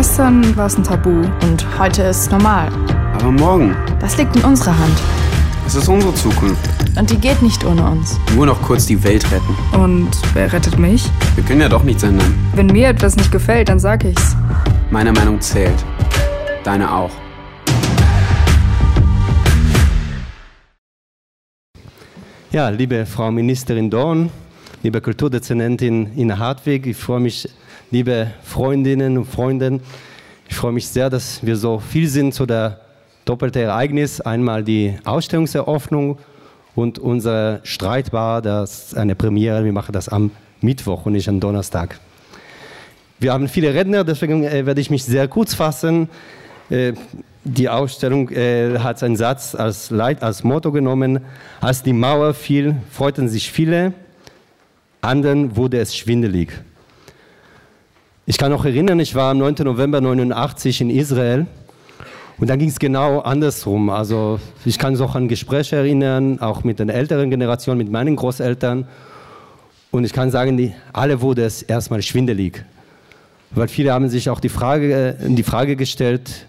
Gestern war es ein Tabu und heute ist es normal. Aber morgen? Das liegt in unserer Hand. Es ist unsere Zukunft. Und die geht nicht ohne uns. Nur noch kurz die Welt retten. Und wer rettet mich? Wir können ja doch nichts ändern. Wenn mir etwas nicht gefällt, dann sag ich's. Meine Meinung zählt. Deine auch. Ja, liebe Frau Ministerin Dorn, liebe Kulturdezernentin Ina Hartwig, ich freue mich, liebe Freundinnen und Freunde, ich freue mich sehr, dass wir so viel sind zu der doppelten Ereignis. Einmal die Ausstellungseröffnung und unser Streitbar, das ist eine Premiere. Wir machen das am Mittwoch und nicht am Donnerstag. Wir haben viele Redner, deswegen äh, werde ich mich sehr kurz fassen. Äh, die Ausstellung äh, hat einen Satz als, Leit, als Motto genommen, als die Mauer fiel, freuten sich viele, anderen wurde es schwindelig. Ich kann noch erinnern, ich war am 9. November 1989 in Israel und dann ging es genau andersrum. Also ich kann mich auch an Gespräche erinnern, auch mit den älteren Generationen, mit meinen Großeltern. Und ich kann sagen, die, alle wurde es erstmal schwindelig. Weil viele haben sich auch die Frage, äh, die Frage gestellt,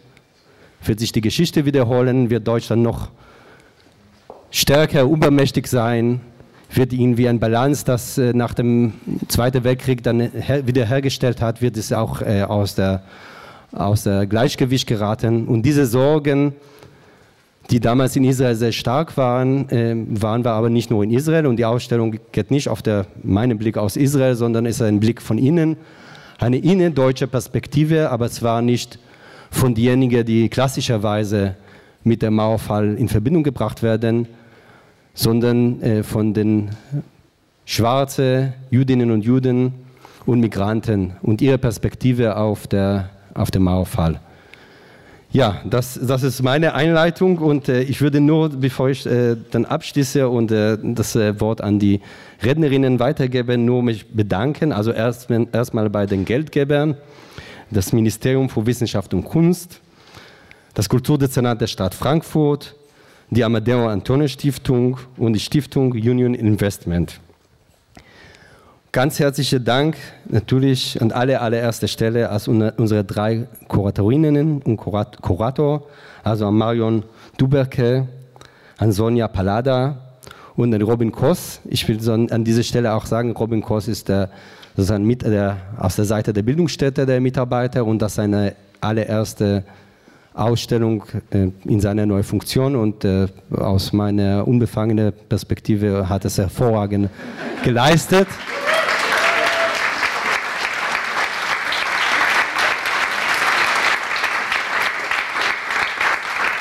wird sich die Geschichte wiederholen? Wird Deutschland noch stärker, übermächtig sein? Wird irgendwie ein Balance, das äh, nach dem Zweiten Weltkrieg dann wiederhergestellt hat, wird es auch äh, aus der, aus der Gleichgewicht geraten? Und diese Sorgen, die damals in Israel sehr stark waren, äh, waren wir aber nicht nur in Israel. Und die Ausstellung geht nicht auf der, meinen Blick aus Israel, sondern ist ein Blick von innen, eine innendeutsche Perspektive, aber es war nicht von denjenigen, die klassischerweise mit dem Mauerfall in Verbindung gebracht werden, sondern äh, von den schwarzen Jüdinnen und Juden und Migranten und ihre Perspektive auf, der, auf den Mauerfall. Ja, das, das ist meine Einleitung und äh, ich würde nur, bevor ich äh, dann abschließe und äh, das äh, Wort an die Rednerinnen weitergebe, nur mich bedanken. Also erstmal erst bei den Geldgebern das Ministerium für Wissenschaft und Kunst, das Kulturdezernat der Stadt Frankfurt, die Amadeo Antonio Stiftung und die Stiftung Union Investment. Ganz herzlichen Dank natürlich an alle allererster Stelle als unsere drei Kuratorinnen und Kurator, also an Marion Duberke, an Sonja Palada und an Robin Koss. Ich will an dieser Stelle auch sagen, Robin Koss ist der sozusagen mit der, aus der Seite der Bildungsstätte der Mitarbeiter und das seine allererste Ausstellung äh, in seiner neuen Funktion und äh, aus meiner unbefangenen Perspektive hat es hervorragend geleistet.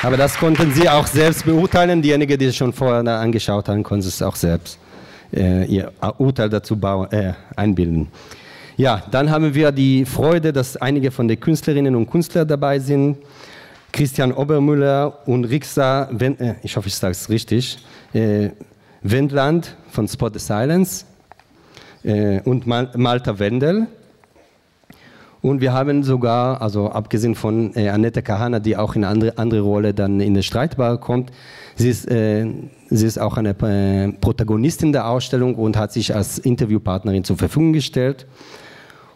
Aber das konnten Sie auch selbst beurteilen. Diejenigen, die es schon vorher angeschaut haben, konnten es auch selbst äh, ihr Urteil dazu bauen, äh, einbilden. Ja, dann haben wir die Freude, dass einige von den Künstlerinnen und Künstlern dabei sind. Christian Obermüller und Rixa, äh, ich hoffe, ich sage es richtig, äh, Wendland von Spot the Silence äh, und Mal Malta Wendel. Und wir haben sogar, also abgesehen von äh, Annette Kahana, die auch in eine andere, andere Rolle dann in der Streitbar kommt, sie ist, äh, sie ist auch eine äh, Protagonistin der Ausstellung und hat sich als Interviewpartnerin zur Verfügung gestellt.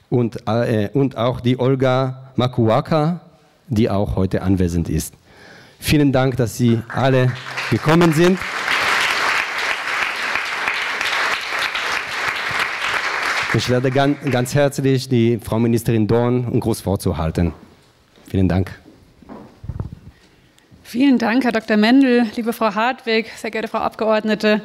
Und, äh, und auch die Olga Makuwaka, die auch heute anwesend ist. Vielen Dank, dass Sie alle gekommen sind. Ich werde ganz, herzlich die Frau Ministerin Dorn ein Großwort zu halten. Vielen Dank. Vielen Dank, Herr Dr. Mendel, liebe Frau Hartwig, sehr geehrte Frau Abgeordnete,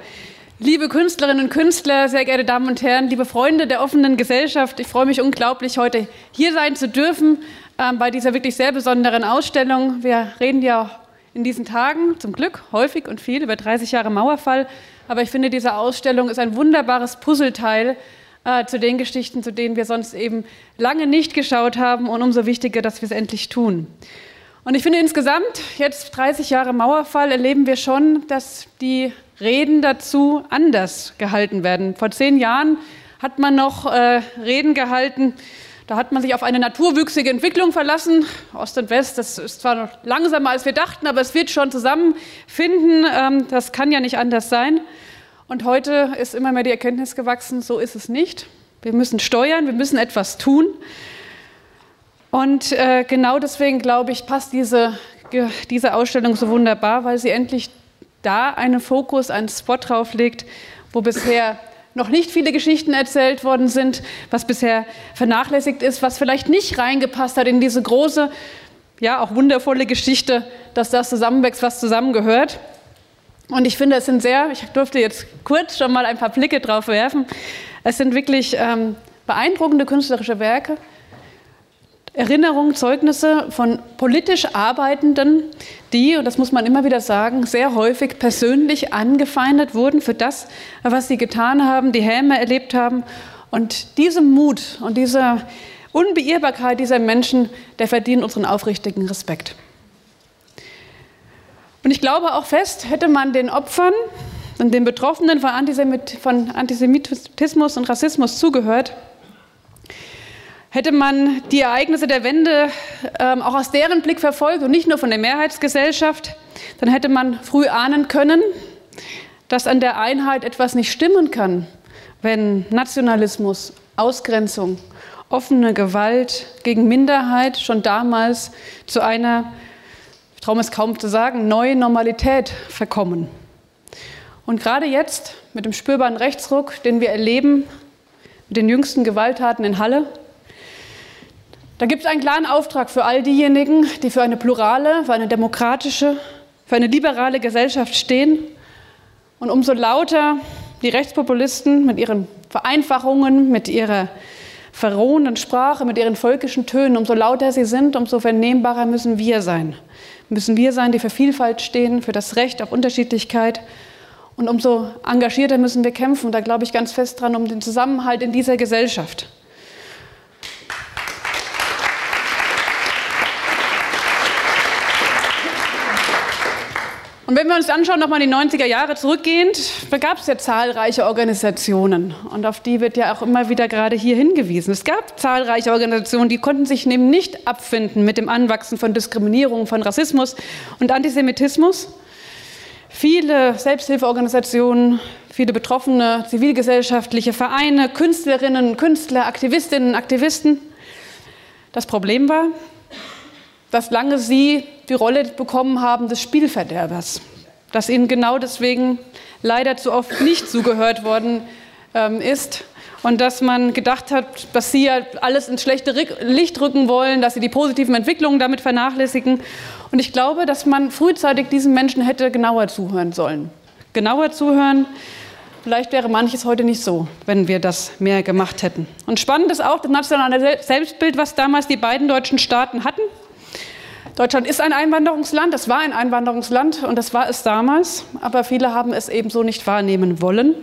liebe Künstlerinnen und Künstler, sehr geehrte Damen und Herren, liebe Freunde der offenen Gesellschaft. Ich freue mich unglaublich, heute hier sein zu dürfen äh, bei dieser wirklich sehr besonderen Ausstellung. Wir reden ja in diesen Tagen zum Glück häufig und viel über 30 Jahre Mauerfall, aber ich finde, diese Ausstellung ist ein wunderbares Puzzleteil äh, zu den Geschichten, zu denen wir sonst eben lange nicht geschaut haben und umso wichtiger, dass wir es endlich tun. Und ich finde insgesamt, jetzt 30 Jahre Mauerfall, erleben wir schon, dass die Reden dazu anders gehalten werden. Vor zehn Jahren hat man noch äh, Reden gehalten, da hat man sich auf eine naturwüchsige Entwicklung verlassen. Ost und West, das ist zwar noch langsamer, als wir dachten, aber es wird schon zusammenfinden. Ähm, das kann ja nicht anders sein. Und heute ist immer mehr die Erkenntnis gewachsen, so ist es nicht. Wir müssen steuern, wir müssen etwas tun. Und äh, genau deswegen, glaube ich, passt diese, diese Ausstellung so wunderbar, weil sie endlich da einen Fokus, einen Spot drauf legt, wo bisher noch nicht viele Geschichten erzählt worden sind, was bisher vernachlässigt ist, was vielleicht nicht reingepasst hat in diese große, ja auch wundervolle Geschichte, dass das zusammenwächst, was zusammengehört. Und ich finde, es sind sehr, ich durfte jetzt kurz schon mal ein paar Blicke drauf werfen, es sind wirklich ähm, beeindruckende künstlerische Werke, Erinnerungen, Zeugnisse von politisch Arbeitenden, die, und das muss man immer wieder sagen, sehr häufig persönlich angefeindet wurden für das, was sie getan haben, die Häme erlebt haben. Und diesem Mut und dieser Unbeirrbarkeit dieser Menschen, der verdient unseren aufrichtigen Respekt. Und ich glaube auch fest, hätte man den Opfern und den Betroffenen von, Antisemitismus und Rassismus zugehört, Hätte man die Ereignisse der Wende ähm, auch aus deren Blick verfolgt und nicht nur von der Mehrheitsgesellschaft, dann hätte man früh ahnen können, dass an der Einheit etwas nicht stimmen kann, wenn Nationalismus, Ausgrenzung, offene Gewalt gegen Minderheit schon damals zu einer, ich traue es kaum zu sagen, neuen Normalität verkommen. Und gerade jetzt mit dem spürbaren Rechtsruck, den wir erleben, mit den jüngsten Gewalttaten in Halle, da gibt es einen klaren Auftrag für all diejenigen, die für eine plurale, für eine demokratische, für eine liberale Gesellschaft stehen. Und umso lauter die Rechtspopulisten mit ihren Vereinfachungen, mit ihrer verrohenden Sprache, mit ihren völkischen Tönen, umso lauter sie sind, umso vernehmbarer müssen wir sein. Müssen wir sein, die für Vielfalt stehen, für das Recht auf Unterschiedlichkeit. Und umso engagierter müssen wir kämpfen. Da glaube ich ganz fest dran, um den Zusammenhalt in dieser Gesellschaft. Und wenn wir uns anschauen, nochmal in die 90er Jahre zurückgehend, da gab es ja zahlreiche Organisationen. Und auf die wird ja auch immer wieder gerade hier hingewiesen. Es gab zahlreiche Organisationen, die konnten sich nämlich nicht abfinden mit dem Anwachsen von Diskriminierung, von Rassismus und Antisemitismus. Viele Selbsthilfeorganisationen, viele betroffene zivilgesellschaftliche Vereine, Künstlerinnen, Künstler, Aktivistinnen, Aktivisten. Das Problem war, dass lange sie die Rolle bekommen haben des Spielverderbers, dass ihnen genau deswegen leider zu oft nicht zugehört worden ähm, ist und dass man gedacht hat, dass sie ja alles ins schlechte Licht rücken wollen, dass sie die positiven Entwicklungen damit vernachlässigen. Und ich glaube, dass man frühzeitig diesen Menschen hätte genauer zuhören sollen. Genauer zuhören. Vielleicht wäre manches heute nicht so, wenn wir das mehr gemacht hätten. Und spannend ist auch das nationale Selbstbild, was damals die beiden deutschen Staaten hatten. Deutschland ist ein Einwanderungsland, es war ein Einwanderungsland und das war es damals, aber viele haben es eben so nicht wahrnehmen wollen.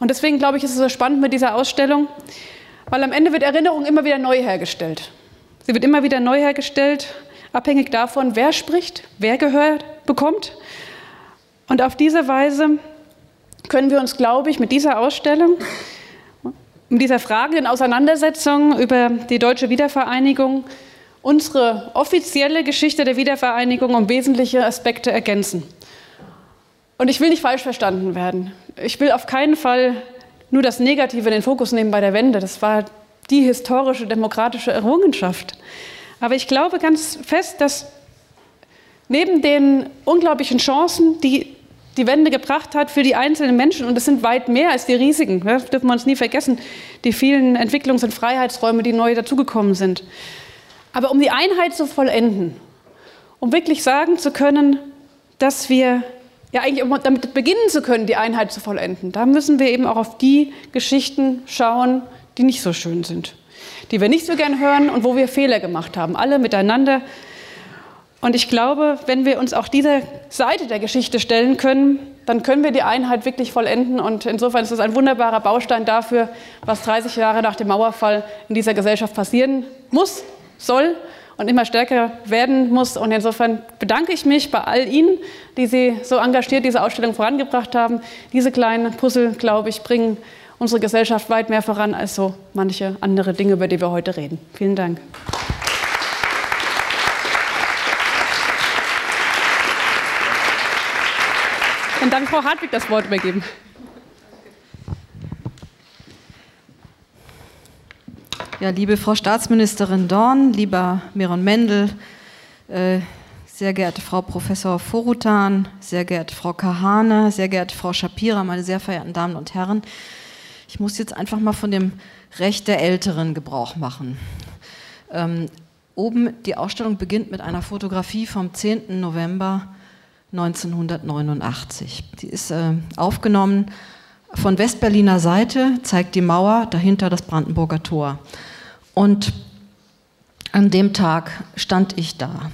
Und deswegen glaube ich, ist es so spannend mit dieser Ausstellung, weil am Ende wird Erinnerung immer wieder neu hergestellt. Sie wird immer wieder neu hergestellt, abhängig davon, wer spricht, wer Gehör bekommt. Und auf diese Weise können wir uns, glaube ich, mit dieser Ausstellung, mit dieser fragenden Auseinandersetzung über die deutsche Wiedervereinigung unsere offizielle Geschichte der Wiedervereinigung um wesentliche Aspekte ergänzen. Und ich will nicht falsch verstanden werden. Ich will auf keinen Fall nur das Negative in den Fokus nehmen bei der Wende. Das war die historische demokratische Errungenschaft. Aber ich glaube ganz fest, dass neben den unglaublichen Chancen, die die Wende gebracht hat für die einzelnen Menschen, und es sind weit mehr als die riesigen, das dürfen wir uns nie vergessen, die vielen Entwicklungs- und Freiheitsräume, die neu dazugekommen sind, aber um die Einheit zu vollenden, um wirklich sagen zu können, dass wir, ja eigentlich um damit beginnen zu können, die Einheit zu vollenden, da müssen wir eben auch auf die Geschichten schauen, die nicht so schön sind, die wir nicht so gern hören und wo wir Fehler gemacht haben, alle miteinander. Und ich glaube, wenn wir uns auch dieser Seite der Geschichte stellen können, dann können wir die Einheit wirklich vollenden. Und insofern ist es ein wunderbarer Baustein dafür, was 30 Jahre nach dem Mauerfall in dieser Gesellschaft passieren muss, soll und immer stärker werden muss. Und insofern bedanke ich mich bei all Ihnen, die Sie so engagiert diese Ausstellung vorangebracht haben. Diese kleinen Puzzle, glaube ich, bringen unsere Gesellschaft weit mehr voran als so manche andere Dinge, über die wir heute reden. Vielen Dank. Und dann Frau Hartwig das Wort übergeben. Ja, liebe Frau Staatsministerin Dorn, lieber Miron Mendel, äh, sehr geehrte Frau Professor Forutan, sehr geehrte Frau Kahane, sehr geehrte Frau Shapira, meine sehr verehrten Damen und Herren, ich muss jetzt einfach mal von dem Recht der Älteren Gebrauch machen. Ähm, oben die Ausstellung beginnt mit einer Fotografie vom 10. November 1989. Die ist äh, aufgenommen von Westberliner Seite, zeigt die Mauer, dahinter das Brandenburger Tor. Und an dem Tag stand ich da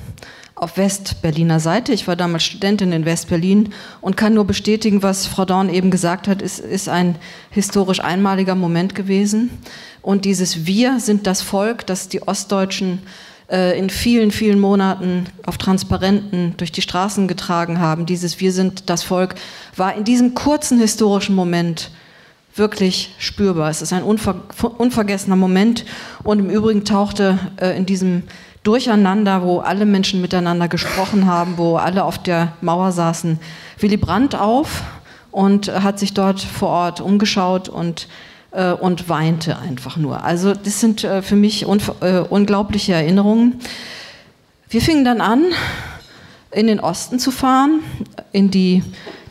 auf Westberliner Seite. Ich war damals Studentin in Westberlin und kann nur bestätigen, was Frau Dorn eben gesagt hat. Es ist ein historisch einmaliger Moment gewesen. Und dieses Wir sind das Volk, das die Ostdeutschen äh, in vielen, vielen Monaten auf Transparenten durch die Straßen getragen haben. Dieses Wir sind das Volk war in diesem kurzen historischen Moment wirklich spürbar. Es ist ein unver unvergessener Moment und im Übrigen tauchte äh, in diesem Durcheinander, wo alle Menschen miteinander gesprochen haben, wo alle auf der Mauer saßen, Willy Brandt auf und hat sich dort vor Ort umgeschaut und, äh, und weinte einfach nur. Also das sind äh, für mich äh, unglaubliche Erinnerungen. Wir fingen dann an, in den Osten zu fahren, in die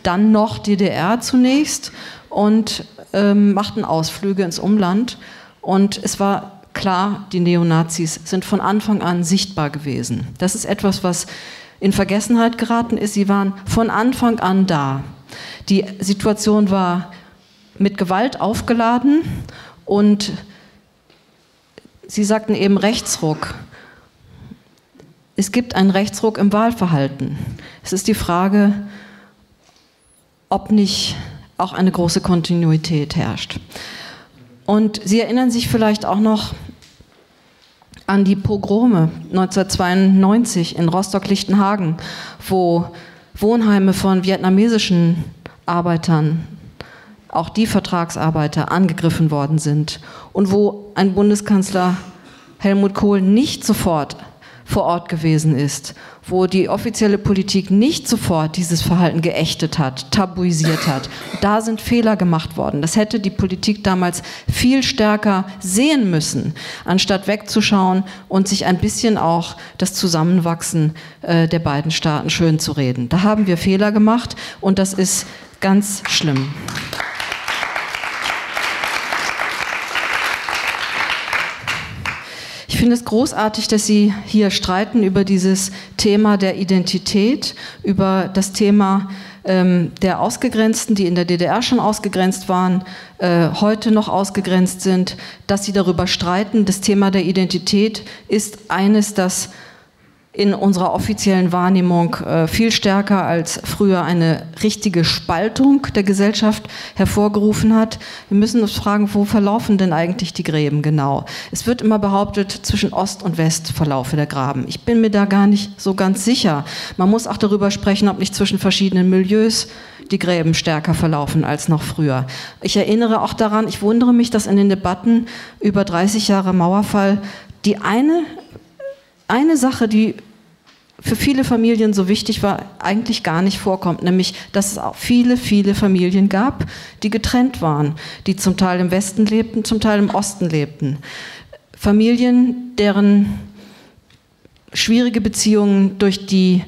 dann noch DDR zunächst und ähm, machten Ausflüge ins Umland. Und es war klar, die Neonazis sind von Anfang an sichtbar gewesen. Das ist etwas, was in Vergessenheit geraten ist. Sie waren von Anfang an da. Die Situation war mit Gewalt aufgeladen und Sie sagten eben Rechtsruck. Es gibt einen Rechtsruck im Wahlverhalten. Es ist die Frage, ob nicht auch eine große Kontinuität herrscht. Und Sie erinnern sich vielleicht auch noch an die Pogrome 1992 in Rostock-Lichtenhagen, wo Wohnheime von vietnamesischen Arbeitern, auch die Vertragsarbeiter, angegriffen worden sind und wo ein Bundeskanzler Helmut Kohl nicht sofort vor Ort gewesen ist, wo die offizielle Politik nicht sofort dieses Verhalten geächtet hat, tabuisiert hat. Da sind Fehler gemacht worden. Das hätte die Politik damals viel stärker sehen müssen, anstatt wegzuschauen und sich ein bisschen auch das Zusammenwachsen äh, der beiden Staaten schön zu reden. Da haben wir Fehler gemacht und das ist ganz schlimm. Finde es großartig, dass Sie hier streiten über dieses Thema der Identität, über das Thema ähm, der Ausgegrenzten, die in der DDR schon ausgegrenzt waren, äh, heute noch ausgegrenzt sind, dass Sie darüber streiten. Das Thema der Identität ist eines, das in unserer offiziellen Wahrnehmung äh, viel stärker als früher eine richtige Spaltung der Gesellschaft hervorgerufen hat. Wir müssen uns fragen, wo verlaufen denn eigentlich die Gräben genau? Es wird immer behauptet, zwischen Ost und West verlaufe der Graben. Ich bin mir da gar nicht so ganz sicher. Man muss auch darüber sprechen, ob nicht zwischen verschiedenen Milieus die Gräben stärker verlaufen als noch früher. Ich erinnere auch daran, ich wundere mich, dass in den Debatten über 30 Jahre Mauerfall die eine eine Sache, die für viele Familien so wichtig war, eigentlich gar nicht vorkommt, nämlich dass es auch viele, viele Familien gab, die getrennt waren, die zum Teil im Westen lebten, zum Teil im Osten lebten. Familien, deren schwierige Beziehungen durch die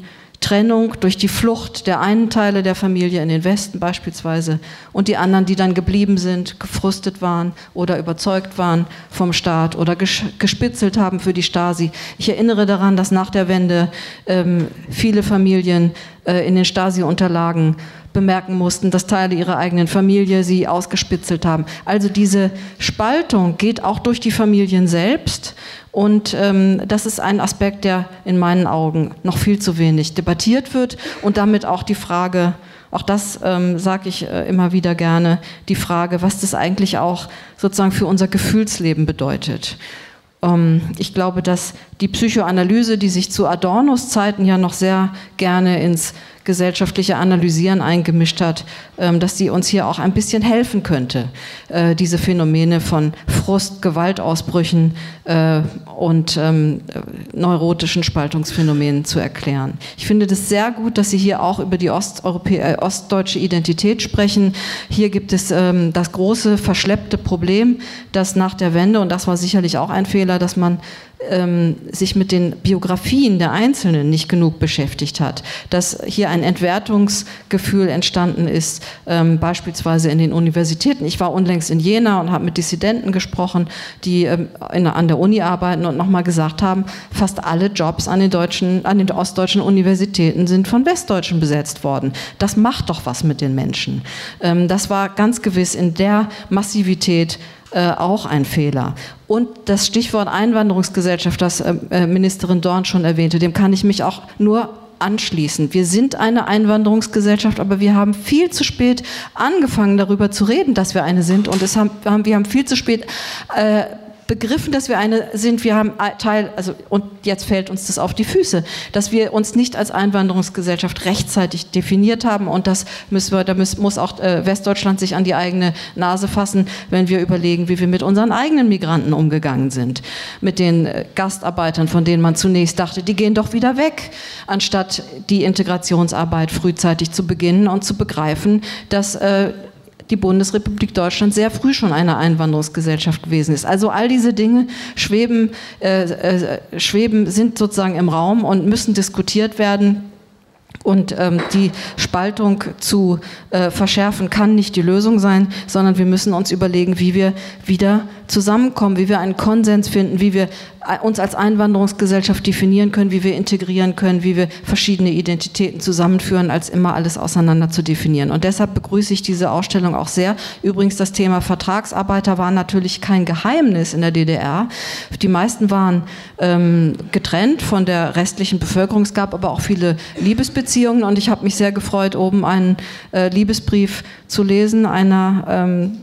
Trennung, durch die Flucht der einen Teile der Familie in den Westen beispielsweise und die anderen, die dann geblieben sind, gefrustet waren oder überzeugt waren vom Staat oder gespitzelt haben für die Stasi. Ich erinnere daran, dass nach der Wende ähm, viele Familien äh, in den Stasi-Unterlagen bemerken mussten, dass Teile ihrer eigenen Familie sie ausgespitzelt haben. Also diese Spaltung geht auch durch die Familien selbst und ähm, das ist ein Aspekt, der in meinen Augen noch viel zu wenig debattiert wird und damit auch die Frage, auch das ähm, sage ich äh, immer wieder gerne, die Frage, was das eigentlich auch sozusagen für unser Gefühlsleben bedeutet. Ähm, ich glaube, dass die Psychoanalyse, die sich zu Adornos Zeiten ja noch sehr gerne ins gesellschaftliche Analysieren eingemischt hat, ähm, dass sie uns hier auch ein bisschen helfen könnte, äh, diese Phänomene von Frust, Gewaltausbrüchen äh, und ähm, neurotischen Spaltungsphänomenen zu erklären. Ich finde das sehr gut, dass Sie hier auch über die äh, ostdeutsche Identität sprechen. Hier gibt es ähm, das große verschleppte Problem, dass nach der Wende, und das war sicherlich auch ein Fehler, dass man ähm, sich mit den Biografien der Einzelnen nicht genug beschäftigt hat, dass hier ein Entwertungsgefühl entstanden ist, ähm, beispielsweise in den Universitäten. Ich war unlängst in Jena und habe mit Dissidenten gesprochen, die ähm, in, an der Uni arbeiten und nochmal gesagt haben, fast alle Jobs an den, deutschen, an den ostdeutschen Universitäten sind von Westdeutschen besetzt worden. Das macht doch was mit den Menschen. Ähm, das war ganz gewiss in der Massivität äh, auch ein Fehler. Und das Stichwort Einwanderungsgesellschaft, das äh, äh, Ministerin Dorn schon erwähnte, dem kann ich mich auch nur anschließen. Wir sind eine Einwanderungsgesellschaft, aber wir haben viel zu spät angefangen, darüber zu reden, dass wir eine sind. Und es haben, wir haben viel zu spät äh, begriffen, dass wir eine sind, wir haben Teil, also und jetzt fällt uns das auf die Füße, dass wir uns nicht als Einwanderungsgesellschaft rechtzeitig definiert haben und das müssen wir, da muss, auch äh, Westdeutschland sich an die eigene Nase fassen, wenn wir überlegen, wie wir mit unseren eigenen Migranten umgegangen sind, mit den äh, Gastarbeitern, von denen man zunächst dachte, die gehen doch wieder weg, anstatt die Integrationsarbeit frühzeitig zu beginnen und zu begreifen, dass äh, die Bundesrepublik Deutschland sehr früh schon eine Einwanderungsgesellschaft gewesen ist. Also all diese Dinge schweben, äh, äh, schweben sind sozusagen im Raum und müssen diskutiert werden. Und ähm, die Spaltung zu äh, verschärfen kann nicht die Lösung sein, sondern wir müssen uns überlegen, wie wir wieder zusammenkommen, wie wir einen Konsens finden, wie wir uns als Einwanderungsgesellschaft definieren können, wie wir integrieren können, wie wir verschiedene Identitäten zusammenführen, als immer alles auseinander zu definieren. Und deshalb begrüße ich diese Ausstellung auch sehr. Übrigens, das Thema Vertragsarbeiter war natürlich kein Geheimnis in der DDR. Die meisten waren ähm, getrennt von der restlichen Bevölkerung. Es gab aber auch viele Liebesbeziehungen und ich habe mich sehr gefreut, oben einen äh, Liebesbrief zu lesen einer ähm,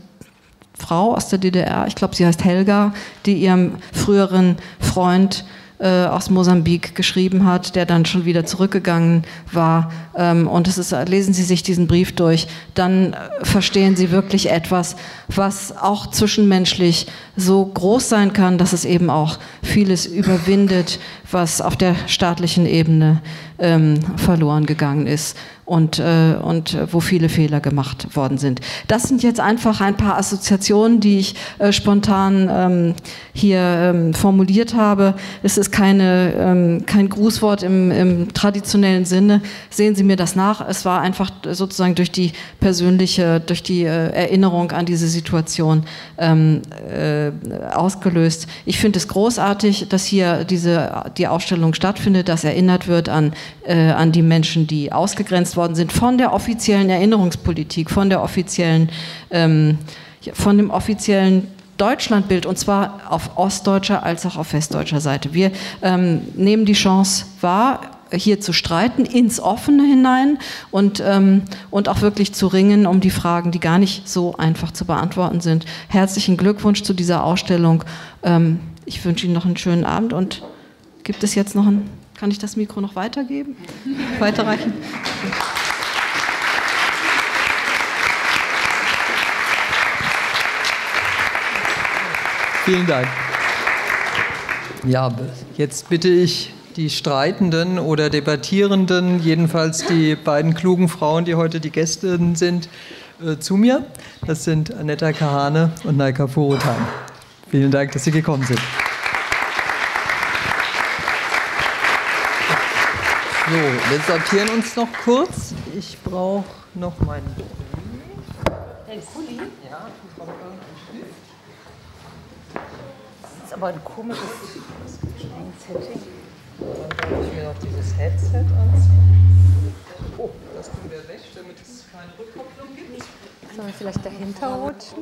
Frau aus der DDR, ich glaube, sie heißt Helga, die ihrem früheren Freund äh, aus Mosambik geschrieben hat, der dann schon wieder zurückgegangen war. Ähm, und es ist, lesen Sie sich diesen Brief durch, dann äh, verstehen Sie wirklich etwas, was auch zwischenmenschlich so groß sein kann, dass es eben auch vieles überwindet, was auf der staatlichen Ebene ähm, verloren gegangen ist und, äh, und wo viele Fehler gemacht worden sind. Das sind jetzt einfach ein paar Assoziationen, die ich äh, spontan ähm, hier ähm, formuliert habe. Es ist keine, ähm, kein Grußwort im, im, traditionellen Sinne. Sehen Sie mir das nach. Es war einfach sozusagen durch die persönliche, durch die äh, Erinnerung an diese Situation ähm, äh, ausgelöst. Ich finde es großartig, dass hier diese, die Ausstellung stattfindet, dass erinnert wird an, äh, an die Menschen, die ausgegrenzt worden sind von der offiziellen Erinnerungspolitik, von der offiziellen, ähm, von dem offiziellen Deutschlandbild und zwar auf ostdeutscher als auch auf westdeutscher Seite. Wir ähm, nehmen die Chance wahr, hier zu streiten, ins Offene hinein und, ähm, und auch wirklich zu ringen um die Fragen, die gar nicht so einfach zu beantworten sind. Herzlichen Glückwunsch zu dieser Ausstellung. Ähm, ich wünsche Ihnen noch einen schönen Abend und gibt es jetzt noch ein, kann ich das Mikro noch weitergeben? Weiterreichen? Vielen Dank. Ja, jetzt bitte ich die Streitenden oder Debattierenden, jedenfalls die beiden klugen Frauen, die heute die Gäste sind, äh, zu mir. Das sind Anetta Kahane und Naika Furutan. Vielen Dank, dass Sie gekommen sind. So, wir sortieren uns noch kurz. Ich brauche noch meinen Den Kuli? Ja, ich brauche Das ist aber ein komisches Setting. Dann werde ich mir noch dieses Headset anziehen. Oh, das tun wir weg, damit es keine Rückkopplung gibt. Sollen wir vielleicht dahinter rutschen?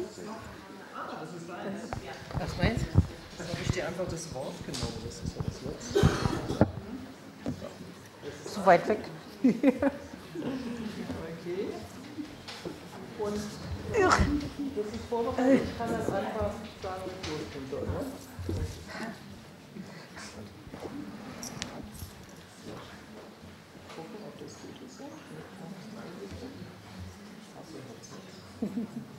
Ah, das ist eins. Was meinst du? Da habe ich dir einfach das Wort genommen. Das ist ja das letzte so weit weg. okay. Und das ist vorbereitet, ich kann das einfach sagen, wenn ich losgehen soll. Gucken, ob das gut ist.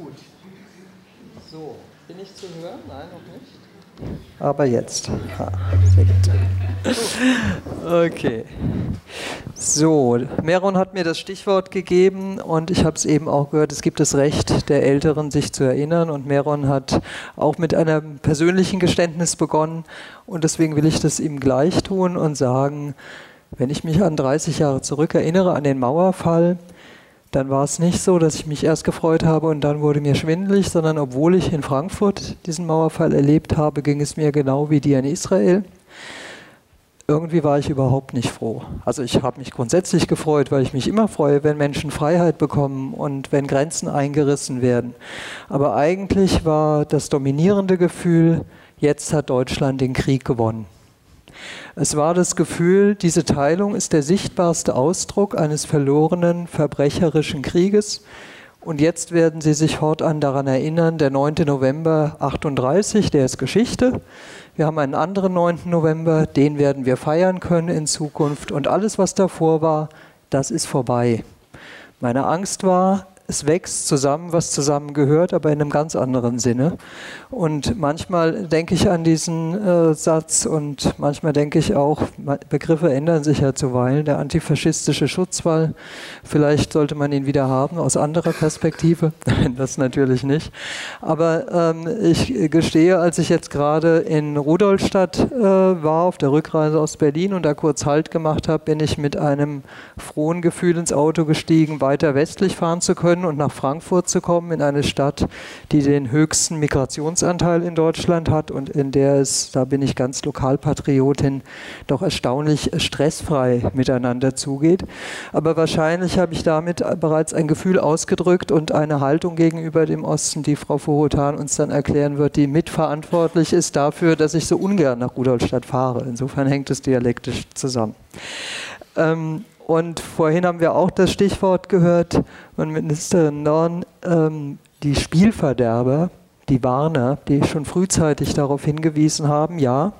Gut. So, bin ich zu hören? Nein, noch nicht. Aber jetzt. Okay. So, Meron hat mir das Stichwort gegeben und ich habe es eben auch gehört, es gibt das Recht der Älteren, sich zu erinnern und Meron hat auch mit einem persönlichen Geständnis begonnen und deswegen will ich das ihm gleich tun und sagen, wenn ich mich an 30 Jahre zurück erinnere, an den Mauerfall, dann war es nicht so, dass ich mich erst gefreut habe und dann wurde mir schwindelig, sondern obwohl ich in Frankfurt diesen Mauerfall erlebt habe, ging es mir genau wie dir in Israel. Irgendwie war ich überhaupt nicht froh. Also ich habe mich grundsätzlich gefreut, weil ich mich immer freue, wenn Menschen Freiheit bekommen und wenn Grenzen eingerissen werden. Aber eigentlich war das dominierende Gefühl, jetzt hat Deutschland den Krieg gewonnen. Es war das Gefühl, diese Teilung ist der sichtbarste Ausdruck eines verlorenen, verbrecherischen Krieges. Und jetzt werden Sie sich fortan daran erinnern, der 9. November 38, der ist Geschichte. Wir haben einen anderen 9. November, den werden wir feiern können in Zukunft. Und alles, was davor war, das ist vorbei. Meine Angst war, es wächst zusammen, was zusammengehört, aber in einem ganz anderen Sinne. Und manchmal denke ich an diesen äh, Satz und manchmal denke ich auch, Begriffe ändern sich ja zuweilen. Der antifaschistische Schutzwall, vielleicht sollte man ihn wieder haben aus anderer Perspektive. Nein, das natürlich nicht. Aber ähm, ich gestehe, als ich jetzt gerade in Rudolstadt äh, war, auf der Rückreise aus Berlin und da kurz Halt gemacht habe, bin ich mit einem frohen Gefühl ins Auto gestiegen, weiter westlich fahren zu können können und nach Frankfurt zu kommen, in eine Stadt, die den höchsten Migrationsanteil in Deutschland hat und in der es, da bin ich ganz Lokalpatriotin, doch erstaunlich stressfrei miteinander zugeht. Aber wahrscheinlich habe ich damit bereits ein Gefühl ausgedrückt und eine Haltung gegenüber dem Osten, die Frau Vorotan uns dann erklären wird, die mitverantwortlich ist dafür, dass ich so ungern nach Rudolstadt fahre. Insofern hängt es dialektisch zusammen. Ähm, und vorhin haben wir auch das Stichwort gehört von Ministerin Dorn, ähm, die Spielverderber, die Warner, die schon frühzeitig darauf hingewiesen haben, ja,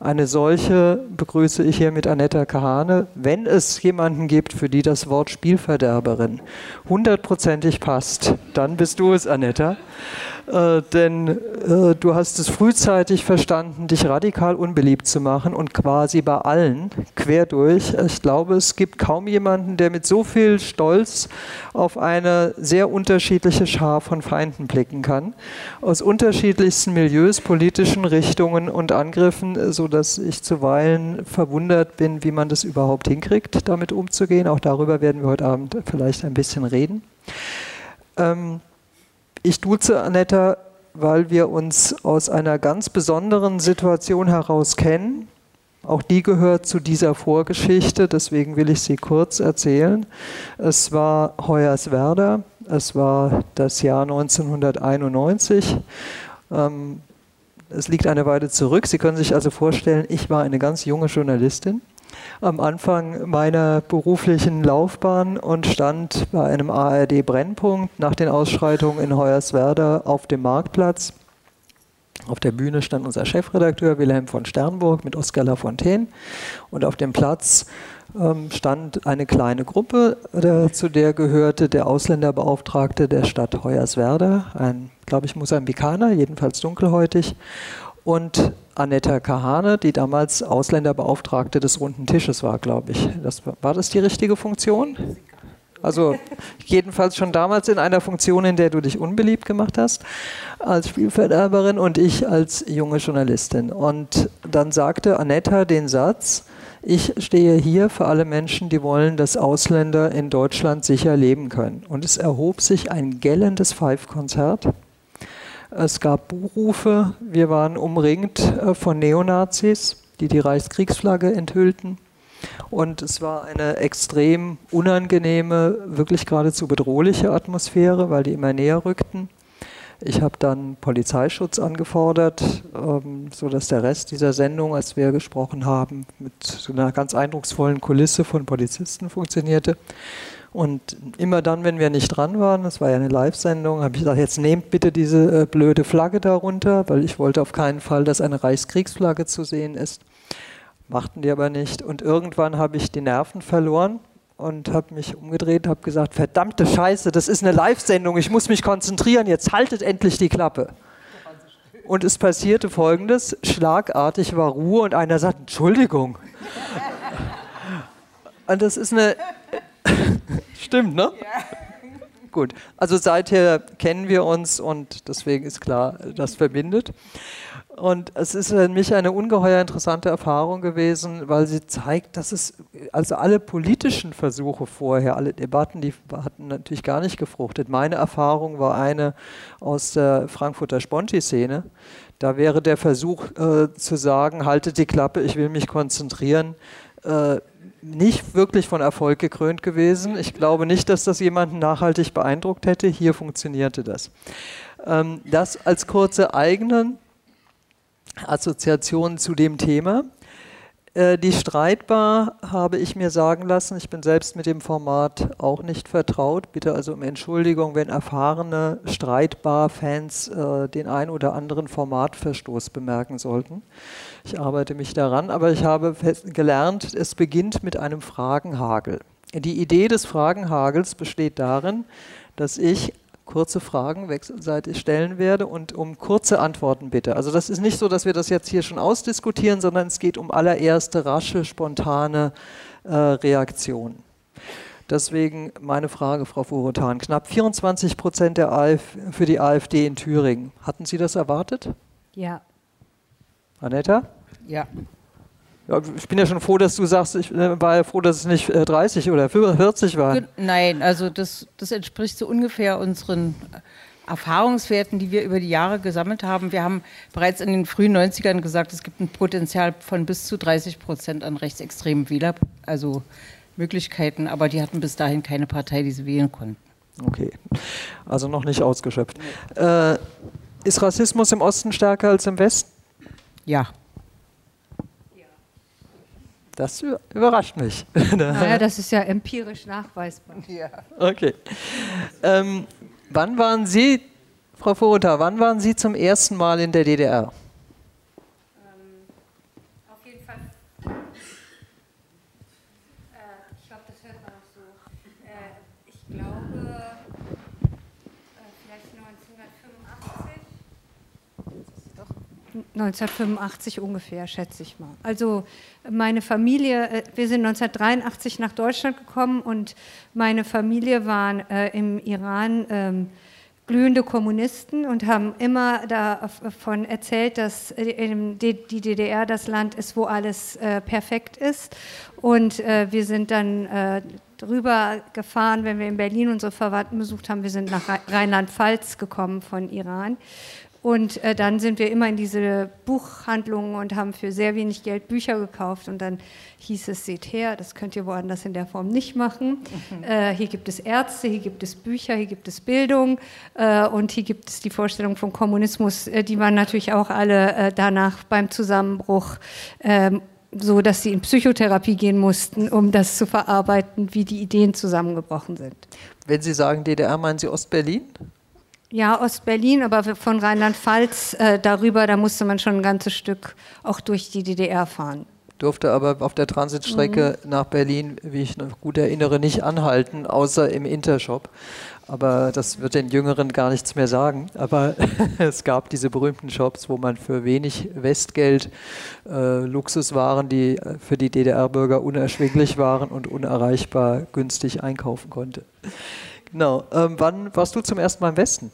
eine solche begrüße ich hier mit Annetta Kahane. Wenn es jemanden gibt, für die das Wort Spielverderberin hundertprozentig passt, dann bist du es, Annetta. Äh, denn äh, du hast es frühzeitig verstanden, dich radikal unbeliebt zu machen und quasi bei allen quer durch. Ich glaube, es gibt kaum jemanden, der mit so viel Stolz auf eine sehr unterschiedliche Schar von Feinden blicken kann, aus unterschiedlichsten Milieus, politischen Richtungen und Angriffen, sodass ich zuweilen verwundert bin, wie man das überhaupt hinkriegt, damit umzugehen. Auch darüber werden wir heute Abend vielleicht ein bisschen reden. Ähm, ich duze Annetta, weil wir uns aus einer ganz besonderen Situation heraus kennen. Auch die gehört zu dieser Vorgeschichte, deswegen will ich sie kurz erzählen. Es war Hoyerswerda, es war das Jahr 1991. Ähm, es liegt eine Weile zurück. Sie können sich also vorstellen, ich war eine ganz junge Journalistin am Anfang meiner beruflichen Laufbahn und stand bei einem ARD-Brennpunkt nach den Ausschreitungen in Hoyerswerda auf dem Marktplatz. Auf der Bühne stand unser Chefredakteur Wilhelm von Sternburg mit Oskar Lafontaine und auf dem Platz ähm, stand eine kleine Gruppe, äh, zu der gehörte der Ausländerbeauftragte der Stadt Hoyerswerda, ein, glaube ich, Mosambikaner, jedenfalls dunkelhäutig, und Annetta Kahane, die damals Ausländerbeauftragte des Runden Tisches war, glaube ich. Das, war das die richtige Funktion? Also jedenfalls schon damals in einer Funktion, in der du dich unbeliebt gemacht hast als Spielverderberin und ich als junge Journalistin. Und dann sagte Annetta den Satz, ich stehe hier für alle Menschen, die wollen, dass Ausländer in Deutschland sicher leben können. Und es erhob sich ein gellendes Five-Konzert es gab Buchrufe, wir waren umringt äh, von Neonazis, die die Reichskriegsflagge enthüllten. Und es war eine extrem unangenehme, wirklich geradezu bedrohliche Atmosphäre, weil die immer näher rückten. Ich habe dann Polizeischutz angefordert, ähm, sodass der Rest dieser Sendung, als wir gesprochen haben, mit so einer ganz eindrucksvollen Kulisse von Polizisten funktionierte. Und immer dann, wenn wir nicht dran waren, das war ja eine Live-Sendung, habe ich gesagt, jetzt nehmt bitte diese äh, blöde Flagge darunter, weil ich wollte auf keinen Fall, dass eine Reichskriegsflagge zu sehen ist. Machten die aber nicht. Und irgendwann habe ich die Nerven verloren und habe mich umgedreht, habe gesagt, verdammte Scheiße, das ist eine Live-Sendung, ich muss mich konzentrieren, jetzt haltet endlich die Klappe. Und es passierte folgendes: Schlagartig war Ruhe und einer sagt: Entschuldigung. Und das ist eine. Stimmt, ne? Gut. Also seither kennen wir uns und deswegen ist klar, das verbindet. Und es ist für mich eine ungeheuer interessante Erfahrung gewesen, weil sie zeigt, dass es, also alle politischen Versuche vorher, alle Debatten, die hatten natürlich gar nicht gefruchtet. Meine Erfahrung war eine aus der Frankfurter Sponti-Szene. Da wäre der Versuch äh, zu sagen, haltet die Klappe, ich will mich konzentrieren, äh, nicht wirklich von Erfolg gekrönt gewesen. Ich glaube nicht, dass das jemanden nachhaltig beeindruckt hätte. Hier funktionierte das. Ähm, das als kurze eigene Assoziation zu dem Thema. Äh, die Streitbar habe ich mir sagen lassen, ich bin selbst mit dem Format auch nicht vertraut. Bitte also um Entschuldigung, wenn erfahrene Streitbar-Fans äh, den ein oder anderen Formatverstoß bemerken sollten. Ich arbeite mich daran, aber ich habe gelernt, es beginnt mit einem Fragenhagel. Die Idee des Fragenhagels besteht darin, dass ich kurze Fragen wechselseitig stellen werde und um kurze Antworten bitte. Also das ist nicht so, dass wir das jetzt hier schon ausdiskutieren, sondern es geht um allererste rasche, spontane äh, Reaktion. Deswegen meine Frage, Frau Furotan. Knapp 24 Prozent der AF für die AfD in Thüringen. Hatten Sie das erwartet? Ja. Anetta? Ja. Ja, ich bin ja schon froh, dass du sagst, ich äh, war ja froh, dass es nicht 30 äh, oder 40 waren. Nein, also das, das entspricht so ungefähr unseren Erfahrungswerten, die wir über die Jahre gesammelt haben. Wir haben bereits in den frühen 90ern gesagt, es gibt ein Potenzial von bis zu 30 Prozent an rechtsextremen Wähler, also Möglichkeiten, aber die hatten bis dahin keine Partei, die sie wählen konnten. Okay, also noch nicht ausgeschöpft. Äh, ist Rassismus im Osten stärker als im Westen? Ja. Das überrascht mich. Naja, das ist ja empirisch nachweisbar. Ja. Okay. Ähm, wann waren Sie, Frau Vorota, wann waren Sie zum ersten Mal in der DDR? Ähm, auf jeden Fall. Äh, ich glaube, das hört man auch so. Äh, ich glaube, äh, vielleicht 1985. 1985 ungefähr, schätze ich mal. Also meine Familie, äh, wir sind 1983 nach Deutschland gekommen und meine Familie waren äh, im Iran ähm, glühende Kommunisten und haben immer davon erzählt, dass die DDR das Land ist, wo alles äh, perfekt ist. Und äh, wir sind dann äh, drüber gefahren, wenn wir in Berlin unsere Verwandten besucht haben. Wir sind nach Rheinland-Pfalz gekommen von Iran. Und äh, dann sind wir immer in diese Buchhandlungen und haben für sehr wenig Geld Bücher gekauft. Und dann hieß es, seht her, das könnt ihr woanders in der Form nicht machen. Mhm. Äh, hier gibt es Ärzte, hier gibt es Bücher, hier gibt es Bildung äh, und hier gibt es die Vorstellung von Kommunismus, äh, die waren natürlich auch alle äh, danach beim Zusammenbruch ähm, so, dass sie in Psychotherapie gehen mussten, um das zu verarbeiten, wie die Ideen zusammengebrochen sind. Wenn Sie sagen DDR, meinen Sie Ostberlin? Ja, Ostberlin, aber von Rheinland-Pfalz äh, darüber, da musste man schon ein ganzes Stück auch durch die DDR fahren. Durfte aber auf der Transitstrecke mhm. nach Berlin, wie ich noch gut erinnere, nicht anhalten, außer im Intershop. Aber das wird den Jüngeren gar nichts mehr sagen. Aber es gab diese berühmten Shops, wo man für wenig Westgeld äh, Luxuswaren, die für die DDR-Bürger unerschwinglich waren und unerreichbar günstig einkaufen konnte. Genau. Ähm, wann warst du zum ersten Mal im Westen?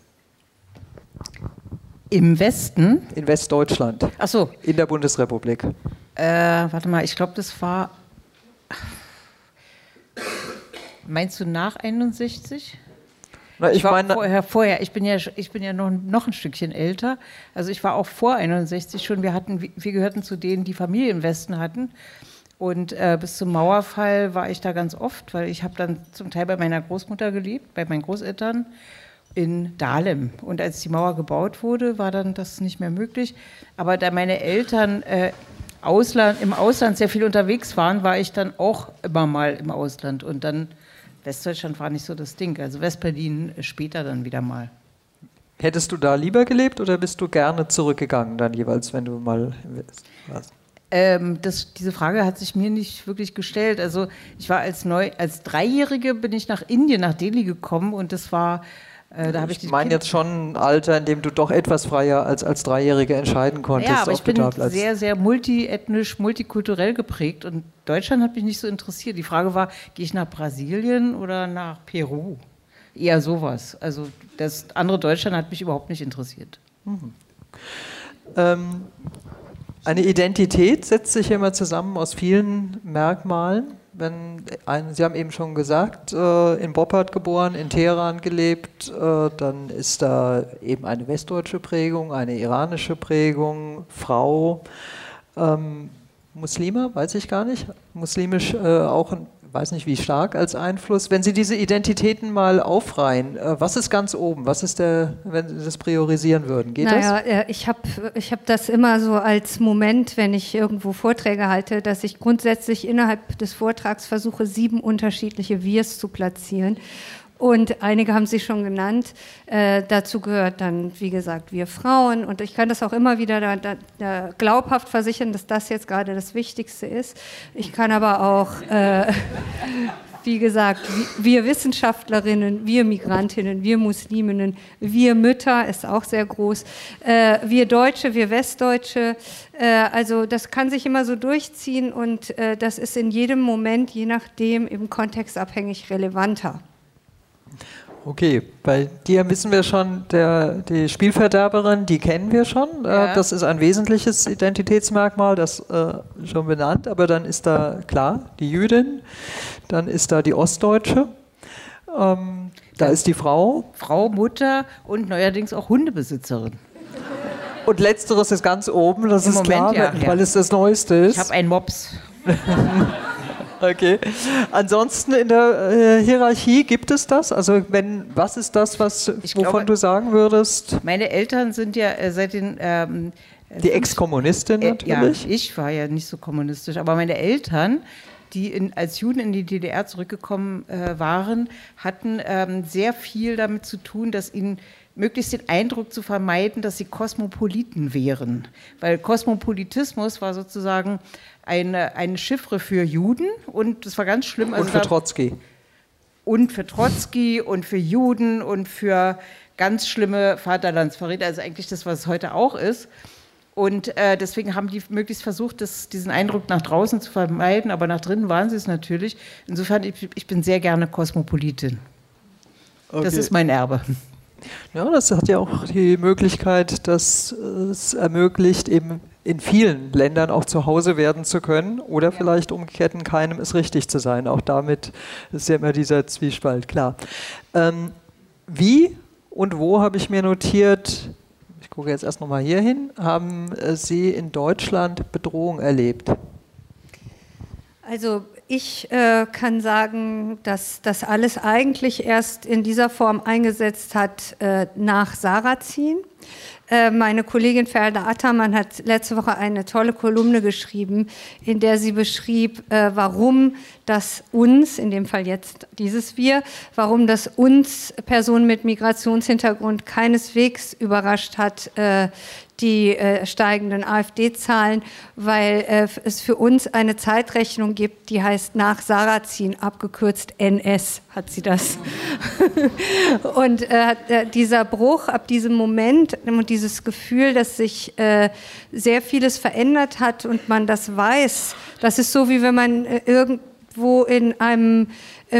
Im Westen? In Westdeutschland. Ach so. In der Bundesrepublik. Äh, warte mal, ich glaube, das war. Meinst du nach 61? Na, ich, ich war meine, vorher, vorher. Ich bin ja, ich bin ja noch, noch ein Stückchen älter. Also ich war auch vor 61 schon. Wir hatten, wir gehörten zu denen, die Familie im Westen hatten. Und äh, bis zum Mauerfall war ich da ganz oft, weil ich habe dann zum Teil bei meiner Großmutter gelebt, bei meinen Großeltern in Dahlem. Und als die Mauer gebaut wurde, war dann das nicht mehr möglich. Aber da meine Eltern äh, Ausland, im Ausland sehr viel unterwegs waren, war ich dann auch immer mal im Ausland. Und dann Westdeutschland war nicht so das Ding. Also Westberlin später dann wieder mal. Hättest du da lieber gelebt oder bist du gerne zurückgegangen dann jeweils, wenn du mal warst? Ähm, das, diese Frage hat sich mir nicht wirklich gestellt. Also ich war als neu, als Dreijährige bin ich nach Indien, nach Delhi gekommen und das war Äh, da ich ich meine jetzt schon ein Alter, in dem du doch etwas freier als als Dreijährige entscheiden konntest. Ja, aber ich bin sehr, sehr multiethnisch, multikulturell geprägt und Deutschland hat mich nicht so interessiert. Die Frage war, gehe ich nach Brasilien oder nach Peru? Eher sowas. Also das andere Deutschland hat mich überhaupt nicht interessiert. Ähm, eine Identität setzt sich immer zusammen aus vielen Merkmalen. Wenn ein, Sie haben eben schon gesagt, äh, in Boppard geboren, in Teheran gelebt, äh, dann ist da eben eine westdeutsche Prägung, eine iranische Prägung, Frau, ähm, Muslime, weiß ich gar nicht, muslimisch äh, auch, ein, weiß nicht wie stark als Einfluss. Wenn Sie diese Identitäten mal aufreihen, äh, was ist ganz oben? Was ist der, wenn Sie das priorisieren würden? Geht das? naja, äh, ich habe ich hab das immer so als Moment, wenn ich irgendwo Vorträge halte, dass ich grundsätzlich innerhalb des Vortrags versuche, sieben unterschiedliche Wirs zu platzieren. Und einige haben Sie schon genannt. Äh, dazu gehört dann, wie gesagt, wir Frauen. Und ich kann das auch immer wieder da, da, da glaubhaft versichern, dass das jetzt gerade das Wichtigste ist. Ich kann aber auch, äh, wie gesagt, wir Wissenschaftlerinnen, wir Migrantinnen, wir Musliminnen, wir Mütter ist auch sehr groß, äh, wir Deutsche, wir Westdeutsche. Äh, also das kann sich immer so durchziehen und äh, das ist in jedem Moment, je nachdem, im kontextabhängig relevanter. Okay, bei dir wissen wir schon, der, die Spielverderberin, die kennen wir schon. Ja. Äh, das ist ein wesentliches Identitätsmerkmal, das äh, schon benannt, aber dann ist da klar die Jüdin, dann ist da die Ostdeutsche, ähm, da ist die Frau Frau, Mutter und neuerdings auch Hundebesitzerin. und letzteres ist ganz oben, das Im ist Moment klar, ja, weil ja. es das Neueste ist. Ich habe einen Mops. Okay. Ansonsten in der äh, Hierarchie gibt es das? Also wenn, was ist das, was, Ich wovon glaube- du sagen würdest? Meine Eltern sind ja äh, seit den ähm, Die Ex-Kommunistin Äh, ja, natürlich. ich war ja nicht so kommunistisch, aber meine Eltern, die in, als Juden in die DDR zurückgekommen äh, waren, hatten ähm, sehr viel damit zu tun, dass ihnen möglichst den Eindruck zu vermeiden, dass sie Kosmopoliten wären. Weil Kosmopolitismus war sozusagen eine, Chiffre für Juden und das war ganz schlimm. Also und für Trotzki. und für Trotzki und für Juden und für ganz schlimme Vaterlandsverräter, also eigentlich das, was es heute auch ist. Und äh, deswegen haben die möglichst versucht, das, diesen Eindruck nach draußen zu vermeiden, aber nach drinnen waren sie es natürlich. Insofern, ich, ich bin sehr gerne Kosmopolitin. Das Okay. ist mein Erbe. Ja, das hat ja auch die Möglichkeit, dass es ermöglicht, eben in vielen Ländern auch zu Hause werden zu können oder vielleicht umgekehrt in keinem ist richtig zu sein. Auch damit ist ja immer dieser Zwiespalt klar. Ähm, wie und wo habe ich mir notiert, ich gucke jetzt erst nochmal hier hin, haben Sie in Deutschland Bedrohung erlebt? Also ich äh, kann sagen, dass das alles eigentlich erst in dieser Form eingesetzt hat äh, nach Sarrazin. Äh, meine Kollegin Ferda Attermann hat letzte Woche eine tolle Kolumne geschrieben, in der sie beschrieb, äh, warum das uns, in dem Fall jetzt dieses Wir, warum das uns Personen mit Migrationshintergrund keineswegs überrascht hat, äh, die äh, steigenden AfD-Zahlen, weil äh, es für uns eine Zeitrechnung gibt, die heißt nach Sarrazin, abgekürzt NS, hat sie das. und dieser Bruch ab diesem Moment und dieses Gefühl, dass sich sehr vieles verändert hat und man das weiß, das ist so, wie wenn man äh, irgendwo in einem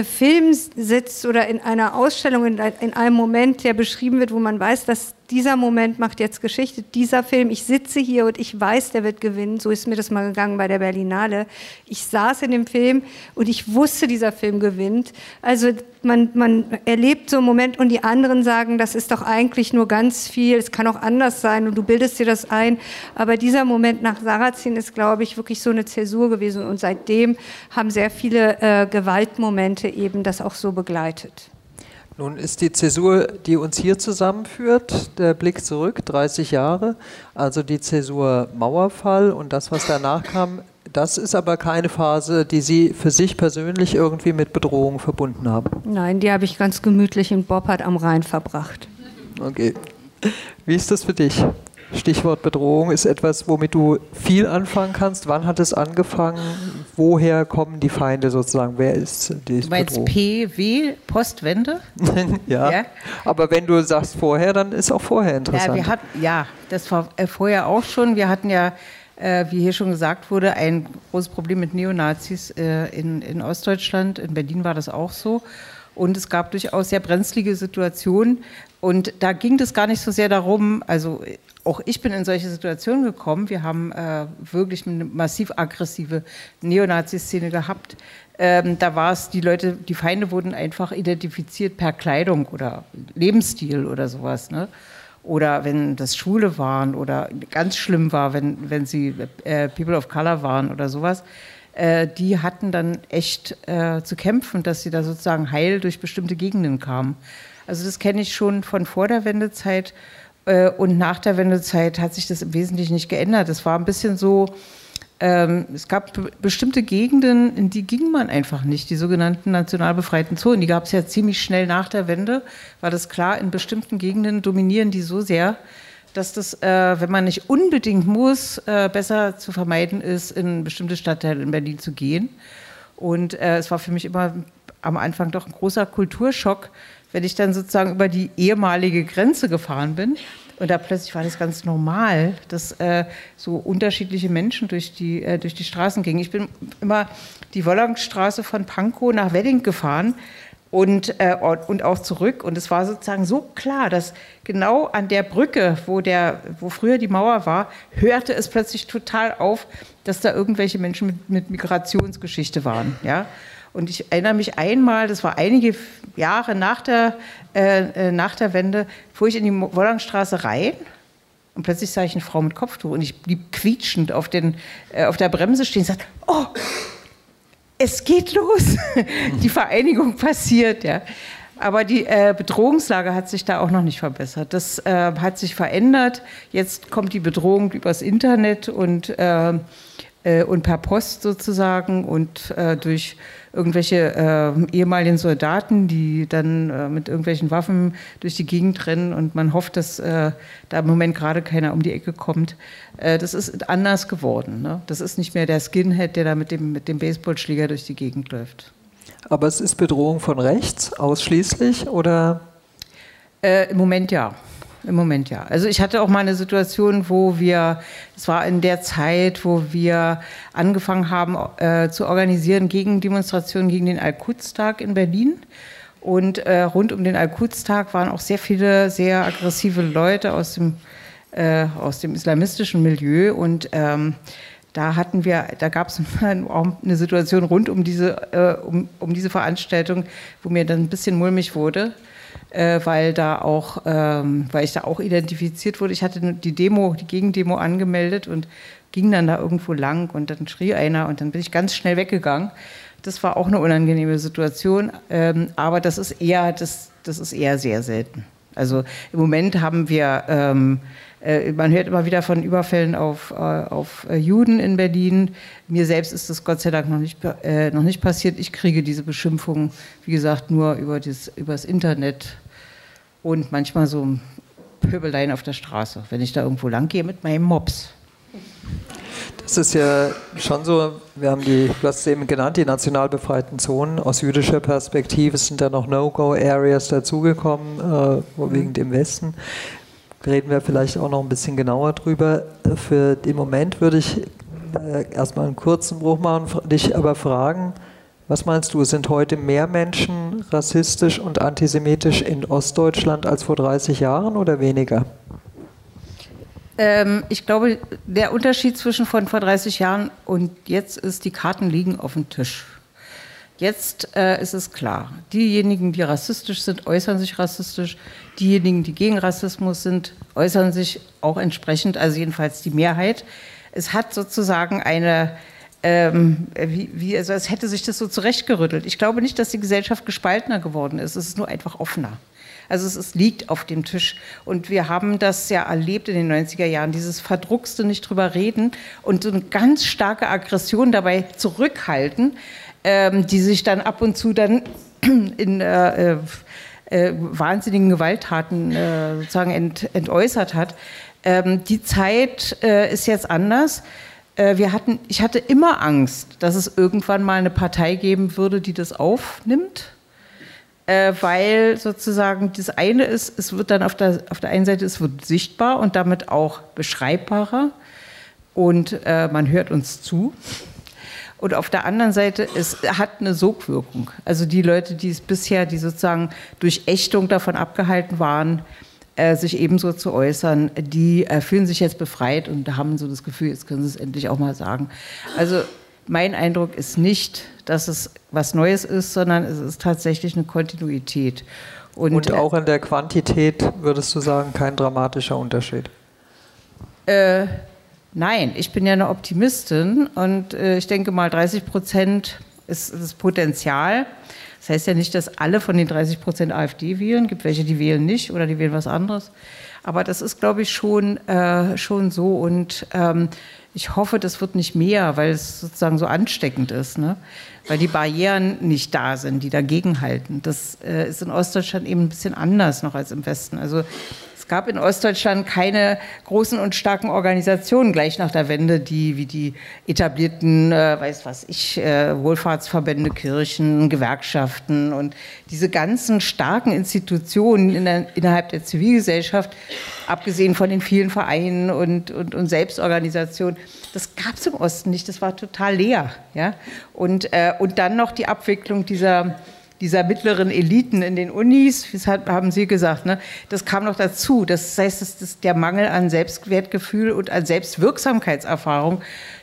Film sitzt oder in einer Ausstellung, in, in einem Moment, der beschrieben wird, wo man weiß, dass dieser Moment macht jetzt Geschichte, dieser Film, ich sitze hier und ich weiß, der wird gewinnen. So ist mir das mal gegangen bei der Berlinale. Ich saß in dem Film und ich wusste, dieser Film gewinnt. Also man, man erlebt so einen Moment und die anderen sagen, das ist doch eigentlich nur ganz viel, es kann auch anders sein und du bildest dir das ein. Aber dieser Moment nach Sarrazin ist, glaube ich, wirklich so eine Zäsur gewesen und seitdem haben sehr viele äh, Gewaltmomente eben das auch so begleitet. Nun ist die Zäsur, die uns hier zusammenführt, der Blick zurück, 30 Jahre, also die Zäsur Mauerfall und das, was danach kam, das ist aber keine Phase, die Sie für sich persönlich irgendwie mit Bedrohung verbunden haben. Nein, die habe ich ganz gemütlich in Boppard am Rhein verbracht. Okay. Wie ist das für dich? Stichwort Bedrohung ist etwas, womit du viel anfangen kannst. Wann hat es angefangen? Woher kommen die Feinde sozusagen? Wer ist die Du meinst PW, Postwende? ja. Ja. Aber wenn du sagst vorher, dann ist auch vorher interessant. Ja, wir hatten, ja, das war äh, vorher auch schon. Wir hatten ja, äh, wie hier schon gesagt wurde, ein großes Problem mit Neonazis äh, in, in Ostdeutschland. In Berlin war das auch so. Und es gab durchaus sehr brenzlige Situationen. Und da ging es gar nicht so sehr darum, also auch ich bin in solche Situationen gekommen. Wir haben äh, wirklich eine massiv aggressive Neonazi-Szene gehabt. Ähm, da war es, die Leute, die Feinde wurden einfach identifiziert per Kleidung oder Lebensstil oder sowas. Ne? Oder wenn das Schwule waren oder ganz schlimm war, wenn, wenn sie äh, People of Color waren oder sowas. Äh, die hatten dann echt äh, zu kämpfen, dass sie da sozusagen heil durch bestimmte Gegenden kamen. Also das kenne ich schon von vor der Wendezeit und nach der Wendezeit hat sich das im Wesentlichen nicht geändert. Es war ein bisschen so, ähm, es gab be- bestimmte Gegenden, in die ging man einfach nicht, die sogenannten national befreiten Zonen. Die gab es ja ziemlich schnell nach der Wende, war das klar, in bestimmten Gegenden dominieren die so sehr, dass das, äh, wenn man nicht unbedingt muss, äh, besser zu vermeiden ist, in bestimmte Stadtteile in Berlin zu gehen. Und äh, es war für mich immer am Anfang doch ein großer Kulturschock, wenn ich dann sozusagen über die ehemalige Grenze gefahren bin. Und da plötzlich war das ganz normal, dass äh, so unterschiedliche Menschen durch die, äh, durch die Straßen gingen. Ich bin immer die Wollangstraße von Pankow nach Wedding gefahren und, äh, und auch zurück. Und es war sozusagen so klar, dass genau an der Brücke, wo, der, wo früher die Mauer war, hörte es plötzlich total auf, dass da irgendwelche Menschen mit, mit Migrationsgeschichte waren. Ja? Und ich erinnere mich einmal, das war einige Jahre nach der, äh, äh, nach der Wende, fuhr ich in die Wollangstraße rein und plötzlich sah ich eine Frau mit Kopftuch und ich blieb quietschend auf, den, äh, auf der Bremse stehen und sagte, oh, es geht los. Die Vereinigung passiert, ja. Aber die äh, Bedrohungslage hat sich da auch noch nicht verbessert. Das äh, hat sich verändert. Jetzt kommt die Bedrohung übers Internet und, äh, äh, und per Post sozusagen und äh, durch irgendwelche äh, ehemaligen Soldaten, die dann äh, mit irgendwelchen Waffen durch die Gegend rennen und man hofft, dass äh, da im Moment gerade keiner um die Ecke kommt. Äh, das ist anders geworden. Ne? Das ist nicht mehr der Skinhead, der da mit dem, mit dem Baseballschläger durch die Gegend läuft. Aber es ist Bedrohung von rechts ausschließlich oder? Äh, Im Moment ja. Im Moment ja. Also ich hatte auch mal eine Situation, wo wir, es war in der Zeit, wo wir angefangen haben äh, zu organisieren gegen Demonstrationen gegen den Al-Quds-Tag in Berlin. Und äh, rund um den Al-Quds-Tag waren auch sehr viele sehr aggressive Leute aus dem, äh, aus dem islamistischen Milieu. Und ähm, da hatten wir, da gab es auch eine Situation rund um diese, äh, um, um diese Veranstaltung, wo mir dann ein bisschen mulmig wurde, äh, weil da auch, ähm, weil ich da auch identifiziert wurde. Ich hatte die Demo, die Gegendemo angemeldet und ging dann da irgendwo lang und dann schrie einer und dann bin ich ganz schnell weggegangen. Das war auch eine unangenehme Situation, ähm, aber das ist eher, das, das ist eher sehr selten. Also im Moment haben wir ähm, äh, man hört immer wieder von Überfällen auf, äh, auf äh, Juden in Berlin. Mir selbst ist das Gott sei Dank noch nicht, äh, noch nicht passiert. Ich kriege diese Beschimpfungen, wie gesagt, nur über das, übers Internet und manchmal so Pöbeleien auf der Straße, wenn ich da irgendwo lang gehe mit meinem Mops. Das ist ja schon so, wir haben die, du hast es eben genannt, die national befreiten Zonen. Aus jüdischer Perspektive sind da noch No-Go-Areas dazugekommen, äh, wegen dem Westen. Reden wir vielleicht auch noch ein bisschen genauer drüber. Für den Moment würde ich äh, erstmal einen kurzen Bruch machen, dich aber fragen, was meinst du, sind heute mehr Menschen rassistisch und antisemitisch in Ostdeutschland als vor 30 Jahren oder weniger? Ähm, ich glaube, der Unterschied zwischen von vor 30 Jahren und jetzt ist, die Karten liegen auf dem Tisch. Jetzt äh, ist es klar, diejenigen, die rassistisch sind, äußern sich rassistisch. Diejenigen, die gegen Rassismus sind, äußern sich auch entsprechend, also jedenfalls die Mehrheit. Es hat sozusagen eine, ähm, wie, wie, also es hätte sich das so zurechtgerüttelt. Ich glaube nicht, dass die Gesellschaft gespaltener geworden ist. Es ist nur einfach offener. Also es, es liegt auf dem Tisch. Und wir haben das ja erlebt in den 90er Jahren, dieses verdruckste nicht drüber reden und so eine ganz starke Aggression dabei zurückhalten, ähm, die sich dann ab und zu dann in äh, äh, wahnsinnigen Gewalttaten äh, sozusagen ent, entäußert hat. Ähm, die Zeit äh, ist jetzt anders. äh, wir hatten, ich hatte immer Angst, dass es irgendwann mal eine Partei geben würde, die das aufnimmt. Äh, weil sozusagen das eine ist, es wird dann auf der, auf der einen Seite, es wird sichtbar und damit auch beschreibbarer und äh, man hört uns zu. Und auf der anderen Seite, es hat eine Sogwirkung. Also die Leute, die es bisher, die sozusagen durch Ächtung davon abgehalten waren, äh, sich ebenso zu äußern, die äh, fühlen sich jetzt befreit und haben so das Gefühl, jetzt können sie es endlich auch mal sagen. Also mein Eindruck ist nicht, dass es was Neues ist, sondern es ist tatsächlich eine Kontinuität. Und, und auch in der Quantität würdest du sagen, kein dramatischer Unterschied? Äh, Nein, ich bin ja eine Optimistin und äh, ich denke mal, 30 Prozent ist das Potenzial. Das heißt ja nicht, dass alle von den 30 Prozent AfD wählen. Es gibt welche, die wählen nicht oder die wählen was anderes. Aber das ist, glaube ich, schon, äh, schon so. Und ähm, ich hoffe, das wird nicht mehr, weil es sozusagen so ansteckend ist. Ne? Weil die Barrieren nicht da sind, die dagegen halten. Das äh, ist in Ostdeutschland eben ein bisschen anders noch als im Westen. Also gab in Ostdeutschland keine großen und starken Organisationen gleich nach der Wende, die wie die etablierten, äh, weiß was ich, äh, Wohlfahrtsverbände, Kirchen, Gewerkschaften und diese ganzen starken Institutionen in der, innerhalb der Zivilgesellschaft, abgesehen von den vielen Vereinen und, und, und Selbstorganisationen, das gab es im Osten nicht. Das war total leer. Ja? Und, äh, und dann noch die Abwicklung dieser dieser mittleren Eliten in den Unis, das haben Sie gesagt, ne, das kam noch dazu. Das heißt, das ist der Mangel an Selbstwertgefühl und an Selbstwirksamkeitserfahrung,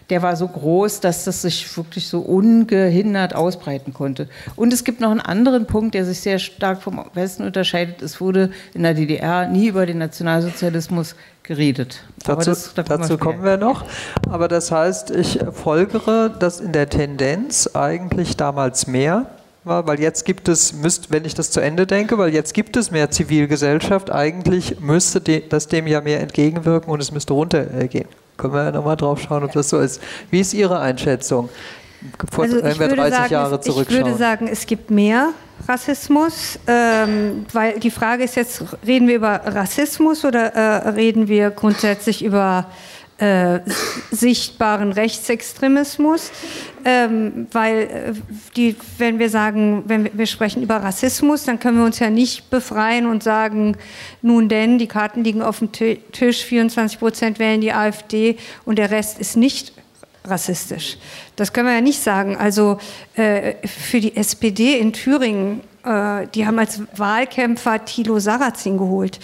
der war so groß, dass das sich wirklich so ungehindert ausbreiten konnte. Und es gibt noch einen anderen Punkt, der sich sehr stark vom Westen unterscheidet. Es wurde in der DDR nie über den Nationalsozialismus geredet. Dazu, das, da kommen, dazu wir kommen wir noch. Aber das heißt, ich folgere, dass in der Tendenz eigentlich damals mehr war, weil jetzt gibt es, müsst, wenn ich das zu Ende denke, weil jetzt gibt es mehr Zivilgesellschaft, eigentlich müsste das dem ja mehr entgegenwirken und es müsste runtergehen. Können wir ja nochmal drauf schauen, ob das so ist. Wie ist Ihre Einschätzung? Vor, also wenn wir 30 sagen, Jahre zurückschauen. Ich würde sagen, es gibt mehr Rassismus, ähm, weil die Frage ist jetzt, reden wir über Rassismus oder äh, reden wir grundsätzlich über äh, sichtbaren Rechtsextremismus, ähm, weil äh, die, wenn wir sagen, wenn wir, sprechen über Rassismus, dann können wir uns ja nicht befreien und sagen, nun denn, die Karten liegen auf dem Tisch, 24 Prozent wählen die AfD und der Rest ist nicht rassistisch. Das können wir ja nicht sagen. Also äh, für die SPD in Thüringen äh, die haben als Wahlkämpfer Thilo Sarrazin geholt.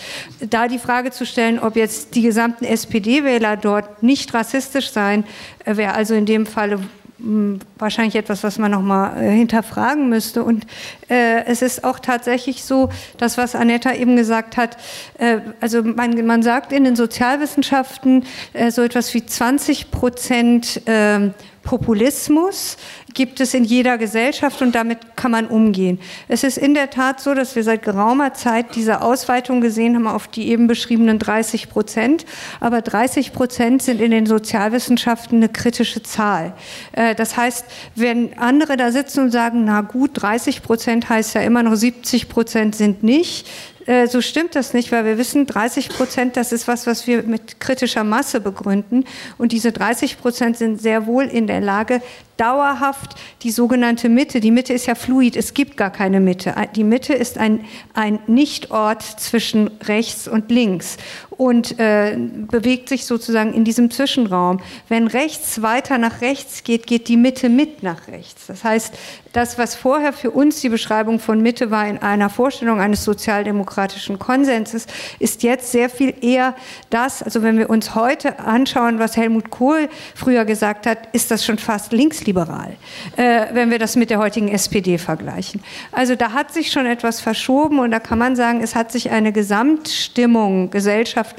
Da die Frage zu stellen, ob jetzt die gesamten SPD-Wähler dort nicht rassistisch seien, äh, wäre also in dem Falle hm, wahrscheinlich etwas, was man noch mal äh, hinterfragen müsste. Und äh, es ist auch tatsächlich so, das, was Anetta eben gesagt hat, äh, also man, man sagt in den Sozialwissenschaften äh, so etwas wie 20 Prozent ähm, Populismus gibt es in jeder Gesellschaft und damit kann man umgehen. Es ist in der Tat so, dass wir seit geraumer Zeit diese Ausweitung gesehen haben auf die eben beschriebenen 30 Prozent. Aber 30 Prozent sind in den Sozialwissenschaften eine kritische Zahl. Äh, das heißt, wenn andere da sitzen und sagen, na gut, 30 Prozent heißt ja immer noch 70 Prozent sind nicht, äh, so stimmt das nicht, weil wir wissen, 30 Prozent, das ist was, was wir mit kritischer Masse begründen. Und diese 30 Prozent sind sehr wohl in der Lage, dauerhaft die sogenannte Mitte, die Mitte ist ja fluid, es gibt gar keine Mitte. Die Mitte ist ein, ein Nichtort zwischen rechts und links und äh, bewegt sich sozusagen in diesem Zwischenraum. Wenn rechts weiter nach rechts geht, geht die Mitte mit nach rechts. Das heißt, das, was vorher für uns die Beschreibung von Mitte war in einer Vorstellung eines sozialdemokratischen Konsenses, ist jetzt sehr viel eher das, also wenn wir uns heute anschauen, was Helmut Kohl früher gesagt hat, ist das schon fast linksliberal, äh, wenn wir das mit der heutigen SPD vergleichen. Also da hat sich schon etwas verschoben und da kann man sagen, es hat sich eine Gesamtstimmung gesellschaftlich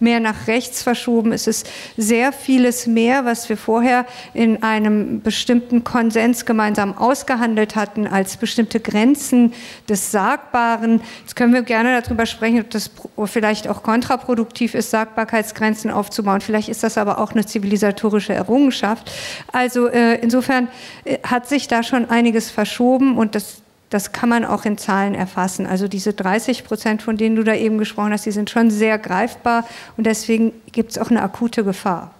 mehr nach rechts verschoben. Es ist sehr vieles mehr, was wir vorher in einem bestimmten Konsens gemeinsam ausgehandelt hatten als bestimmte Grenzen des Sagbaren. Jetzt können wir gerne darüber sprechen, ob das vielleicht auch kontraproduktiv ist, Sagbarkeitsgrenzen aufzubauen. Vielleicht ist das aber auch eine zivilisatorische Errungenschaft. Also äh, insofern äh, hat sich da schon einiges verschoben und das das kann man auch in Zahlen erfassen. Also diese 30 Prozent, von denen du da eben gesprochen hast, die sind schon sehr greifbar und deswegen gibt es auch eine akute Gefahr.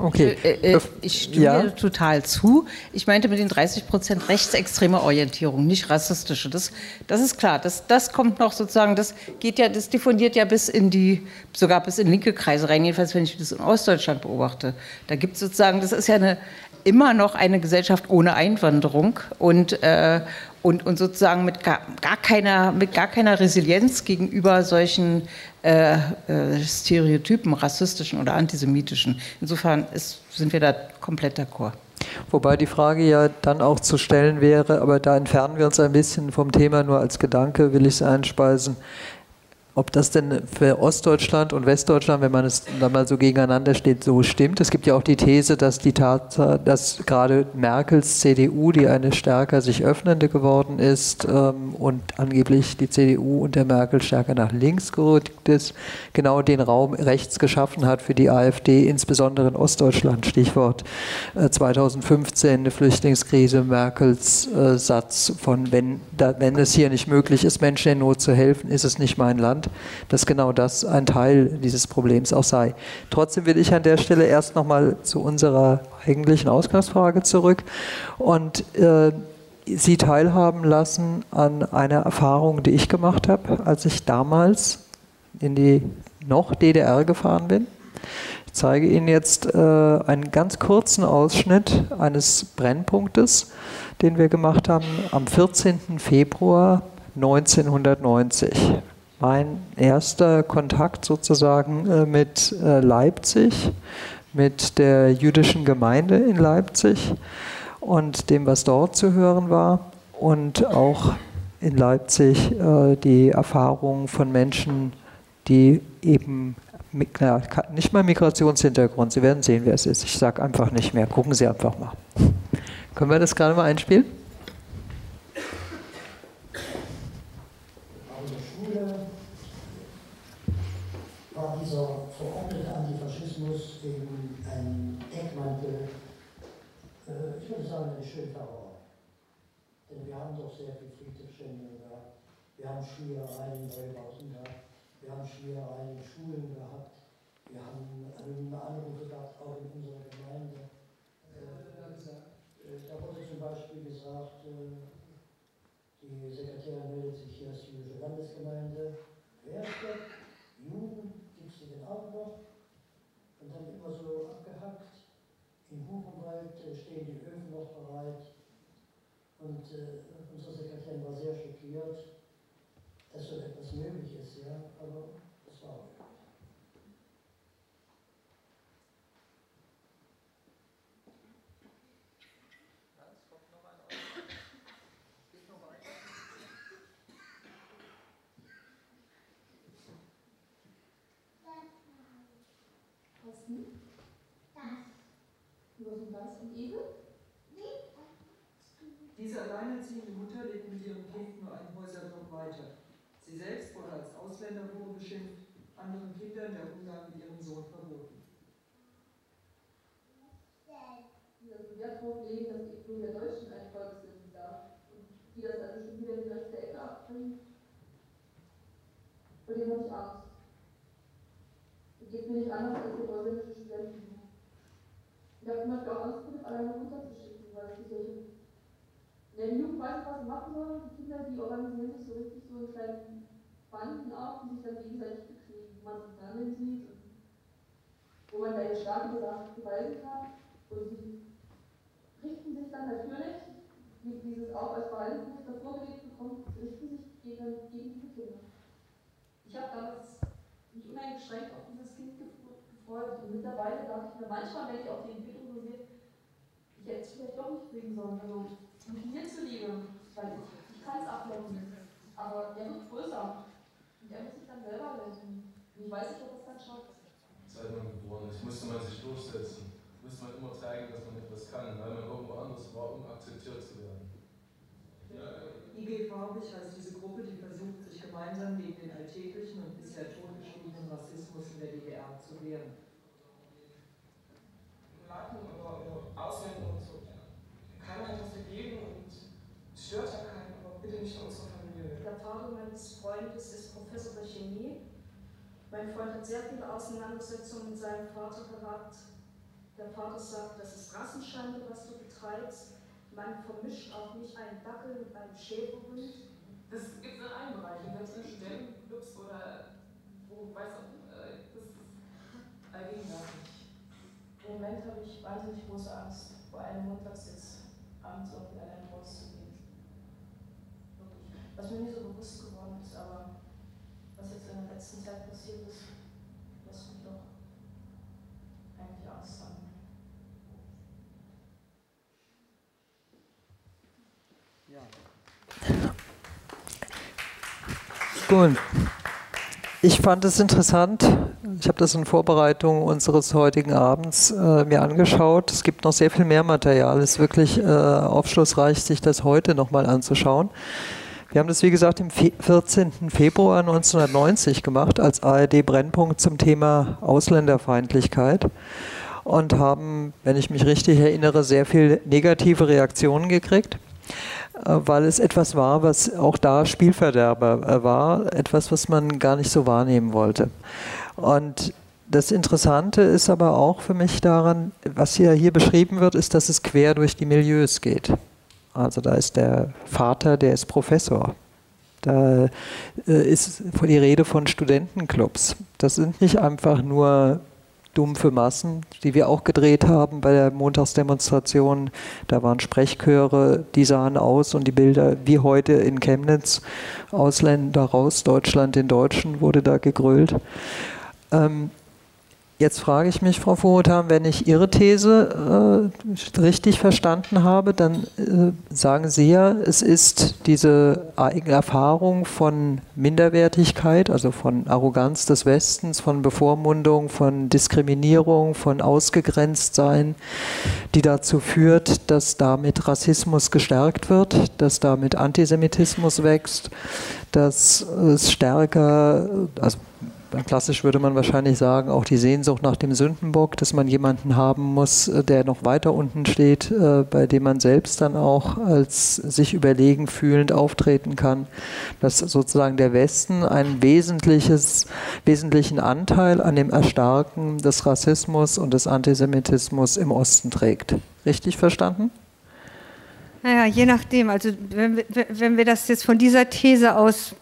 Okay. Äh, äh, ich stimme Ja. dir total zu. Ich meinte mit den 30 Prozent rechtsextreme Orientierung, nicht rassistische. Das, das ist klar. Das, das kommt noch sozusagen, das geht ja, das diffundiert ja bis in die, sogar bis in linke Kreise rein, jedenfalls wenn ich das in Ostdeutschland beobachte. Da gibt es sozusagen, das ist ja eine, immer noch eine Gesellschaft ohne Einwanderung und, äh, und, und sozusagen mit gar, gar, keiner, mit gar keiner Resilienz gegenüber solchen äh, äh, Stereotypen, rassistischen oder antisemitischen. Insofern ist, sind wir da komplett d'accord. Wobei die Frage ja dann auch zu stellen wäre, aber da entfernen wir uns ein bisschen vom Thema, nur als Gedanke will ich es einspeisen, ob das denn für Ostdeutschland und Westdeutschland, wenn man es dann mal so gegeneinander steht, so stimmt. Es gibt ja auch die These, dass die Tatsache, dass gerade Merkels CDU, die eine stärker sich öffnende geworden ist ähm, und angeblich die CDU unter Merkel stärker nach links gerückt ist, genau den Raum rechts geschaffen hat für die AfD, insbesondere in Ostdeutschland. Stichwort äh, 2015 eine Flüchtlingskrise, Merkels äh, Satz von, wenn, da, wenn es hier nicht möglich ist, Menschen in Not zu helfen, ist es nicht mein Land dass genau das ein Teil dieses Problems auch sei. Trotzdem will ich an der Stelle erst nochmal zu unserer eigentlichen Ausgangsfrage zurück und äh, Sie teilhaben lassen an einer Erfahrung, die ich gemacht habe, als ich damals in die noch DDR gefahren bin. Ich zeige Ihnen jetzt äh, einen ganz kurzen Ausschnitt eines Brennpunktes, den wir gemacht haben am 14. Februar 1990 mein erster Kontakt sozusagen äh, mit äh, Leipzig, mit der jüdischen Gemeinde in Leipzig und dem, was dort zu hören war und auch in Leipzig äh, die Erfahrungen von Menschen, die eben nicht mal Migrationshintergrund, Sie werden sehen, wer es ist. Ich sage einfach nicht mehr. Gucken Sie einfach mal. Können wir das gerade mal einspielen? An der Schule war dieser verordnete Antifaschismus eben ein Deckmantel, äh, ich würde sagen, eine Terror. Denn wir haben doch sehr viel Friedhofsschändung gehabt. Wir haben Schmierereien in Neubauten gehabt. Wir haben Schmierereien in Schulen gehabt. Wir haben ähm, Anrufe gehabt, auch in unserer Gemeinde. Äh, äh, da wurde zum Beispiel gesagt, äh, die Sekretärin meldet sich hier als jüdische Landesgemeinde. Wer ist das? Juden? Gibt es die denn auch noch? Und dann immer so abgehackt. Im Buchenwald äh, stehen die Öfen noch bereit. Und äh, unsere Sekretärin war sehr schockiert, dass so etwas möglich ist, ja. Aber das war möglich. Kosten? Das. Was und das? Und Eve? Diese alleinerziehende Mutter lebt mit ihrem Kind nur einen Häuserblock weiter. Sie selbst wurde als Ausländerhure beschimpft, anderen Kindern der Umgang mit ihrem Sohn verboten. Die also Wert drauf legen, dass die Blumen der Deutschen ein Volk sind da. Und die das also schon wieder in die rechte Ecke abbringen. Vor denen habe ich Angst. Die geht mir nicht anders als die ausländische Studenten. Ich habe zum Beispiel auch Angst, Philipp alleine runterzuschicken, weil sie solche. Die Jugend weiß was sie machen sollen. Die Kinder, die organisieren sich so richtig so in kleinen Banden auf, die sich dann gegenseitig bekriegen, wo man sich Fernsehen sieht und wo man deine starke Sachen beweisen kann. Und die richten sich dann natürlich, wie dieses auch als Verhaltensmuster vorgelegt bekommt, richten sich gegen, gegen diese Kinder. Ich habe damals mich uneingeschränkt auf dieses Kind gef- gefreut und mittlerweile dachte ich mir manchmal, wenn ich auf die Entwicklung so sehe, ich hätte es vielleicht doch nicht bringen sollen. Also mit mir zuliebe, weil ich, ich kann es ablenken. Aber der wird größer und er muss sich dann selber lenken. Und ich weiß nicht, ob es dann schafft. Seit man geboren ist, musste man sich durchsetzen. Musste man immer zeigen, dass man etwas kann, weil man irgendwo anders war, um akzeptiert zu werden. IG Farbig heißt diese Gruppe, die versucht, sich gemeinsam gegen den alltäglichen und bisher totgeschwiegenen Rassismus in der DDR zu wehren. Latten oder, oder Ausländer und so. Keiner hat was dagegen und es stört ja keinen, aber bitte nicht in unserer Familie. Der Vater meines Freundes ist Professor der Chemie. Mein Freund hat sehr viele Auseinandersetzungen mit seinem Vater gehabt. Der Vater sagt, das ist Rassenschande, was du betreibst. Man vermischt auch nicht einen Dackel mit einem Schäferhund. Das gibt es in allen Bereichen, selbst in Studentenclubs oder wo, weiß auch, äh, das ist allgegenwärtig. Im Moment habe ich wahnsinnig große Angst vor einem Montagssitz abends irgendwie allein rauszugehen. Wirklich. Was mir nie so bewusst geworden ist, aber was jetzt in der letzten Zeit passiert ist, lässt mich doch eigentlich Angst haben. Gut. Ich fand es interessant. Ich habe das in Vorbereitung unseres heutigen Abends äh, mir angeschaut. Es gibt noch sehr viel mehr Material. Es ist wirklich äh, aufschlussreich, sich das heute nochmal anzuschauen. Wir haben das, wie gesagt, am 14. Februar 1990 gemacht als ARD-Brennpunkt zum Thema Ausländerfeindlichkeit und haben, wenn ich mich richtig erinnere, sehr viel negative Reaktionen gekriegt weil es etwas war, was auch da Spielverderber äh, war, etwas, was man gar nicht so wahrnehmen wollte. Und das Interessante ist aber auch für mich daran, was hier, hier beschrieben wird, ist, dass es quer durch die Milieus geht. Also da ist der Vater, der ist Professor. Da äh, ist die Rede von Studentenclubs. Das sind nicht einfach nur dumpfe Massen, die wir auch gedreht haben bei der Montagsdemonstration. Da waren Sprechchöre, die sahen aus und die Bilder wie heute in Chemnitz. Ausländer raus, Deutschland den Deutschen wurde da gegrölt. Ähm, Jetzt frage ich mich, Frau Vorotan, wenn ich Ihre These äh, richtig verstanden habe, dann äh, sagen Sie ja, es ist diese Erfahrung von Minderwertigkeit, also von Arroganz des Westens, von Bevormundung, von Diskriminierung, von Ausgegrenztsein, die dazu führt, dass damit Rassismus gestärkt wird, dass damit Antisemitismus wächst, dass es stärker, also klassisch würde man wahrscheinlich sagen, auch die Sehnsucht nach dem Sündenbock, dass man jemanden haben muss, äh, der noch weiter unten steht, äh, bei dem man selbst dann auch als sich überlegen fühlend auftreten kann, dass sozusagen der Westen einen wesentlichen Anteil an dem Erstarken des Rassismus und des Antisemitismus im Osten trägt. Richtig verstanden? Naja, je nachdem. Also wenn wir, wenn wir das jetzt von dieser These aus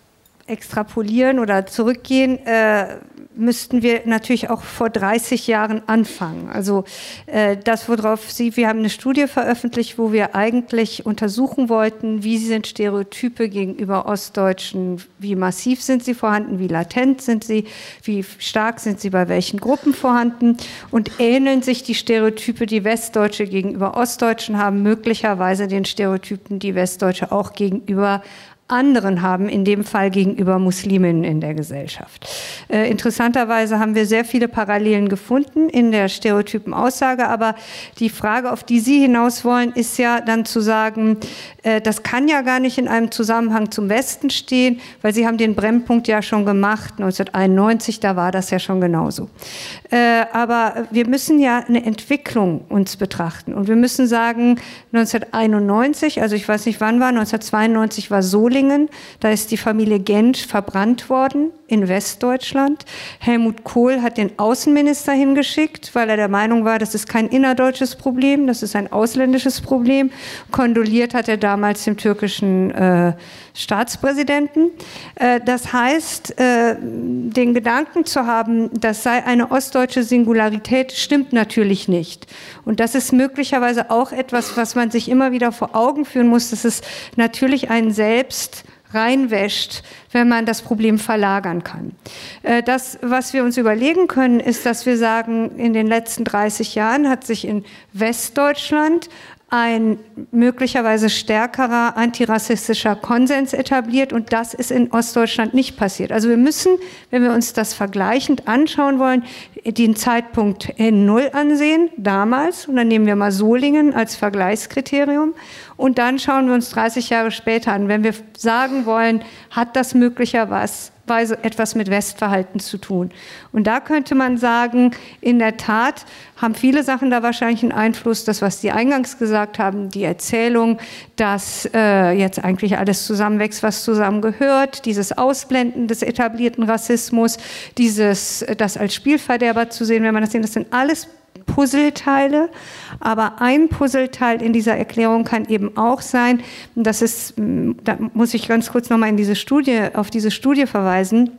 extrapolieren oder zurückgehen, äh, müssten wir natürlich auch vor 30 Jahren anfangen. Also äh, das, worauf Sie, wir haben eine Studie veröffentlicht, wo wir eigentlich untersuchen wollten, wie sind Stereotype gegenüber Ostdeutschen, wie massiv sind sie vorhanden, wie latent sind sie, wie stark sind sie bei welchen Gruppen vorhanden und ähneln sich die Stereotype, die Westdeutsche gegenüber Ostdeutschen haben, möglicherweise den Stereotypen, die Westdeutsche auch gegenüber anderen haben, in dem Fall gegenüber Musliminnen in der Gesellschaft. Äh, interessanterweise haben wir sehr viele Parallelen gefunden in der stereotypen Aussage, aber die Frage, auf die Sie hinaus wollen, ist ja dann zu sagen, äh, das kann ja gar nicht in einem Zusammenhang zum Westen stehen, weil Sie haben den Brennpunkt ja schon gemacht, 1991, da war das ja schon genauso. Äh, aber wir müssen ja eine Entwicklung uns betrachten und wir müssen sagen, 1991, also ich weiß nicht wann war, 1992 war Solingen, Solingen. Da ist die Familie Gensch verbrannt worden in Westdeutschland. Helmut Kohl hat den Außenminister hingeschickt, weil er der Meinung war, das ist kein innerdeutsches Problem, das ist ein ausländisches Problem. Kondoliert hat er damals dem türkischen äh, Staatspräsidenten. Äh, das heißt, äh, den Gedanken zu haben, das sei eine ostdeutsche Singularität, stimmt natürlich nicht. Und das ist möglicherweise auch etwas, was man sich immer wieder vor Augen führen muss, dass es natürlich einen selbst reinwäscht, wenn man das Problem verlagern kann. Äh, das, was wir uns überlegen können, ist, dass wir sagen, in den letzten 30 Jahren hat sich in Westdeutschland ein möglicherweise stärkerer antirassistischer Konsens etabliert und das ist in Ostdeutschland nicht passiert. Also wir müssen, wenn wir uns das vergleichend anschauen wollen, den Zeitpunkt N0 ansehen, damals, und dann nehmen wir mal Solingen als Vergleichskriterium und dann schauen wir uns 30 Jahre später an. Wenn wir sagen wollen, hat das möglicherweise Weise etwas mit Westverhalten zu tun. Und da könnte man sagen, in der Tat haben viele Sachen da wahrscheinlich einen Einfluss. Das, was Sie eingangs gesagt haben, die Erzählung, dass äh, jetzt eigentlich alles zusammenwächst, was zusammengehört, dieses Ausblenden des etablierten Rassismus, dieses, das als Spielverderber zu sehen, wenn man das sehen, das sind alles Puzzleteile, aber ein Puzzleteil in dieser Erklärung kann eben auch sein, das ist, da muss ich ganz kurz nochmal in diese Studie, auf diese Studie verweisen,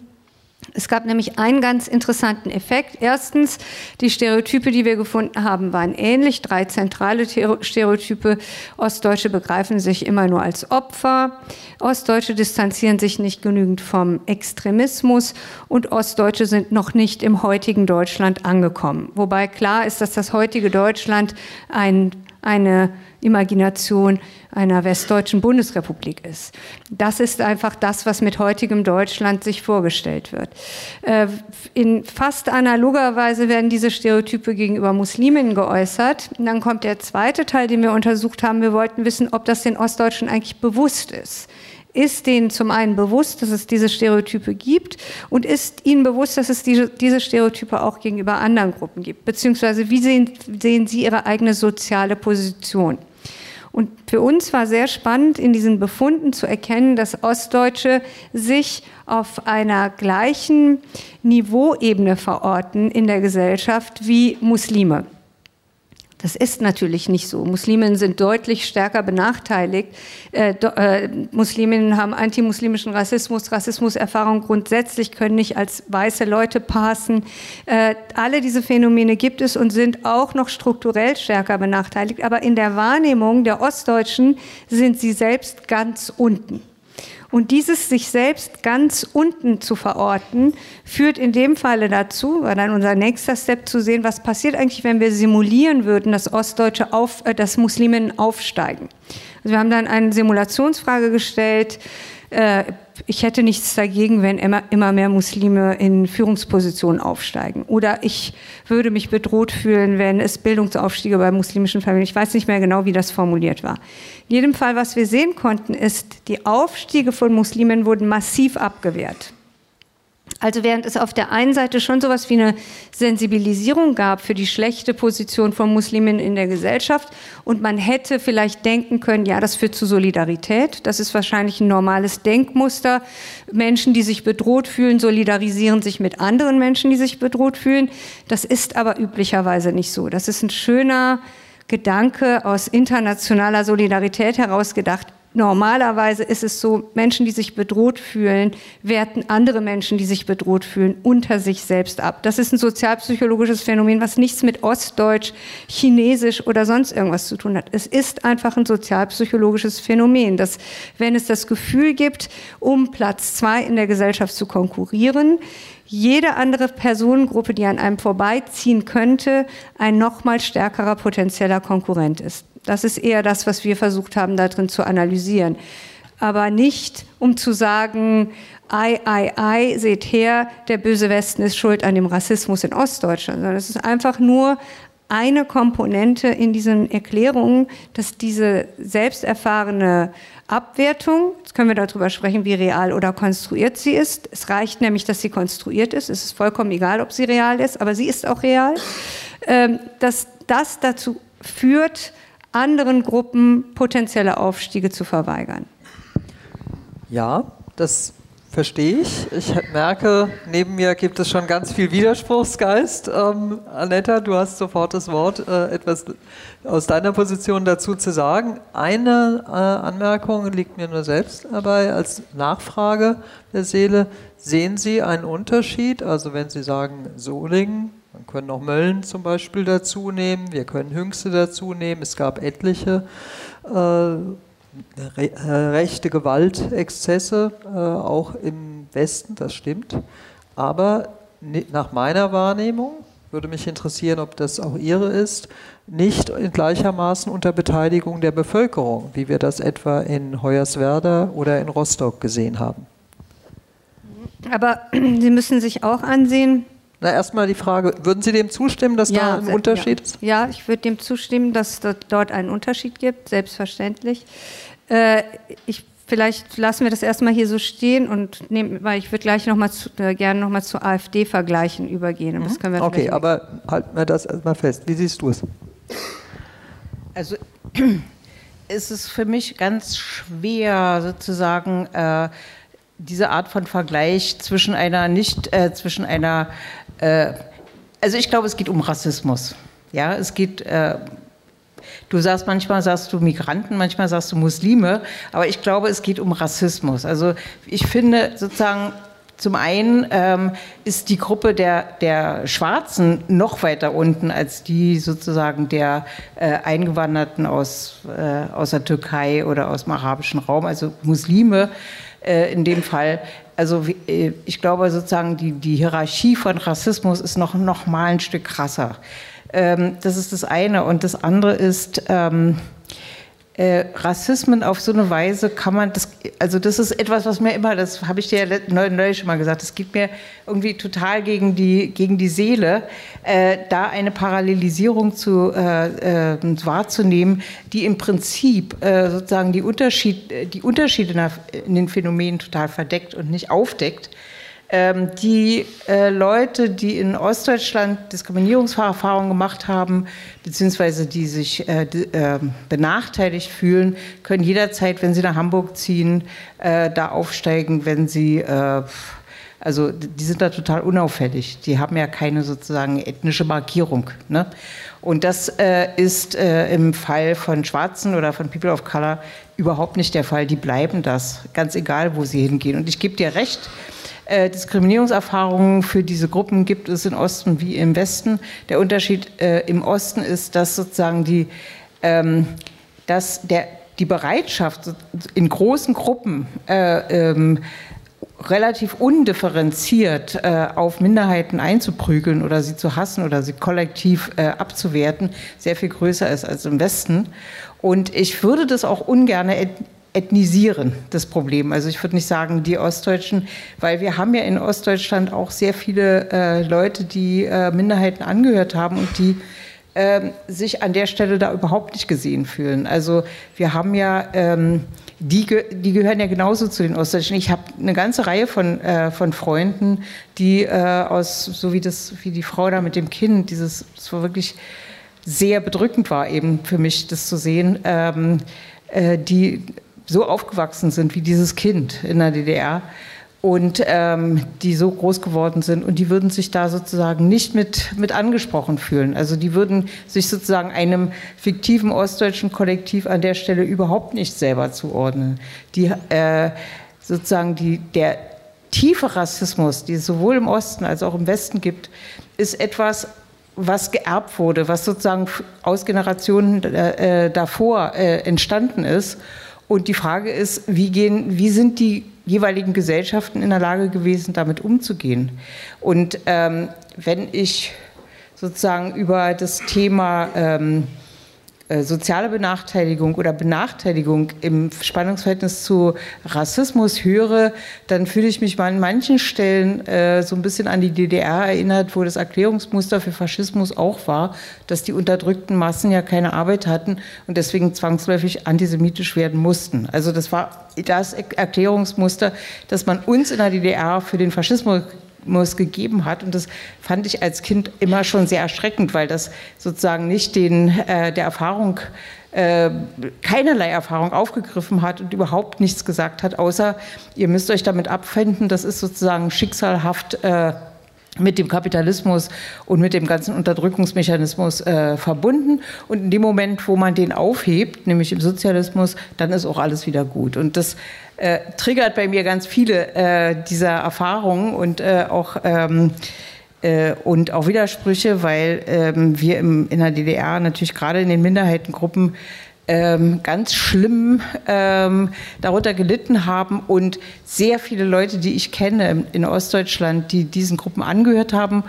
es gab nämlich einen ganz interessanten Effekt. Erstens, die Stereotype, die wir gefunden haben, waren ähnlich. Drei zentrale Stereotype. Ostdeutsche begreifen sich immer nur als Opfer. Ostdeutsche distanzieren sich nicht genügend vom Extremismus. Und Ostdeutsche sind noch nicht im heutigen Deutschland angekommen. Wobei klar ist, dass das heutige Deutschland ein, eine Imagination einer westdeutschen Bundesrepublik ist. Das ist einfach das, was mit heutigem Deutschland sich vorgestellt wird. Äh, in fast analoger Weise werden diese Stereotype gegenüber Musliminnen geäußert. Und dann kommt der zweite Teil, den wir untersucht haben. Wir wollten wissen, ob das den Ostdeutschen eigentlich bewusst ist ist denen zum einen bewusst, dass es diese Stereotype gibt und ist ihnen bewusst, dass es diese, diese Stereotype auch gegenüber anderen Gruppen gibt, beziehungsweise wie sehen, sehen sie ihre eigene soziale Position. Und für uns war sehr spannend, in diesen Befunden zu erkennen, dass Ostdeutsche sich auf einer gleichen Niveauebene verorten in der Gesellschaft wie Muslime. Das ist natürlich nicht so. Musliminnen sind deutlich stärker benachteiligt. Äh, äh, Musliminnen haben antimuslimischen Rassismus, Rassismuserfahrung grundsätzlich, können nicht als weiße Leute passen. Äh, alle diese Phänomene gibt es und sind auch noch strukturell stärker benachteiligt. Aber in der Wahrnehmung der Ostdeutschen sind sie selbst ganz unten. Und dieses sich selbst ganz unten zu verorten, führt in dem Falle dazu, war dann unser nächster Step zu sehen, was passiert eigentlich, wenn wir simulieren würden, dass Ostdeutsche auf, äh, dass Musliminnen aufsteigen. Also wir haben dann eine Simulationsfrage gestellt, äh, ich hätte nichts dagegen, wenn immer, immer mehr Muslime in Führungspositionen aufsteigen. Oder ich würde mich bedroht fühlen, wenn es Bildungsaufstiege bei muslimischen Familien. Ich weiß nicht mehr genau, wie das formuliert war. In jedem Fall, was wir sehen konnten, ist, die Aufstiege von Muslimen wurden massiv abgewehrt. Also während es auf der einen Seite schon so etwas wie eine Sensibilisierung gab für die schlechte Position von Muslimen in der Gesellschaft und man hätte vielleicht denken können, ja, das führt zu Solidarität, das ist wahrscheinlich ein normales Denkmuster. Menschen, die sich bedroht fühlen, solidarisieren sich mit anderen Menschen, die sich bedroht fühlen. Das ist aber üblicherweise nicht so. Das ist ein schöner Gedanke aus internationaler Solidarität herausgedacht. Normalerweise ist es so, Menschen, die sich bedroht fühlen, werten andere Menschen, die sich bedroht fühlen, unter sich selbst ab. Das ist ein sozialpsychologisches Phänomen, was nichts mit Ostdeutsch, Chinesisch oder sonst irgendwas zu tun hat. Es ist einfach ein sozialpsychologisches Phänomen, dass wenn es das Gefühl gibt, um Platz zwei in der Gesellschaft zu konkurrieren, jede andere Personengruppe, die an einem vorbeiziehen könnte, ein noch mal stärkerer potenzieller Konkurrent ist. Das ist eher das, was wir versucht haben, darin zu analysieren. Aber nicht, um zu sagen, ei, ei, ei, seht her, der böse Westen ist schuld an dem Rassismus in Ostdeutschland, sondern es ist einfach nur eine Komponente in diesen Erklärungen, dass diese selbsterfahrene Abwertung, jetzt können wir darüber sprechen, wie real oder konstruiert sie ist. Es reicht nämlich, dass sie konstruiert ist. Es ist vollkommen egal, ob sie real ist, aber sie ist auch real. Ähm, dass das dazu führt, anderen Gruppen potenzielle Aufstiege zu verweigern. Ja, das verstehe ich. Ich merke, neben mir gibt es schon ganz viel Widerspruchsgeist. Ähm, Anetta, du hast sofort das Wort, äh, etwas aus deiner Position dazu zu sagen. Eine äh, Anmerkung liegt mir nur selbst dabei als Nachfrage der Seele. Sehen Sie einen Unterschied? Also wenn Sie sagen Solingen, man können auch Mölln zum Beispiel dazu nehmen, wir können Hüngste dazu nehmen. Es gab etliche äh, re äh, rechte Gewaltexzesse, äh, auch im Westen, das stimmt. Aber nach meiner Wahrnehmung, würde mich interessieren, ob das auch Ihre ist, nicht in gleichermaßen unter Beteiligung der Bevölkerung, wie wir das etwa in Hoyerswerda oder in Rostock gesehen haben. Aber Sie müssen sich auch ansehen, na, erstmal die Frage, würden Sie dem zustimmen, dass ja, da ein Unterschied ja. ist? Ja, ich würde dem zustimmen, dass es dort einen Unterschied gibt, selbstverständlich. Äh, ich, vielleicht lassen wir das erstmal hier so stehen und nehmen, weil ich würde gleich noch mal zu, äh, gerne nochmal zu AfD-Vergleichen übergehen. Mhm. okay, aber halten wir das erstmal fest. Wie siehst du es? Also ist es für mich ganz schwer, sozusagen äh, diese Art von Vergleich zwischen einer nicht, äh, zwischen einer äh, also ich glaube, es geht um Rassismus. Ja, es geht, äh, du sagst manchmal sagst du Migranten, manchmal sagst du Muslime, aber ich glaube, es geht um Rassismus. Also ich finde sozusagen, zum einen ähm, ist die Gruppe der, der Schwarzen noch weiter unten als die sozusagen der äh, Eingewanderten aus, äh, aus der Türkei oder aus dem arabischen Raum, also Muslime äh, in dem Fall. Also äh, ich glaube sozusagen, die, die Hierarchie von Rassismus ist noch, noch mal ein Stück krasser. Ähm, das ist das eine. Und das andere ist, ähm, äh, Rassismen auf so eine Weise kann man, das, also das ist etwas, was mir immer, das habe ich dir ja neulich schon mal gesagt, das geht mir irgendwie total gegen die, gegen die Seele, äh, da eine Parallelisierung zu, äh, äh wahrzunehmen, die im Prinzip äh, sozusagen die, Unterschied, die Unterschiede in den Phänomenen total verdeckt und nicht aufdeckt. Ähm, die äh, Leute, die in Ostdeutschland Diskriminierungserfahrungen gemacht haben, beziehungsweise die sich äh, äh, benachteiligt fühlen, können jederzeit, wenn sie nach Hamburg ziehen, äh, da aufsteigen, wenn sie äh, also die sind da total unauffällig. Die haben ja keine sozusagen ethnische Markierung. Ne? Und das äh, ist im Fall von Schwarzen oder von People of Color überhaupt nicht der Fall. Die bleiben das, ganz egal, wo sie hingehen. Und ich gebe dir recht, äh, Diskriminierungserfahrungen für diese Gruppen gibt es im Osten wie im Westen. Der Unterschied äh, im Osten ist, dass sozusagen die, ähm, dass der, die Bereitschaft in großen Gruppen äh, ähm, relativ undifferenziert äh, auf Minderheiten einzuprügeln oder sie zu hassen oder sie kollektiv äh, abzuwerten, sehr viel größer ist als im Westen. Und ich würde das auch ungern ethnisieren, das Problem. Also ich würde nicht sagen, die Ostdeutschen, weil wir haben ja in Ostdeutschland auch sehr viele äh, Leute, die äh, Minderheiten angehört haben und die äh, sich an der Stelle da überhaupt nicht gesehen fühlen. Also wir haben ja, ähm, die, die gehören ja genauso zu den Ostdeutschen. Ich habe eine ganze Reihe von, äh, von Freunden, die äh, aus, so wie, das, wie die Frau da mit dem Kind, dieses, das war wirklich sehr bedrückend war eben für mich, das zu sehen, ähm, äh, die so aufgewachsen sind wie dieses Kind in der DDR und ähm, die so groß geworden sind und die würden sich da sozusagen nicht mit, mit angesprochen fühlen. Also die würden sich sozusagen einem fiktiven ostdeutschen Kollektiv an der Stelle überhaupt nicht selber zuordnen. Die äh, sozusagen die, der tiefe Rassismus, die es sowohl im Osten als auch im Westen gibt, ist etwas, was geerbt wurde, was sozusagen aus Generationen äh, davor äh, entstanden ist und die Frage ist, wie, gehen, wie sind die jeweiligen Gesellschaften in der Lage gewesen, damit umzugehen? Und ähm, wenn ich sozusagen über das Thema ähm, äh, soziale Benachteiligung oder Benachteiligung im Spannungsverhältnis zu Rassismus höre, dann fühle ich mich mal an manchen Stellen äh, so ein bisschen an die DDR erinnert, wo das Erklärungsmuster für Faschismus auch war, dass die unterdrückten Massen ja keine Arbeit hatten und deswegen zwangsläufig antisemitisch werden mussten. Also das war das Erklärungsmuster, das man uns in der DDR für den Faschismus es gegeben hat. Und das fand ich als Kind immer schon sehr erschreckend, weil das sozusagen nicht den, äh, der Erfahrung, äh, keinerlei Erfahrung aufgegriffen hat und überhaupt nichts gesagt hat, außer ihr müsst euch damit abfinden, das ist sozusagen schicksalhaft. Äh, mit dem Kapitalismus und mit dem ganzen Unterdrückungsmechanismus äh, verbunden. Und in dem Moment, wo man den aufhebt, nämlich im Sozialismus, dann ist auch alles wieder gut. Und das äh, triggert bei mir ganz viele äh, dieser Erfahrungen und äh, auch ähm, äh, und auch Widersprüche, weil ähm, wir im, in der DDR natürlich gerade in den Minderheitengruppen ähm, ganz schlimm ähm, darunter gelitten haben. Und sehr viele Leute, die ich kenne in Ostdeutschland, die diesen Gruppen angehört haben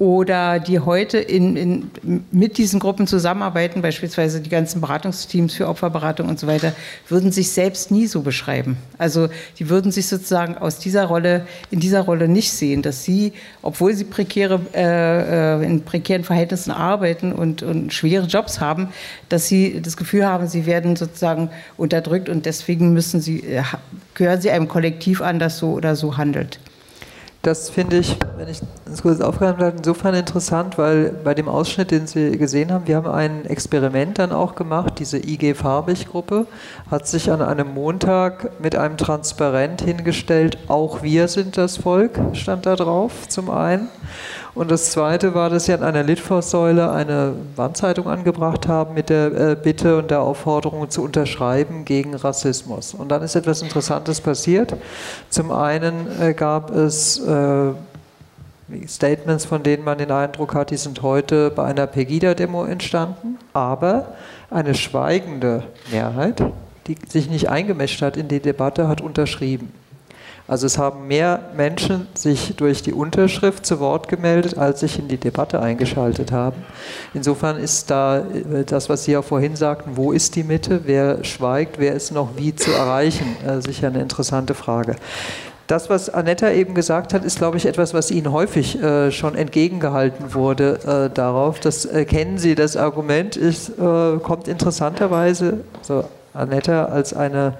oder die heute in, in, mit diesen Gruppen zusammenarbeiten, beispielsweise die ganzen Beratungsteams für Opferberatung und so weiter, würden sich selbst nie so beschreiben. Also die würden sich sozusagen aus dieser Rolle, in dieser Rolle nicht sehen, dass sie, obwohl sie prekäre, äh, äh in prekären Verhältnissen arbeiten und, und schwere Jobs haben, dass sie das Gefühl haben, sie werden sozusagen unterdrückt und deswegen müssen sie, äh, gehören sie einem Kollektiv an, das so oder so handelt. Das finde ich, wenn ich das kurz aufgreifen darf, insofern interessant, weil bei dem Ausschnitt, den Sie gesehen haben, wir haben ein Experiment dann auch gemacht. Diese IG Farbig-Gruppe hat sich an einem Montag mit einem Transparent hingestellt, auch wir sind das Volk, stand da drauf zum einen. Und das Zweite war, dass sie an einer Litfaßsäule eine Wandzeitung angebracht haben mit der äh, Bitte und der Aufforderung zu unterschreiben gegen Rassismus. Und dann ist etwas Interessantes passiert. Zum einen äh, gab es äh, Statements, von denen man den Eindruck hat, die sind heute bei einer Pegida-Demo entstanden, aber eine schweigende Mehrheit, die sich nicht eingemischt hat in die Debatte, hat unterschrieben. Also es haben mehr Menschen sich durch die Unterschrift zu Wort gemeldet, als sich in die Debatte eingeschaltet haben. Insofern ist da äh, das, was Sie ja vorhin sagten, wo ist die Mitte, wer schweigt, wer ist noch wie zu erreichen, äh, sicher eine interessante Frage. Das, was Anetta eben gesagt hat, ist, glaube ich, etwas, was Ihnen häufig äh, schon entgegengehalten wurde äh, darauf. Das äh, kennen Sie, das Argument ist, äh, kommt interessanterweise, so Anetta als eine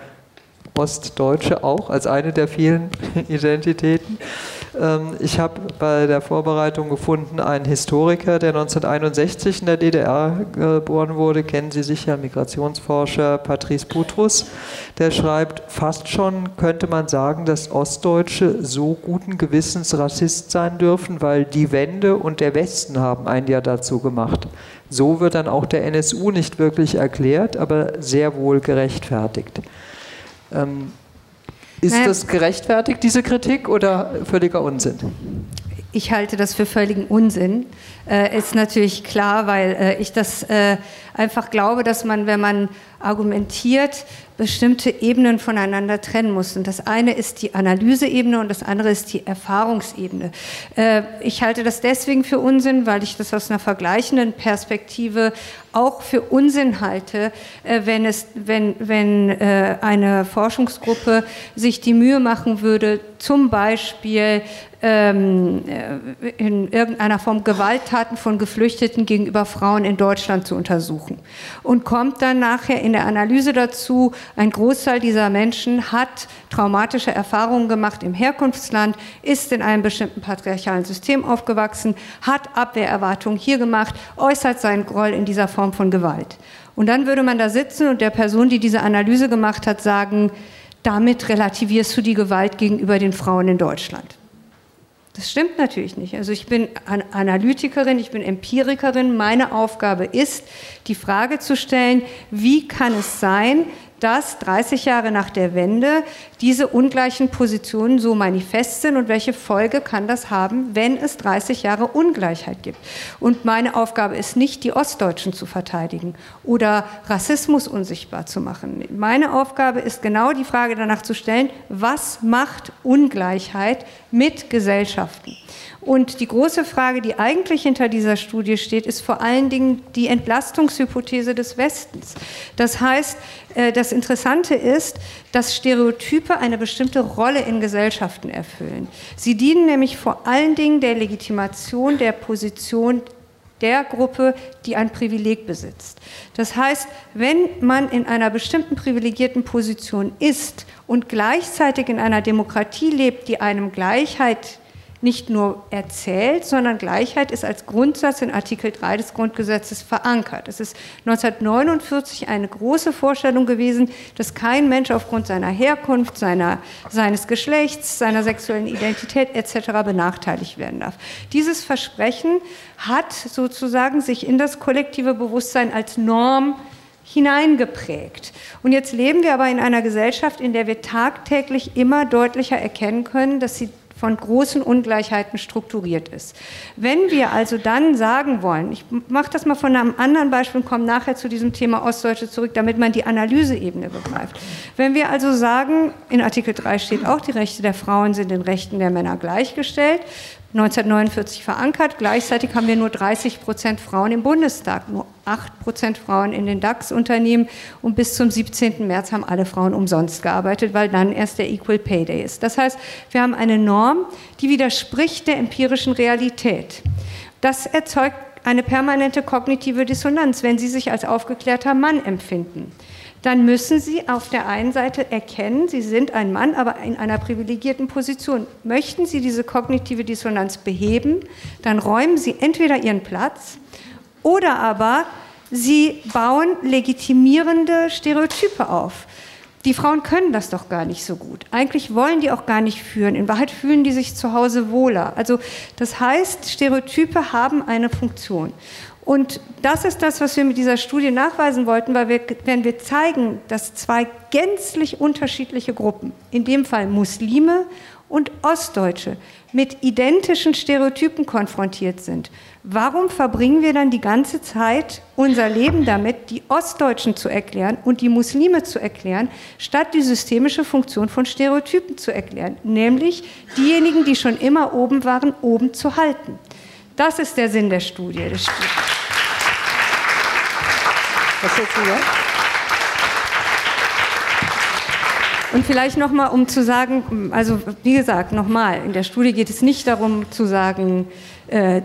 Ostdeutsche auch als eine der vielen Identitäten. Ähm, ich habe bei der Vorbereitung gefunden einen Historiker, der 1961 in der DDR geboren wurde, kennen Sie sicher, Migrationsforscher Patrice Putrus, der schreibt, fast schon könnte man sagen, dass Ostdeutsche so guten Gewissens Rassist sein dürfen, weil die Wende und der Westen haben ein Jahr dazu gemacht. So wird dann auch der NSU nicht wirklich erklärt, aber sehr wohl gerechtfertigt. Ähm, ist naja, das gerechtfertigt, diese Kritik, oder völliger Unsinn? Ich halte das für völligen Unsinn. Äh, ist natürlich klar, weil äh, ich das äh, einfach glaube, dass man, wenn man argumentiert, bestimmte Ebenen voneinander trennen muss. Und das eine ist die Analyseebene und das andere ist die Erfahrungsebene. Äh, ich halte das deswegen für Unsinn, weil ich das aus einer vergleichenden Perspektive auch für Unsinn halte, äh, wenn, es, wenn, wenn äh, eine Forschungsgruppe sich die Mühe machen würde, zum Beispiel ähm, in irgendeiner Form Gewalttaten von Geflüchteten gegenüber Frauen in Deutschland zu untersuchen. Und kommt dann nachher in der Analyse dazu, ein Großteil dieser Menschen hat traumatische Erfahrungen gemacht im Herkunftsland, ist in einem bestimmten patriarchalen System aufgewachsen, hat Abwehrerwartungen hier gemacht, äußert seinen Groll in dieser Form von Gewalt. Und dann würde man da sitzen und der Person, die diese Analyse gemacht hat, sagen, damit relativierst du die Gewalt gegenüber den Frauen in Deutschland. Das stimmt natürlich nicht. Also ich bin Analytikerin, ich bin Empirikerin. Meine Aufgabe ist, die Frage zu stellen, wie kann es sein, dass 30 Jahre nach der Wende diese ungleichen Positionen so manifest sind und welche Folge kann das haben, wenn es 30 Jahre Ungleichheit gibt. Und meine Aufgabe ist nicht, die Ostdeutschen zu verteidigen oder Rassismus unsichtbar zu machen. Meine Aufgabe ist genau die Frage danach zu stellen, was macht Ungleichheit mit Gesellschaften? Und die große Frage, die eigentlich hinter dieser Studie steht, ist vor allen Dingen die Entlastungshypothese des Westens. Das heißt, äh, das Interessante ist, dass Stereotype eine bestimmte Rolle in Gesellschaften erfüllen. Sie dienen nämlich vor allen Dingen der Legitimation der Position der Gruppe, die ein Privileg besitzt. Das heißt, wenn man in einer bestimmten privilegierten Position ist und gleichzeitig in einer Demokratie lebt, die einem Gleichheit nicht nur erzählt, sondern Gleichheit ist als Grundsatz in Artikel 3 des Grundgesetzes verankert. Es ist 1949 eine große Vorstellung gewesen, dass kein Mensch aufgrund seiner Herkunft, seiner, seines Geschlechts, seiner sexuellen Identität etc. benachteiligt werden darf. Dieses Versprechen hat sozusagen sich in das kollektive Bewusstsein als Norm hineingeprägt. Und jetzt leben wir aber in einer Gesellschaft, in der wir tagtäglich immer deutlicher erkennen können, dass sie von großen Ungleichheiten strukturiert ist. Wenn wir also dann sagen wollen, ich mache das mal von einem anderen Beispiel und komme nachher zu diesem Thema Ostdeutsche zurück, damit man die Analyseebene begreift. Wenn wir also sagen, in Artikel 3 steht auch, die Rechte der Frauen sind den Rechten der Männer gleichgestellt, 1949 verankert. Gleichzeitig haben wir nur 30 Prozent Frauen im Bundestag, nur 8 Prozent Frauen in den DAX-Unternehmen und bis zum 17. März haben alle Frauen umsonst gearbeitet, weil dann erst der Equal Pay Day ist. Das heißt, wir haben eine Norm, die widerspricht der empirischen Realität. Das erzeugt eine permanente kognitive Dissonanz, wenn Sie sich als aufgeklärter Mann empfinden dann müssen Sie auf der einen Seite erkennen, Sie sind ein Mann, aber in einer privilegierten Position. Möchten Sie diese kognitive Dissonanz beheben, dann räumen Sie entweder Ihren Platz oder aber Sie bauen legitimierende Stereotype auf. Die Frauen können das doch gar nicht so gut. Eigentlich wollen die auch gar nicht führen. In Wahrheit fühlen die sich zu Hause wohler. Also das heißt, Stereotype haben eine Funktion. Und das ist das, was wir mit dieser Studie nachweisen wollten, weil wir, wenn wir zeigen, dass zwei gänzlich unterschiedliche Gruppen, in dem Fall Muslime und Ostdeutsche, mit identischen Stereotypen konfrontiert sind, warum verbringen wir dann die ganze Zeit unser Leben damit, die Ostdeutschen zu erklären und die Muslime zu erklären, statt die systemische Funktion von Stereotypen zu erklären, nämlich diejenigen, die schon immer oben waren, oben zu halten? Das ist der Sinn der Studie. Was jetzt hier? Und vielleicht nochmal, um zu sagen, also wie gesagt, nochmal, in der Studie geht es nicht darum zu sagen, äh,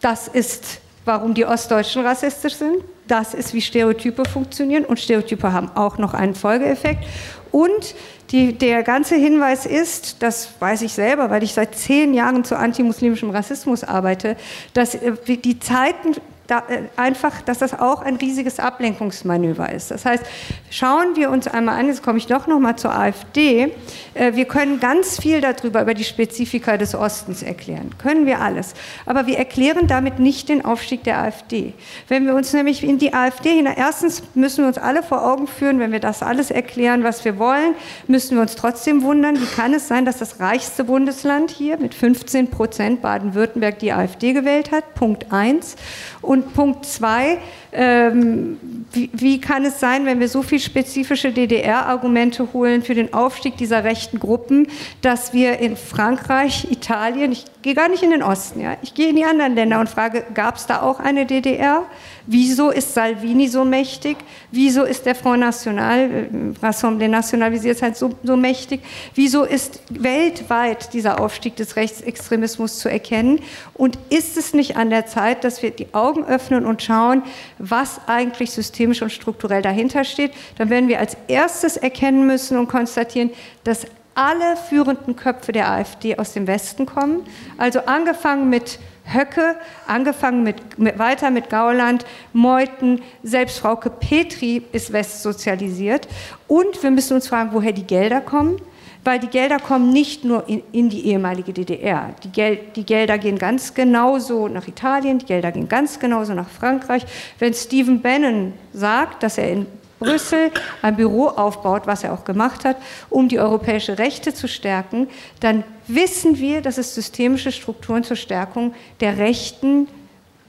das ist, warum die Ostdeutschen rassistisch sind, das ist, wie Stereotype funktionieren und Stereotype haben auch noch einen Folgeeffekt. Und die, der ganze Hinweis ist, das weiß ich selber, weil ich seit zehn Jahren zu antimuslimischem Rassismus arbeite, dass äh, die Zeiten da, äh, einfach, dass das auch ein riesiges Ablenkungsmanöver ist. Das heißt, schauen wir uns einmal an, jetzt komme ich doch noch mal zur AfD. Äh, wir können ganz viel darüber, über die Spezifika des Ostens erklären. Können wir alles. Aber wir erklären damit nicht den Aufstieg der AfD. Wenn wir uns nämlich in die AfD hinein, erstens müssen wir uns alle vor Augen führen, wenn wir das alles erklären, was wir wollen, müssen wir uns trotzdem wundern, wie kann es sein, dass das reichste Bundesland hier mit 15 Prozent Baden-Württemberg die AfD gewählt hat? Punkt eins. Und Punkt zwei, ähm, wie, wie, kann es sein, wenn wir so viel spezifische DDR-Argumente holen für den Aufstieg dieser rechten Gruppen, dass wir in Frankreich, Italien, ich gehe gar nicht in den Osten, ja, ich gehe in die anderen Länder und frage, gab es da auch eine DDR? Wieso ist Salvini so mächtig? Wieso ist der Front National, äh, Rassemblée Nationale, wie sie jetzt heißt, so, so mächtig? Wieso ist weltweit dieser Aufstieg des Rechtsextremismus zu erkennen? Und ist es nicht an der Zeit, dass wir die Augen öffnen und schauen, was eigentlich systemisch und strukturell dahinter steht? Dann werden wir als erstes erkennen müssen und konstatieren, dass alle führenden Köpfe der AfD aus dem Westen kommen. Also angefangen mit Höcke, angefangen mit, mit, weiter mit Gauland, Meuthen, selbst Frauke Petri ist westsozialisiert. Und wir müssen uns fragen, woher die Gelder kommen. Weil die Gelder kommen nicht nur in, in die ehemalige DDR. Die, Gel die Gelder gehen ganz genauso nach Italien, die Gelder gehen ganz genauso nach Frankreich. Wenn Stephen Bannon sagt, dass er in Brüssel ein Büro aufbaut, was er auch gemacht hat, um die europäische Rechte zu stärken, dann wissen wir, dass es systemische Strukturen zur Stärkung der Rechten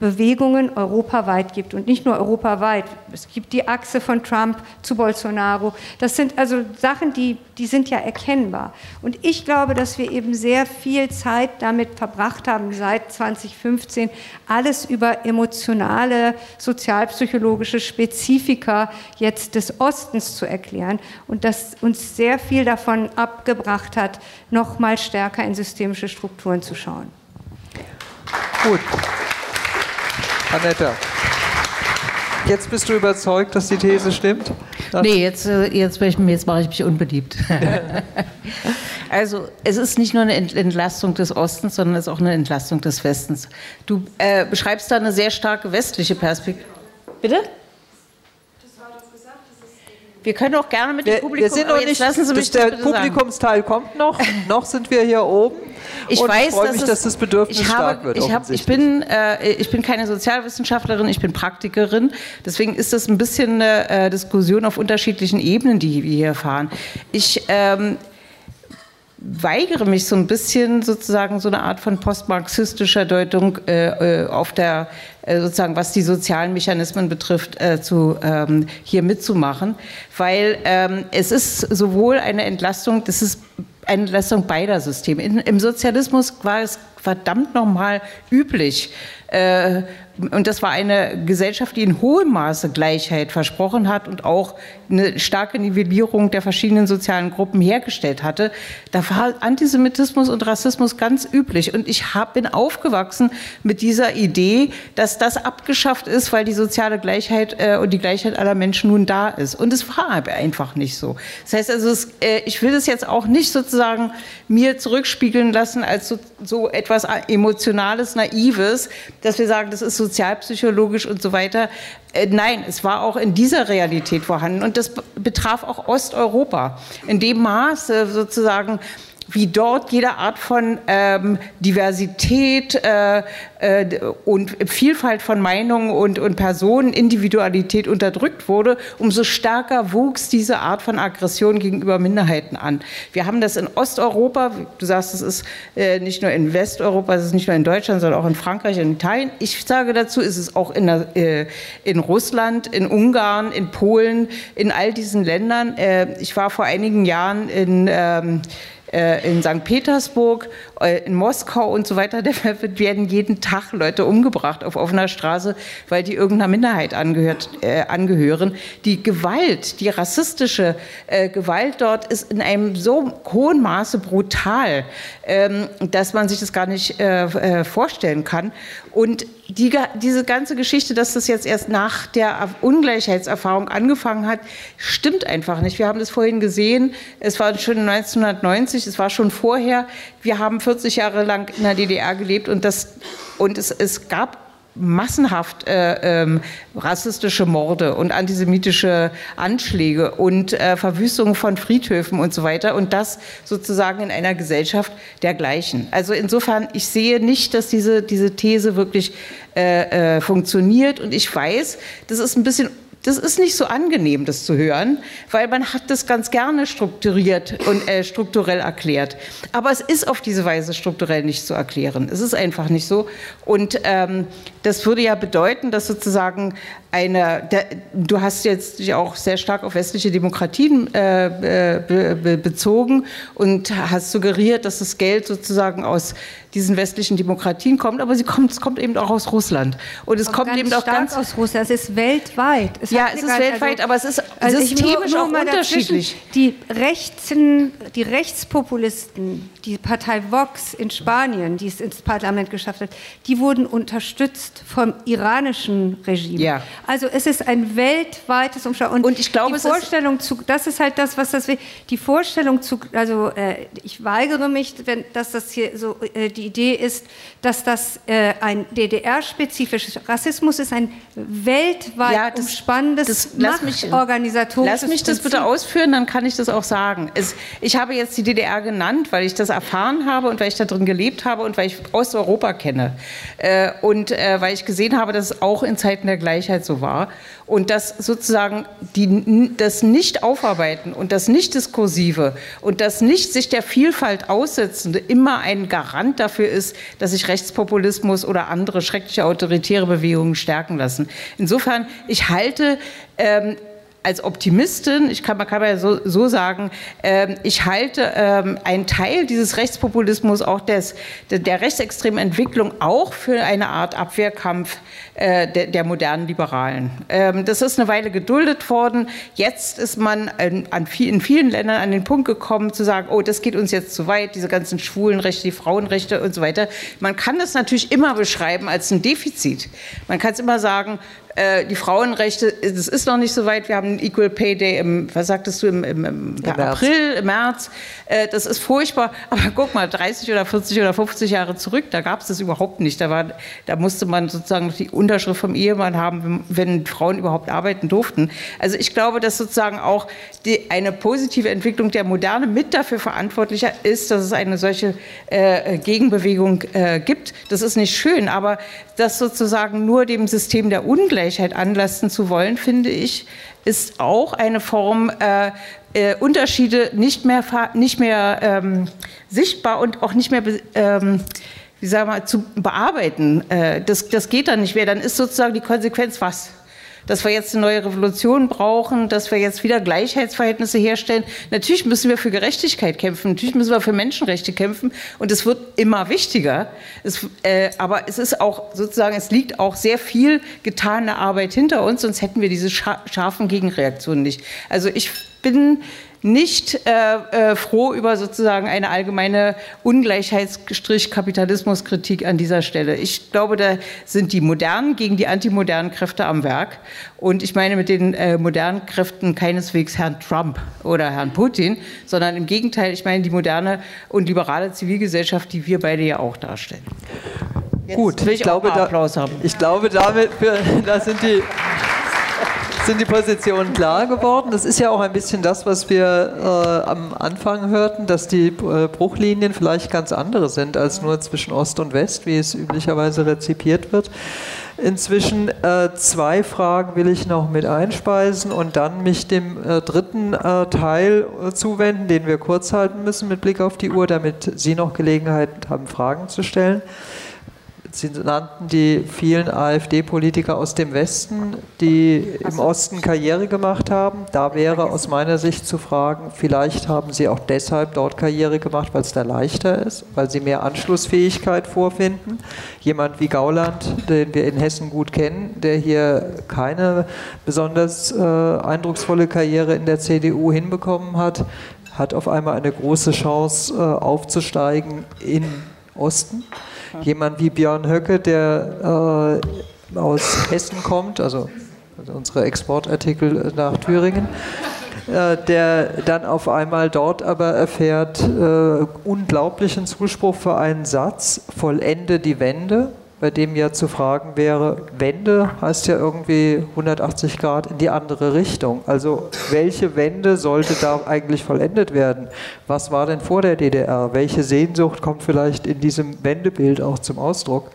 Bewegungen europaweit gibt und nicht nur europaweit. Es gibt die Achse von Trump zu Bolsonaro. Das sind also Sachen, die, die sind ja erkennbar. Und ich glaube, dass wir eben sehr viel Zeit damit verbracht haben, seit 2015 alles über emotionale, sozialpsychologische Spezifika jetzt des Ostens zu erklären und das uns sehr viel davon abgebracht hat, noch mal stärker in systemische Strukturen zu schauen. Gut. Annette. Jetzt bist du überzeugt, dass die These stimmt? Nee, jetzt, äh, jetzt, jetzt mache ich mich unbeliebt. also es ist nicht nur eine Entlastung des Ostens, sondern es ist auch eine Entlastung des Westens. Du äh, beschreibst da eine sehr starke westliche Perspektive. Bitte? Wir können auch gerne mit dem wir, Publikum. Wir sind noch nicht, lassen Sie mich das, der Publikumsteil sagen. kommt noch. noch sind wir hier oben. Ich und weiß, freue mich, es, dass das Bedürfnis ich stark habe, wird. Ich, hab, ich, bin, äh, ich bin keine Sozialwissenschaftlerin, ich bin Praktikerin. Deswegen ist das ein bisschen eine äh, Diskussion auf unterschiedlichen Ebenen, die wir hier fahren. Ich ähm, weigere mich so ein bisschen sozusagen so eine Art von postmarxistischer Deutung äh, äh auf der sozusagen was die sozialen Mechanismen betrifft äh, zu ähm, hier mitzumachen, weil ähm, es ist sowohl eine Entlastung, das ist eine Leistung beider Systeme. In, Im Sozialismus war es verdammt nochmal üblich, äh, und das war eine Gesellschaft, die in hohem Maße Gleichheit versprochen hat und auch eine starke Nivellierung der verschiedenen sozialen Gruppen hergestellt hatte. Da war Antisemitismus und Rassismus ganz üblich. Und ich hab, bin aufgewachsen mit dieser Idee, dass das abgeschafft ist, weil die soziale Gleichheit äh, und die Gleichheit aller Menschen nun da ist. Und es war einfach nicht so. Das heißt also, es, äh, ich will das jetzt auch nicht sozusagen mir zurückspiegeln lassen als so, so etwas Emotionales, Naives, dass wir sagen, das ist sozialpsychologisch und so weiter. Äh, nein, es war auch in dieser Realität vorhanden und das betraf auch Osteuropa. In dem Maße sozusagen wie dort jede Art von ähm, Diversität äh, äh, und Vielfalt von Meinungen und, und Personen, Individualität unterdrückt wurde, umso stärker wuchs diese Art von Aggression gegenüber Minderheiten an. Wir haben das in Osteuropa, du sagst, es ist äh, nicht nur in Westeuropa, es ist nicht nur in Deutschland, sondern auch in Frankreich und Italien. Ich sage dazu, ist es auch in, der, äh, in Russland, in Ungarn, in Polen, in all diesen Ländern. Äh, ich war vor einigen Jahren in ähm, äh, in St. Petersburg, äh, in Moskau und so weiter, da werden jeden Tag Leute umgebracht auf offener Straße, weil die irgendeiner Minderheit angehört, äh, angehören. Die Gewalt, die rassistische äh, Gewalt dort ist in einem so hohen Maße brutal, ähm, dass man sich das gar nicht äh, äh vorstellen kann. Und die, diese ganze Geschichte, dass das jetzt erst nach der Ungleichheitserfahrung angefangen hat, stimmt einfach nicht. Wir haben das vorhin gesehen. Es war schon 1990, es war schon vorher. Wir haben 40 Jahre lang in der DDR gelebt und, das, und es, es gab massenhaft äh, ähm, rassistische Morde und antisemitische Anschläge und äh, Verwüstungen von Friedhöfen und so weiter und das sozusagen in einer Gesellschaft dergleichen. Also insofern, ich sehe nicht, dass diese, diese These wirklich äh, äh funktioniert und ich weiß, das ist ein bisschen das ist nicht so angenehm, das zu hören, weil man hat das ganz gerne strukturiert und äh, strukturell erklärt. Aber es ist auf diese Weise strukturell nicht zu erklären. Es ist einfach nicht so. Und ähm, das würde ja bedeuten, dass sozusagen eine, der, du hast jetzt dich auch sehr stark auf westliche Demokratien äh, be, bezogen und hast suggeriert, dass das Geld sozusagen aus diesen westlichen Demokratien kommt, aber sie kommt, es kommt eben auch aus Russland. Und es auch kommt eben auch ganz aus Russland. Es ist weltweit. Es ja, es ist weltweit, also, aber es ist also systemisch nur, nur auch unterschiedlich. Die Rechten, die Rechtspopulisten, die Partei Vox in Spanien, die es ins Parlament geschafft hat, die wurden unterstützt vom iranischen Regime. Ja. Also es ist ein weltweites Umschau. Und, und ich glaube, die Vorstellung zu, das ist halt das, was das will. Die Vorstellung zu, also äh, ich weigere mich, wenn, dass das hier so äh, die Idee ist, dass das äh, ein DDR-spezifisches Rassismus ist, ein weltweit ja, das, umspannendes das, lass mich, Lass mich das bitte ausführen, dann kann ich das auch sagen. Es, ich habe jetzt die DDR genannt, weil ich das erfahren habe und weil ich da drin gelebt habe und weil ich Osteuropa kenne. Äh, und äh, weil ich gesehen habe, dass es auch in Zeiten der Gleichheit so war. Und dass sozusagen die, das Nicht-Aufarbeiten und das Nicht-Diskursive und das Nicht sich der Vielfalt aussetzende immer ein Garant dafür ist, dass sich Rechtspopulismus oder andere schreckliche autoritäre Bewegungen stärken lassen. Insofern, ich halte ähm, als Optimistin, ich kann, man kann ja so, so sagen, äh, ich halte ähm, einen Teil dieses Rechtspopulismus, auch des, der, der rechtsextremen Entwicklung, auch für eine Art Abwehrkampf äh, der, der, modernen Liberalen. Ähm, das ist eine Weile geduldet worden. Jetzt ist man in, an viel, in vielen Ländern an den Punkt gekommen, zu sagen, oh, das geht uns jetzt zu weit, diese ganzen Schwulenrechte, die Frauenrechte und so weiter. Man kann das natürlich immer beschreiben als ein Defizit. Man kann es immer sagen, äh, die Frauenrechte, es ist noch nicht so weit. Wir haben einen Equal Pay Day im, was sagtest du, im, im, im April, im März. Äh, das ist furchtbar. Aber guck mal, 30 oder 40 oder 50 Jahre zurück, da gab es das überhaupt nicht. Da, war, da musste man sozusagen die Unterschrift vom Ehemann haben, wenn Frauen überhaupt arbeiten durften. Also ich glaube, dass sozusagen auch die, eine positive Entwicklung der Moderne mit dafür verantwortlicher ist, dass es eine solche äh, Gegenbewegung äh, gibt. Das ist nicht schön, aber das sozusagen nur dem System der Ungleichheit anlasten zu wollen, finde ich, ist auch eine Form, äh, äh, Unterschiede nicht mehr, nicht mehr ähm, sichtbar und auch nicht mehr ähm, wie sagen wir, zu bearbeiten. Äh, das, das geht dann nicht mehr. Dann ist sozusagen die Konsequenz was? Dass wir jetzt eine neue Revolution brauchen, dass wir jetzt wieder Gleichheitsverhältnisse herstellen. Natürlich müssen wir für Gerechtigkeit kämpfen, natürlich müssen wir für Menschenrechte kämpfen und es wird immer wichtiger. Es, äh, aber es ist auch sozusagen, es liegt auch sehr viel getane Arbeit hinter uns, sonst hätten wir diese scharfen Gegenreaktionen nicht. Also ich bin nicht äh, äh, froh über sozusagen eine allgemeine Ungleichheitsstrich-Kapitalismuskritik an dieser Stelle. Ich glaube, da sind die modernen gegen die antimodernen Kräfte am Werk. Und ich meine mit den äh, modernen Kräften keineswegs Herrn Trump oder Herrn Putin, sondern im Gegenteil, ich meine die moderne und liberale Zivilgesellschaft, die wir beide ja auch darstellen. Jetzt Gut, ich, ich glaube, da, ich glaube, damit da sind die sind die Positionen klar geworden. Das ist ja auch ein bisschen das, was wir äh, am Anfang hörten, dass die äh, Bruchlinien vielleicht ganz andere sind als nur zwischen Ost und West, wie es üblicherweise rezipiert wird. Inzwischen äh, zwei Fragen will ich noch mit einspeisen und dann mich dem äh, dritten äh, Teil äh, zuwenden, den wir kurz halten müssen mit Blick auf die Uhr, damit Sie noch Gelegenheit haben, Fragen zu stellen. Sie nannten die vielen AfD-Politiker aus dem Westen, die im Osten Karriere gemacht haben. Da wäre aus meiner Sicht zu fragen, vielleicht haben sie auch deshalb dort Karriere gemacht, weil es da leichter ist, weil sie mehr Anschlussfähigkeit vorfinden. Jemand wie Gauland, den wir in Hessen gut kennen, der hier keine besonders äh, eindrucksvolle Karriere in der CDU hinbekommen hat, hat auf einmal eine große Chance äh, aufzusteigen in Osten. Jemand wie Björn Höcke, der äh, aus Hessen kommt, also, also unsere Exportartikel nach Thüringen, äh, der dann auf einmal dort aber erfährt äh, unglaublichen Zuspruch für einen Satz, vollende die Wende bei dem ja zu fragen wäre, Wende heißt ja irgendwie 180 Grad in die andere Richtung. Also welche Wende sollte da eigentlich vollendet werden? Was war denn vor der DDR? Welche Sehnsucht kommt vielleicht in diesem Wendebild auch zum Ausdruck?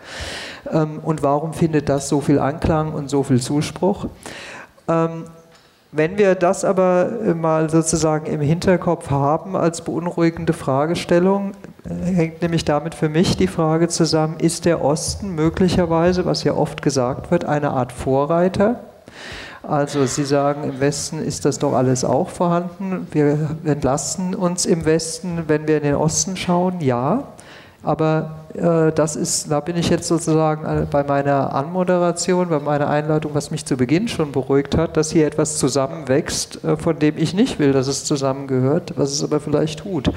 Ähm, und warum findet das so viel Anklang und so viel Zuspruch? Wenn wir das aber äh, mal sozusagen im Hinterkopf haben als beunruhigende Fragestellung, äh, hängt nämlich damit für mich die Frage zusammen, ist der Osten möglicherweise, was ja oft gesagt wird, eine Art Vorreiter? Also Sie sagen, im Westen ist das doch alles auch vorhanden. Wir entlasten uns im Westen, wenn wir in den Osten schauen, ja. Aber das ist, da bin ich jetzt sozusagen äh, bei meiner Anmoderation, bei meiner Einleitung, was mich zu Beginn schon beruhigt hat, dass hier etwas zusammenwächst, äh, von dem ich nicht will, dass es zusammengehört, was es aber vielleicht tut.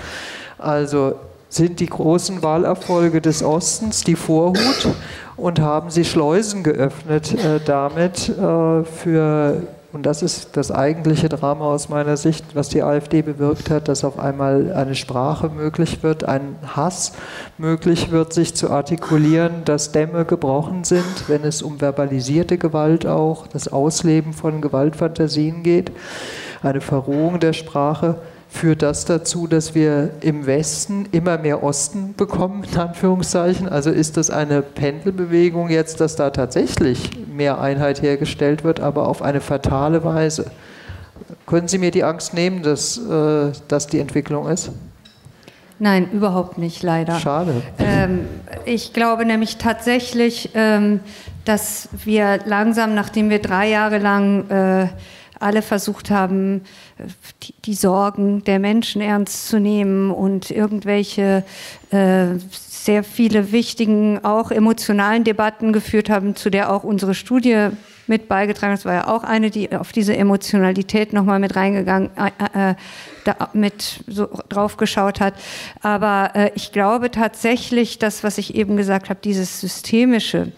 Also sind die großen Wahlerfolge des Ostens die Vorhut und haben sie Schleusen geöffnet äh, damit äh, für und das ist das eigentliche Drama aus meiner Sicht, was die AfD bewirkt hat, dass auf einmal eine Sprache möglich wird, ein Hass möglich wird, sich zu artikulieren, dass Dämme gebrochen sind, wenn es um verbalisierte Gewalt auch, das Ausleben von Gewaltfantasien geht, eine Verrohung der Sprache führt das dazu, dass wir im Westen immer mehr Osten bekommen, in Anführungszeichen? Also ist das eine Pendelbewegung jetzt, dass da tatsächlich mehr Einheit hergestellt wird, aber auf eine fatale Weise? Können Sie mir die Angst nehmen, dass äh, das die Entwicklung ist? Nein, überhaupt nicht, leider. Schade. Ähm, ich glaube nämlich tatsächlich, ähm, dass wir langsam, nachdem wir drei Jahre lang äh, alle versucht haben, die, die, Sorgen der Menschen ernst zu nehmen und irgendwelche äh, sehr viele wichtigen, auch emotionalen Debatten geführt haben, zu der auch unsere Studie mit beigetragen hat. Das war ja auch eine, die auf diese Emotionalität nochmal mit reingegangen, äh, äh, da mit so drauf geschaut hat. Aber äh, ich glaube tatsächlich, das, was ich eben gesagt habe, dieses Systemische.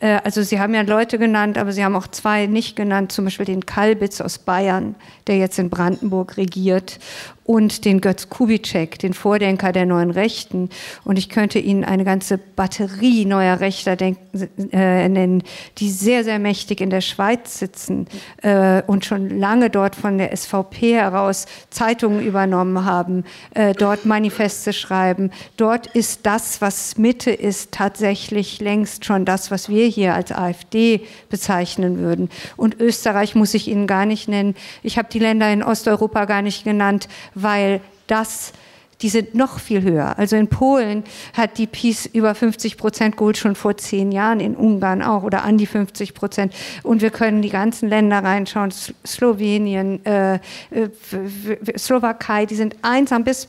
Äh, also Sie haben ja Leute genannt, aber Sie haben auch zwei nicht genannt, zum Beispiel den Kalbitz aus Bayern, der jetzt in Brandenburg regiert und den Götz Kubitschek, den Vordenker der neuen Rechten. Und ich könnte Ihnen eine ganze Batterie neuer Rechter denken, äh, nennen, die sehr, sehr mächtig in der Schweiz sitzen äh, und schon lange dort von der SVP heraus Zeitungen übernommen haben, äh, dort Manifeste schreiben. Dort ist das, was Mitte ist, tatsächlich längst schon das, was wir hier als AfD bezeichnen würden. Und Österreich muss ich Ihnen gar nicht nennen. Ich habe die Länder in Osteuropa gar nicht genannt, weil das die sind noch viel höher. Also in Polen hat die Peace über 50 Prozent geholt, schon vor zehn Jahren, in Ungarn auch oder an die 50 Prozent. Und wir können die ganzen Länder reinschauen, Slowenien, äh, äh Slowakei, die sind einsam bis,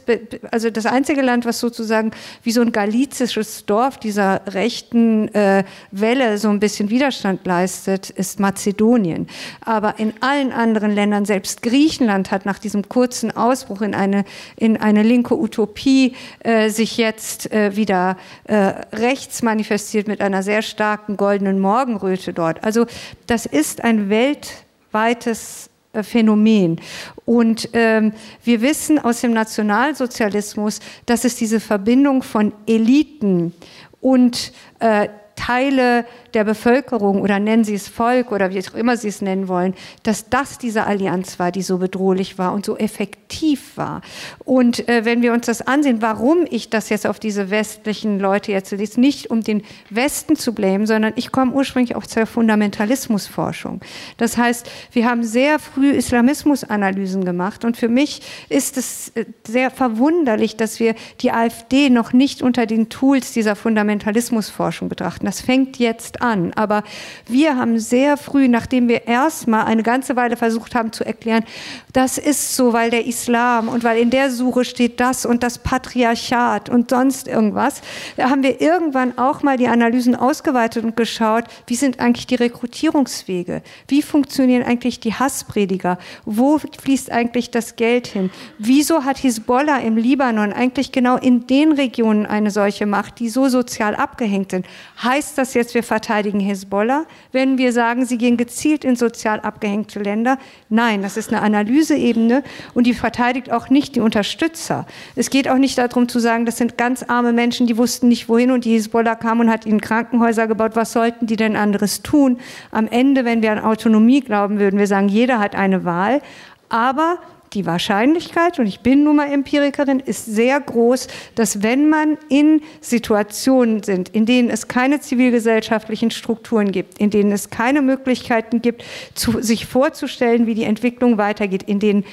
also das einzige Land, was sozusagen wie so ein galizisches Dorf dieser rechten äh, Welle so ein bisschen Widerstand leistet, ist Mazedonien. Aber in allen anderen Ländern, selbst Griechenland hat nach diesem kurzen Ausbruch in eine, in eine linke Utopie äh, sich jetzt äh, wieder äh, rechts manifestiert mit einer sehr starken goldenen Morgenröte dort. Also das ist ein weltweites äh, Phänomen. Und ähm, wir wissen aus dem Nationalsozialismus, dass es diese Verbindung von Eliten und äh, Teile der Bevölkerung oder nennen Sie es Volk oder wie auch immer Sie es nennen wollen, dass das diese Allianz war, die so bedrohlich war und so effektiv war. Und äh, wenn wir uns das ansehen, warum ich das jetzt auf diese westlichen Leute jetzt ist nicht um den Westen zu blamen, sondern ich komme ursprünglich auch zur Fundamentalismusforschung. Das heißt, wir haben sehr früh Islamismusanalysen gemacht und für mich ist es äh, sehr verwunderlich, dass wir die AfD noch nicht unter den Tools dieser Fundamentalismusforschung betrachten. Das fängt jetzt an. Aber wir haben sehr früh, nachdem wir erstmal eine ganze Weile versucht haben zu erklären, das ist so, weil der Islam und weil in der Suche steht das und das Patriarchat und sonst irgendwas, da haben wir irgendwann auch mal die Analysen ausgeweitet und geschaut, wie sind eigentlich die Rekrutierungswege? Wie funktionieren eigentlich die Hassprediger? Wo fließt eigentlich das Geld hin? Wieso hat Hisbollah im Libanon eigentlich genau in den Regionen eine solche Macht, die so sozial abgehängt sind? Heißt das jetzt, wir verteidigen verteidigen Hisbollah, wenn wir sagen, sie gehen gezielt in sozial abgehängte Länder. Nein, das ist eine Analyseebene und die verteidigt auch nicht die Unterstützer. Es geht auch nicht darum zu sagen, das sind ganz arme Menschen, die wussten nicht wohin und die Hisbollah kam und hat ihnen Krankenhäuser gebaut. Was sollten die denn anderes tun? Am Ende, wenn wir an Autonomie glauben, würden wir sagen, jeder hat eine Wahl. Aber die Wahrscheinlichkeit, und ich bin nun mal Empirikerin, ist sehr groß, dass wenn man in Situationen sind, in denen es keine zivilgesellschaftlichen Strukturen gibt, in denen es keine Möglichkeiten gibt, zu, sich vorzustellen, wie die Entwicklung weitergeht, in denen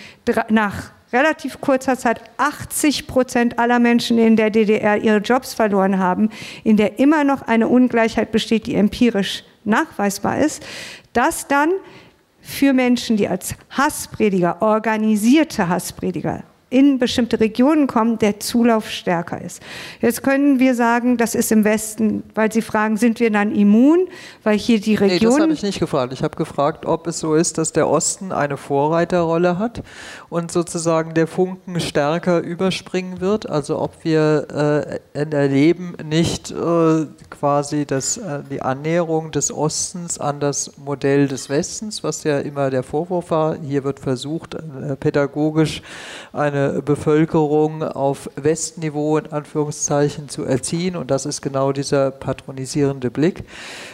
nach relativ kurzer Zeit 80 Prozent aller Menschen in der DDR ihre Jobs verloren haben, in der immer noch eine Ungleichheit besteht, die empirisch nachweisbar ist, dass dann für Menschen, die als Hassprediger, organisierte Hassprediger in bestimmte Regionen kommen, der Zulauf stärker ist. Jetzt können wir sagen, das ist im Westen, weil Sie fragen, sind wir dann immun, weil hier die Region. Nee, das habe ich nicht gefragt. Ich habe gefragt, ob es so ist, dass der Osten eine Vorreiterrolle hat und sozusagen der Funken stärker überspringen wird. Also ob wir äh, erleben nicht äh, quasi das, äh, die Annäherung des Ostens an das Modell des Westens, was ja immer der Vorwurf war. Hier wird versucht, äh, pädagogisch eine eine Bevölkerung auf Westniveau in Anführungszeichen zu erziehen und das ist genau dieser patronisierende Blick,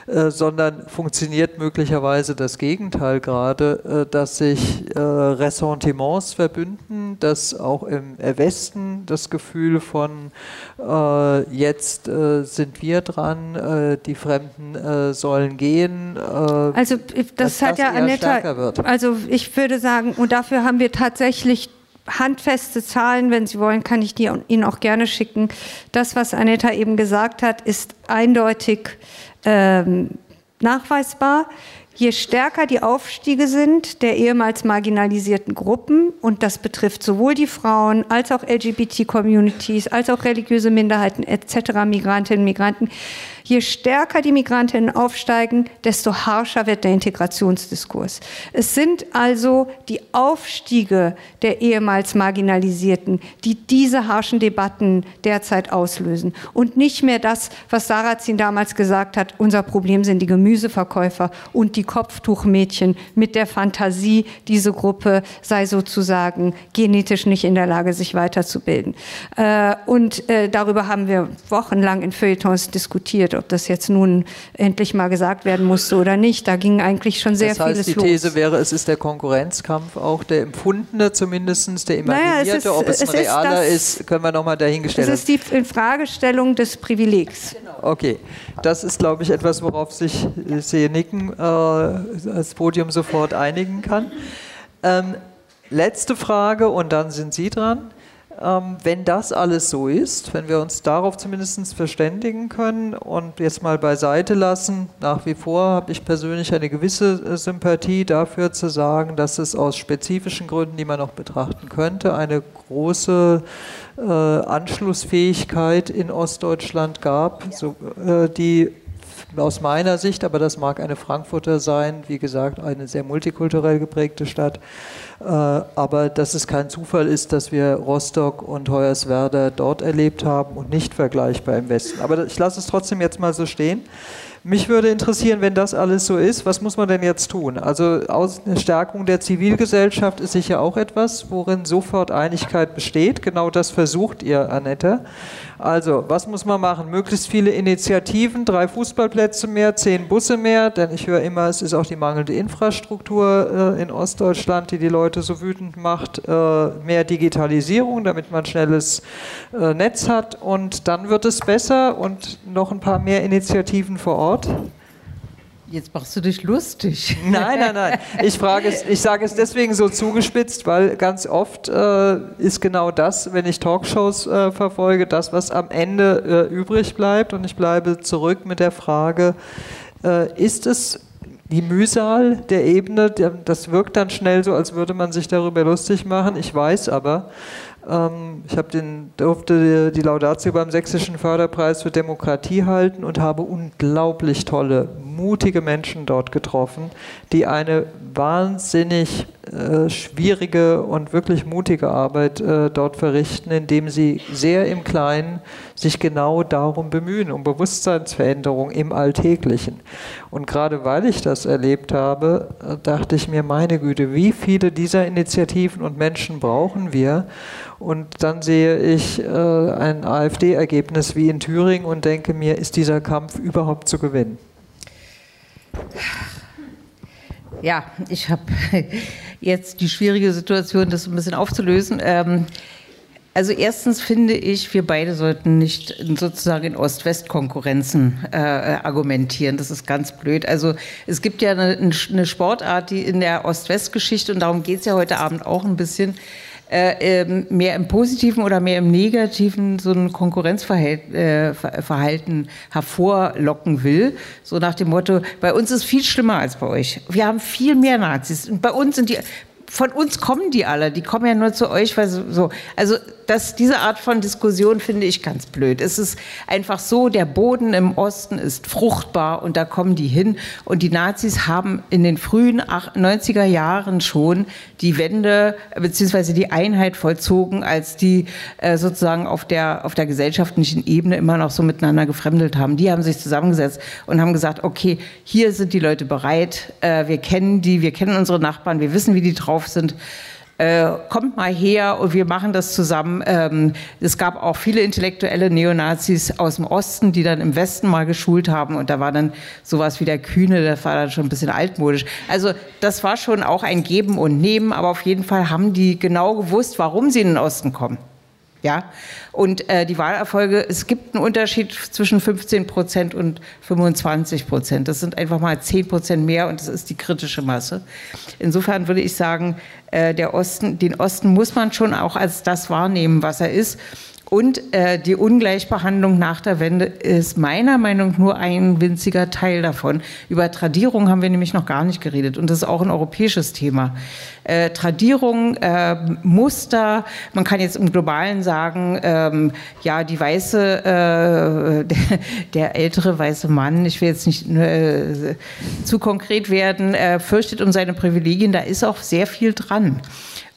äh, sondern funktioniert möglicherweise das Gegenteil gerade, äh, dass sich äh, Ressentiments verbünden, dass auch im Westen das Gefühl von äh, jetzt äh, sind wir dran, äh, die Fremden sollen gehen. also das hat ja Annetta, also ich würde sagen, und dafür haben wir tatsächlich handfeste Zahlen, wenn Sie wollen, kann ich die Ihnen auch gerne schicken. Das, was Aneta eben gesagt hat, ist eindeutig ähm, nachweisbar. Je stärker die Aufstiege sind der ehemals marginalisierten Gruppen, und das betrifft sowohl die Frauen als auch LGBT-Communities, als auch religiöse Minderheiten etc., Migrantinnen, Migranten, Je stärker die Migrantinnen aufsteigen, desto harscher wird der Integrationsdiskurs. Es sind also die Aufstiege der ehemals Marginalisierten, die diese harschen Debatten derzeit auslösen und nicht mehr das, was Sarrazin damals gesagt hat, unser Problem sind die Gemüseverkäufer und die Kopftuchmädchen mit der Fantasie, diese Gruppe sei sozusagen genetisch nicht in der Lage, sich weiterzubilden. Äh, und äh, darüber haben wir wochenlang in Feuilletons diskutiert ob das jetzt nun endlich mal gesagt werden musste oder nicht. Da ging eigentlich schon sehr das heißt, vieles los. Die These wäre, es ist der Konkurrenzkampf auch der empfundene zumindest, der imaginierte. Naja, ist, ob es, es ein realer ist, ist, können wir nochmal dahingestellt Es ist die Infragestellung des Privilegs. Okay, das ist, glaube ich, etwas, worauf sich sehe Nicken äh, als Podium sofort einigen kann. Ähm, letzte Frage und dann sind Sie dran. Ähm, wenn das alles so ist, wenn wir uns darauf zumindest verständigen können und jetzt mal beiseite lassen, nach wie vor habe ich persönlich eine gewisse äh, Sympathie dafür zu sagen, dass es aus spezifischen Gründen, die man noch betrachten könnte, eine große äh, Anschlussfähigkeit in Ostdeutschland gab, so, äh, die aus meiner Sicht, aber das mag eine Frankfurter sein, wie gesagt, eine sehr multikulturell geprägte Stadt, äh, aber dass es kein Zufall ist, dass wir Rostock und Hoyerswerda dort erlebt haben und nicht vergleichbar im Westen. Aber ich lasse es trotzdem jetzt mal so stehen. Mich würde interessieren, wenn das alles so ist, was muss man denn jetzt tun? Also eine Stärkung der Zivilgesellschaft ist sicher auch etwas, worin sofort Einigkeit besteht. Genau das versucht ihr, Annette. Also, was muss man machen? Möglichst viele Initiativen, drei Fußballplätze mehr, zehn Busse mehr, denn ich höre immer, es ist auch die mangelnde Infrastruktur äh, in Ostdeutschland, die die Leute so wütend macht. Äh, mehr Digitalisierung, damit man schnelles äh, Netz hat und dann wird es besser und noch ein paar mehr Initiativen vor Ort. Jetzt machst du dich lustig. Nein, nein, nein. Ich, frage es, ich sage es deswegen so zugespitzt, weil ganz oft äh, ist genau das, wenn ich Talkshows äh, verfolge, das, was am Ende äh, übrig bleibt. Und ich bleibe zurück mit der Frage, äh, ist es die Mühsal der Ebene, das wirkt dann schnell so, als würde man sich darüber lustig machen. Ich weiß aber, ich den, durfte die Laudatio beim Sächsischen Förderpreis für Demokratie halten und habe unglaublich tolle, mutige Menschen dort getroffen, die eine wahnsinnig äh, schwierige und wirklich mutige Arbeit äh, dort verrichten, indem sie sehr im Kleinen sich genau darum bemühen, um Bewusstseinsveränderung im Alltäglichen. Und gerade weil ich das erlebt habe, äh, dachte ich mir, meine Güte, wie viele dieser Initiativen und Menschen brauchen wir? Und dann sehe ich äh, ein AfD-Ergebnis wie in Thüringen und denke mir, ist dieser Kampf überhaupt zu gewinnen? Ja, ich habe jetzt die schwierige Situation, das ein bisschen aufzulösen. Ähm, also erstens finde ich, wir beide sollten nicht sozusagen in Ost-West-Konkurrenzen äh, argumentieren. Das ist ganz blöd. Also es gibt ja eine, eine Sportart, die in der Ost-West-Geschichte, und darum geht es ja heute Abend auch ein bisschen, mehr im Positiven oder mehr im Negativen so ein Konkurrenzverhalten äh, hervorlocken will. So nach dem Motto, bei uns ist viel schlimmer als bei euch. Wir haben viel mehr Nazis. Und bei uns sind die, von uns kommen die alle, die kommen ja nur zu euch, weil so. Also das, diese Art von Diskussion finde ich ganz blöd. Es ist einfach so, der Boden im Osten ist fruchtbar und da kommen die hin. Und die Nazis haben in den frühen 90er Jahren schon die Wende bzw. die Einheit vollzogen, als die äh, sozusagen auf der, auf der gesellschaftlichen Ebene immer noch so miteinander gefremdelt haben. Die haben sich zusammengesetzt und haben gesagt, okay, hier sind die Leute bereit, äh, wir kennen die, wir kennen unsere Nachbarn, wir wissen, wie die drauf sind äh, kommt mal her und wir machen das zusammen. Ähm, es gab auch viele intellektuelle Neonazis aus dem Osten, die dann im Westen mal geschult haben und da war dann sowas wie der Kühne, das war dann schon ein bisschen altmodisch. Also das war schon auch ein Geben und Nehmen, aber auf jeden Fall haben die genau gewusst, warum sie in den Osten kommen. Ja? Und äh, die Wahlerfolge, es gibt einen Unterschied zwischen 15 Prozent und 25 Prozent. Das sind einfach mal 10 Prozent mehr und das ist die kritische Masse. Insofern würde ich sagen, äh, der Osten, den Osten muss man schon auch als das wahrnehmen, was er ist. Und äh, die Ungleichbehandlung nach der Wende ist meiner Meinung nach nur ein winziger Teil davon. Über Tradierung haben wir nämlich noch gar nicht geredet und das ist auch ein europäisches Thema. Äh, Tradierung, äh, Muster, man kann jetzt im Globalen sagen, ähm, ja, die weiße, äh, der, der, ältere weiße Mann, ich will jetzt nicht äh, zu konkret werden, äh, fürchtet um seine Privilegien, da ist auch sehr viel dran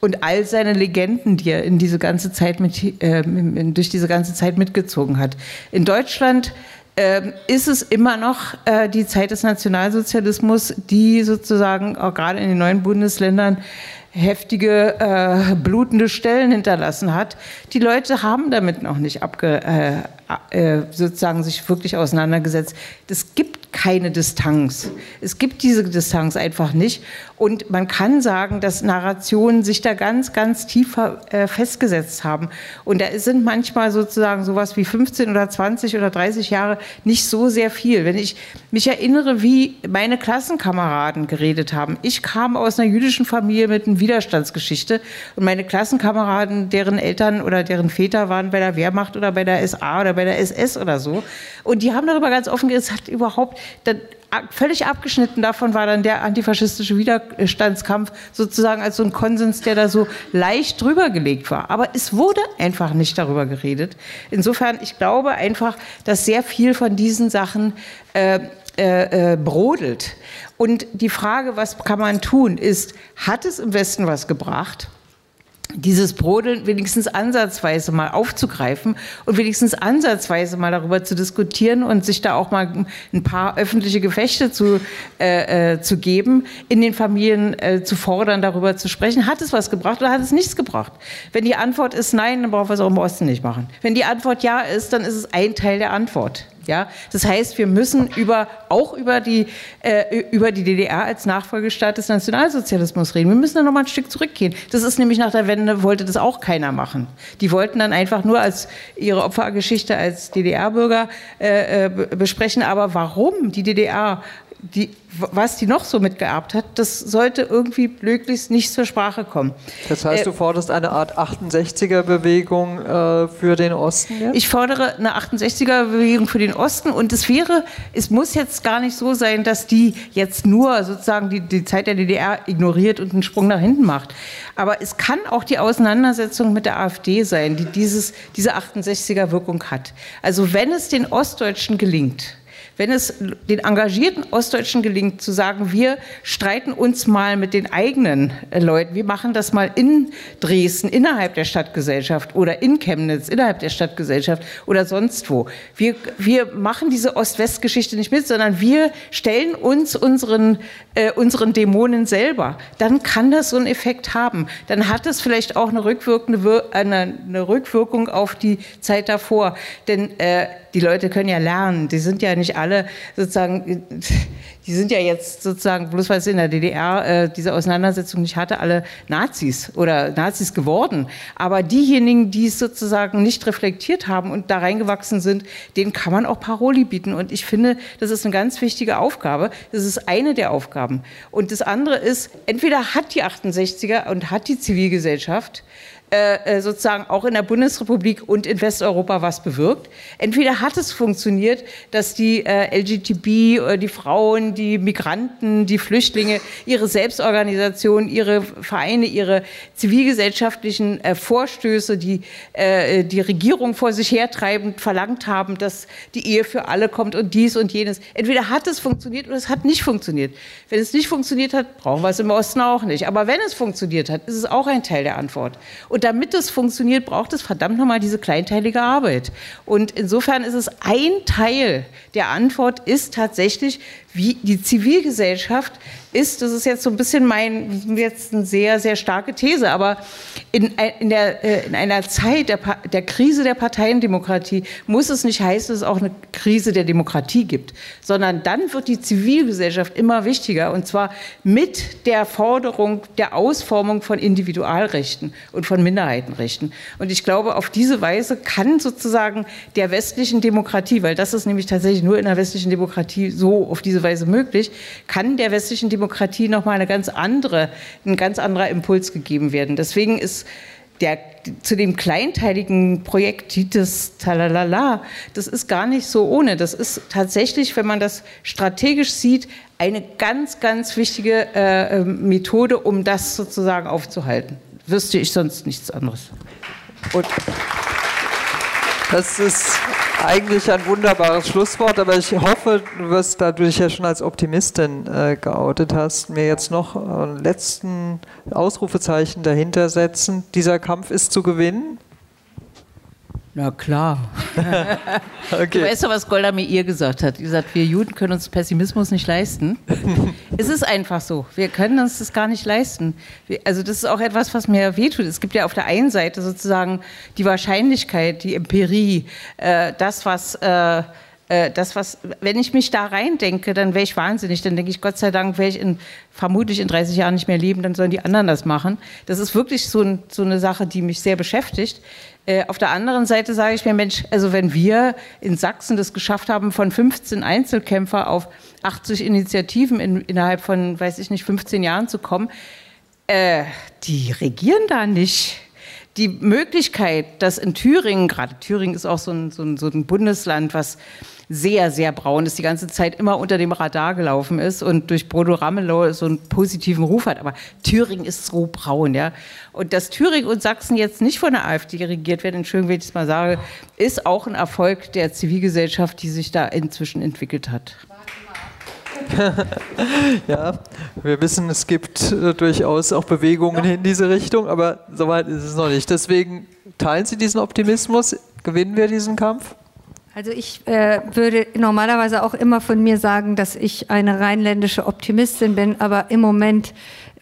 und all seine Legenden, die er in diese ganze Zeit mit, äh, durch diese ganze Zeit mitgezogen hat. In Deutschland äh, ist es immer noch äh, die Zeit des Nationalsozialismus, die sozusagen auch gerade in den neuen Bundesländern heftige, äh, blutende Stellen hinterlassen hat. Die Leute haben damit noch nicht abge, äh, äh, sozusagen sich wirklich auseinandergesetzt. Es gibt keine Distanz. Es gibt diese Distanz einfach nicht. Und man kann sagen, dass Narrationen sich da ganz, ganz tief äh, festgesetzt haben. Und da sind manchmal sozusagen sowas wie 15 oder 20 oder 30 Jahre nicht so sehr viel. Wenn ich mich erinnere, wie meine Klassenkameraden geredet haben. Ich kam aus einer jüdischen Familie mit einer Widerstandsgeschichte und meine Klassenkameraden, deren Eltern oder deren Väter waren bei der Wehrmacht oder bei der SA oder bei der SS oder so. Und die haben darüber ganz offen hat überhaupt dann völlig abgeschnitten davon war dann der antifaschistische Widerstandskampf sozusagen als so ein Konsens, der da so leicht drüber gelegt war. Aber es wurde einfach nicht darüber geredet. Insofern, ich glaube einfach, dass sehr viel von diesen Sachen äh, äh, äh, brodelt. Und die Frage, was kann man tun, ist, hat es im Westen was gebracht? Dieses Brodeln wenigstens ansatzweise mal aufzugreifen und wenigstens ansatzweise mal darüber zu diskutieren und sich da auch mal ein paar öffentliche Gefechte zu, äh, äh, zu geben, in den Familien äh, zu fordern, darüber zu sprechen. Hat es was gebracht oder hat es nichts gebracht? Wenn die Antwort ist nein, dann brauchen wir es auch im Osten nicht machen. Wenn die Antwort ja ist, dann ist es ein Teil der Antwort. Ja, das heißt, wir müssen über, auch über die, äh, über die DDR als Nachfolgestaat des Nationalsozialismus reden. Wir müssen da noch mal ein Stück zurückgehen. Das ist nämlich nach der Wende, wollte das auch keiner machen. Die wollten dann einfach nur als ihre Opfergeschichte als DDR-Bürger äh, äh besprechen. Aber warum die DDR die, was die noch so mitgeerbt hat, das sollte irgendwie möglichst nicht zur Sprache kommen. Das heißt, du äh, forderst eine Art 68er-Bewegung äh, für den Osten? Jetzt? Ich fordere eine 68er-Bewegung für den Osten und es wäre, es muss jetzt gar nicht so sein, dass die jetzt nur sozusagen die, die Zeit der DDR ignoriert und einen Sprung nach hinten macht. Aber es kann auch die Auseinandersetzung mit der AfD sein, die dieses, diese 68er-Wirkung hat. Also wenn es den Ostdeutschen gelingt, wenn es den engagierten Ostdeutschen gelingt, zu sagen, wir streiten uns mal mit den eigenen äh, Leuten, wir machen das mal in Dresden, innerhalb der Stadtgesellschaft oder in Chemnitz, innerhalb der Stadtgesellschaft oder sonst wo. Wir, wir machen diese Ost-West-Geschichte nicht mit, sondern wir stellen uns unseren, äh, unseren Dämonen selber. Dann kann das so einen Effekt haben. Dann hat es vielleicht auch eine, rückwirkende, eine, eine Rückwirkung auf die Zeit davor. Denn äh, die Leute können ja lernen. Die sind ja nicht alle sozusagen, die sind ja jetzt sozusagen, bloß weil es in der DDR äh, diese Auseinandersetzung nicht hatte, alle Nazis oder Nazis geworden. Aber diejenigen, die es sozusagen nicht reflektiert haben und da reingewachsen sind, denen kann man auch Paroli bieten. Und ich finde, das ist eine ganz wichtige Aufgabe. Das ist eine der Aufgaben. Und das andere ist, entweder hat die 68er und hat die Zivilgesellschaft äh, äh, sozusagen auch in der Bundesrepublik und in Westeuropa was bewirkt. Entweder hat es funktioniert, dass die äh, LGTB, äh, die Frauen, die Migranten, die Flüchtlinge ihre Selbstorganisation, ihre Vereine, ihre zivilgesellschaftlichen äh, Vorstöße, die die Regierung vor sich hertreibend verlangt haben, dass die Ehe für alle kommt und dies und jenes. Entweder hat es funktioniert oder es hat nicht funktioniert. Wenn es nicht funktioniert hat, brauchen wir es im Osten auch nicht. Aber wenn es funktioniert hat, ist es auch ein Teil der Antwort. Und und damit das funktioniert, braucht es verdammt nochmal diese kleinteilige Arbeit. Und insofern ist es ein Teil der Antwort, ist tatsächlich, wie die Zivilgesellschaft ist, das ist jetzt so ein bisschen mein, jetzt eine sehr, sehr starke These, aber in, in, der, äh, in einer Zeit der, der Krise der Parteiendemokratie muss es nicht heißen, dass es auch eine Krise der Demokratie gibt, sondern dann wird die Zivilgesellschaft immer wichtiger und zwar mit der Forderung der Ausformung von Individualrechten und von Minderheitenrechten. Und ich glaube, auf diese Weise kann sozusagen der westlichen Demokratie, weil das ist nämlich tatsächlich nur in der westlichen Demokratie so auf diese Weise möglich, kann der westlichen Demokratie nochmal eine ganz andere, ein ganz anderer Impuls gegeben werden. Deswegen ist der, zu dem kleinteiligen Projekt Titus Talalala, das ist gar nicht so ohne. Das ist tatsächlich, wenn man das strategisch sieht, eine ganz, ganz wichtige äh, Methode, um das sozusagen aufzuhalten. Wüsste ich sonst nichts anderes. Und das ist eigentlich ein wunderbares Schlusswort, aber ich hoffe, du wirst, da du dich ja schon als Optimistin äh, geoutet hast, mir jetzt noch ein letzten Ausrufezeichen dahinter setzen. Dieser Kampf ist zu gewinnen. Na klar. okay. Du weißt doch, was Golda Meir gesagt hat. Sie gesagt, wir Juden können uns Pessimismus nicht leisten. es ist einfach so. Wir können uns das gar nicht leisten. Also das ist auch etwas, was mir wehtut. Es gibt ja auf der einen Seite sozusagen die Wahrscheinlichkeit, die Empirie, äh, das, was... Äh, äh, das, was, wenn ich mich da reindenke, dann wäre ich wahnsinnig. Dann denke ich, Gott sei Dank werde ich in, vermutlich in 30 Jahren nicht mehr leben, dann sollen die anderen das machen. Das ist wirklich so, ein, so eine Sache, die mich sehr beschäftigt. Äh, auf der anderen Seite sage ich mir, Mensch, also wenn wir in Sachsen das geschafft haben, von 15 Einzelkämpfer auf 80 Initiativen in, innerhalb von, weiß ich nicht, 15 Jahren zu kommen, äh, die regieren da nicht die Möglichkeit, dass in Thüringen, gerade Thüringen ist auch so ein, so, ein, so ein, Bundesland, was sehr, sehr braun ist, die ganze Zeit immer unter dem Radar gelaufen ist und durch Bodo Ramelow so einen positiven Ruf hat. Aber Thüringen ist so braun, ja. Und dass Thüringen und Sachsen jetzt nicht von der AfD regiert werden, Entschuldigung, wenn ich es mal sage, ist auch ein Erfolg der Zivilgesellschaft, die sich da inzwischen entwickelt hat. ja, wir wissen, es gibt äh, durchaus auch Bewegungen ja. in diese Richtung, aber soweit ist es noch nicht. Deswegen teilen Sie diesen Optimismus. Gewinnen wir diesen Kampf? Also ich äh, würde normalerweise auch immer von mir sagen, dass ich eine rheinländische Optimistin bin, aber im Moment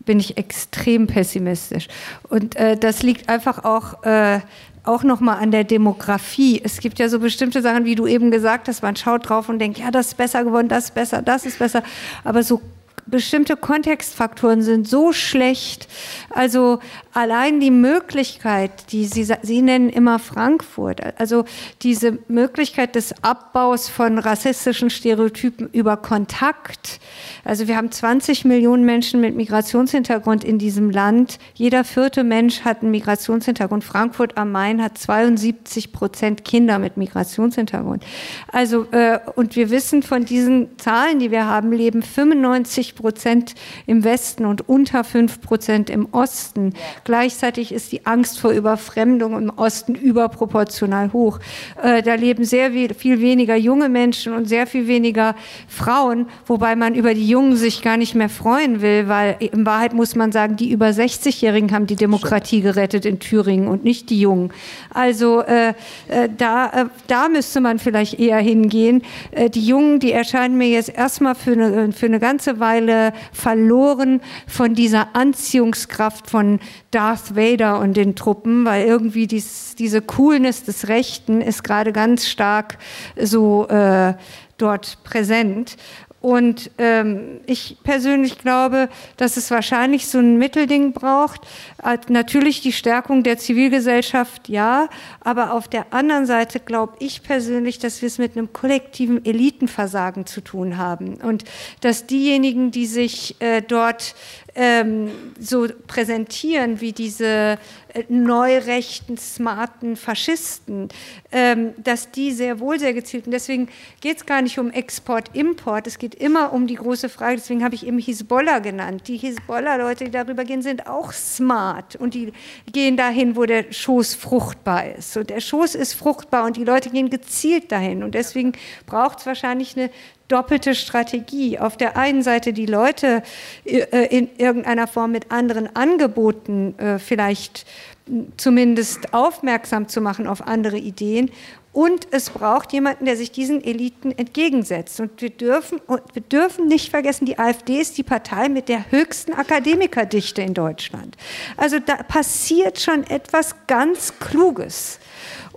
bin ich extrem pessimistisch. Und äh, das liegt einfach auch äh, auch nochmal an der Demografie. Es gibt ja so bestimmte Sachen, wie du eben gesagt hast, man schaut drauf und denkt, ja, das ist besser geworden, das ist besser, das ist besser. Aber so bestimmte Kontextfaktoren sind so schlecht. Also allein die Möglichkeit, die Sie, Sie nennen immer Frankfurt, also diese Möglichkeit des Abbaus von rassistischen Stereotypen über Kontakt. Also wir haben 20 Millionen Menschen mit Migrationshintergrund in diesem Land. Jeder vierte Mensch hat einen Migrationshintergrund. Frankfurt am Main hat 72 Prozent Kinder mit Migrationshintergrund. Also, äh, und wir wissen von diesen Zahlen, die wir haben, leben 95 Prozent im Westen und unter 5 Prozent im Osten. Gleichzeitig ist die Angst vor Überfremdung im Osten überproportional hoch. Äh, da leben sehr viel weniger junge Menschen und sehr viel weniger Frauen, wobei man über die Jungen sich gar nicht mehr freuen will, weil in Wahrheit muss man sagen, die über 60-Jährigen haben die Demokratie gerettet in Thüringen und nicht die Jungen. Also äh, äh, da, äh, da müsste man vielleicht eher hingehen. Äh, die Jungen, die erscheinen mir jetzt erstmal für eine, für eine ganze Weile Teile verloren von dieser Anziehungskraft von Darth Vader und den Truppen, weil irgendwie dies, diese Coolness des Rechten ist gerade ganz stark so äh, dort präsent. Und ähm, ich persönlich glaube, dass es wahrscheinlich so ein Mittelding braucht. Äh, natürlich die Stärkung der Zivilgesellschaft, ja, aber auf der anderen Seite glaube ich persönlich, dass wir es mit einem kollektiven Elitenversagen zu tun haben und dass diejenigen, die sich äh, dort ähm, so präsentieren wie diese äh, neurechten, smarten Faschisten, ähm, dass die sehr wohl sehr gezielt, und deswegen geht es gar nicht um Export, Import, es geht immer um die große Frage, deswegen habe ich eben Hisbollah genannt. Die Hisbollah-Leute, die darüber gehen, sind auch smart und die gehen dahin, wo der Schoß fruchtbar ist. Und der Schoß ist fruchtbar und die Leute gehen gezielt dahin und deswegen braucht es wahrscheinlich eine doppelte Strategie. Auf der einen Seite die Leute äh, in irgendeiner Form mit anderen Angeboten äh, vielleicht zumindest aufmerksam zu machen auf andere Ideen. Und es braucht jemanden, der sich diesen Eliten entgegensetzt. Und wir dürfen, und wir dürfen nicht vergessen, die AfD ist die Partei mit der höchsten Akademikerdichte in Deutschland. Also da passiert schon etwas ganz Kluges.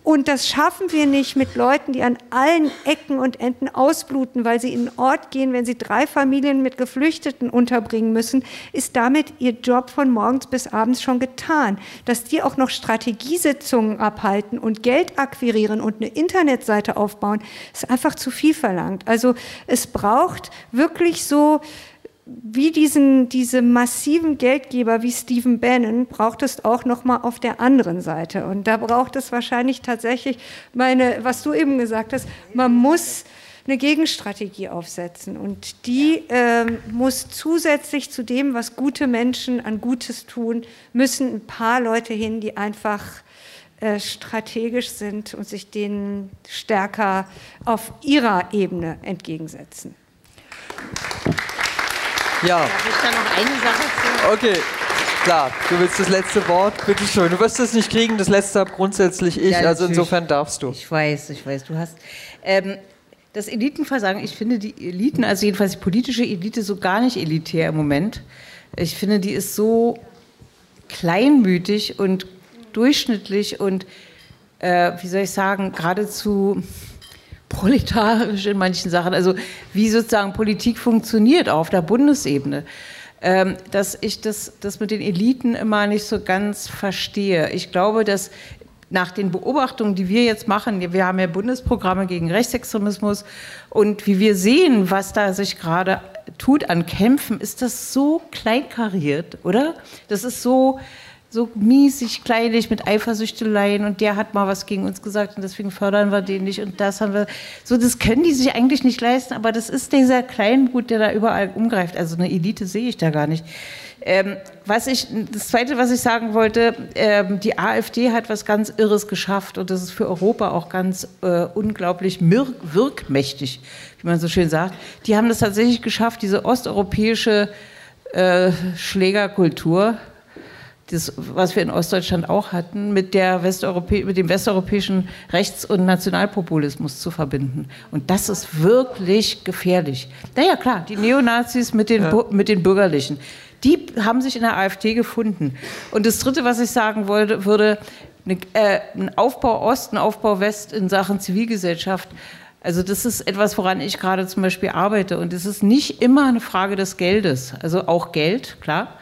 Und das schaffen wir nicht mit Leuten, die an allen Ecken und Enden ausbluten, weil sie in einen Ort gehen, wenn sie drei Familien mit Geflüchteten unterbringen müssen, ist damit ihr Job von morgens bis abends schon getan. Dass die auch noch Strategiesitzungen abhalten und Geld akquirieren und eine Internetseite aufbauen, ist einfach zu viel verlangt. Also es braucht wirklich so wie diesen, diese massiven Geldgeber wie Stephen Bannon braucht es auch noch mal auf der anderen Seite. Und da braucht es wahrscheinlich tatsächlich meine, was du eben gesagt hast, man muss eine Gegenstrategie aufsetzen. Und die äh, muss zusätzlich zu dem, was gute Menschen an Gutes tun, müssen ein paar Leute hin, die einfach äh, strategisch sind und sich denen stärker auf ihrer Ebene entgegensetzen. Ja. Darf ich da noch eine Sache zu? Okay. Klar, du willst das letzte Wort, bitte schön. Du wirst es nicht kriegen, das letzte habe grundsätzlich ich, ja, also insofern darfst du. Ich weiß, ich weiß, du hast. Ähm, das Elitenversagen, ich finde die Eliten, also jedenfalls die politische Elite, so gar nicht elitär im Moment. Ich finde, die ist so kleinmütig und durchschnittlich und, äh, wie soll ich sagen, geradezu proletarisch in manchen Sachen. Also wie sozusagen Politik funktioniert auf der Bundesebene. Ähm, dass ich das, das mit den Eliten immer nicht so ganz verstehe. Ich glaube, dass nach den Beobachtungen, die wir jetzt machen, wir haben ja Bundesprogramme gegen Rechtsextremismus und wie wir sehen, was da sich gerade tut an Kämpfen, ist das so kleinkariert, oder? Das ist so, so miesig, kleinlich mit Eifersüchteleien und der hat mal was gegen uns gesagt und deswegen fördern wir den nicht und das haben wir. So, das können die sich eigentlich nicht leisten, aber das ist dieser Kleingut, der da überall umgreift. Also eine Elite sehe ich da gar nicht. Ähm, was ich, das Zweite, was ich sagen wollte, ähm, die AfD hat was ganz Irres geschafft und das ist für Europa auch ganz äh, unglaublich wirkmächtig, wie man so schön sagt. Die haben das tatsächlich geschafft, diese osteuropäische äh, Schlägerkultur, das, was wir in Ostdeutschland auch hatten, mit, der Westeuropä mit dem westeuropäischen Rechts- und Nationalpopulismus zu verbinden. Und das ist wirklich gefährlich. Naja, klar, die Neonazis mit den, ja. mit den Bürgerlichen, die haben sich in der AfD gefunden. Und das Dritte, was ich sagen wollte, würde, eine, äh, ein Aufbau Ost, ein Aufbau West in Sachen Zivilgesellschaft, also das ist etwas, woran ich gerade zum Beispiel arbeite. Und es ist nicht immer eine Frage des Geldes. Also auch Geld, klar.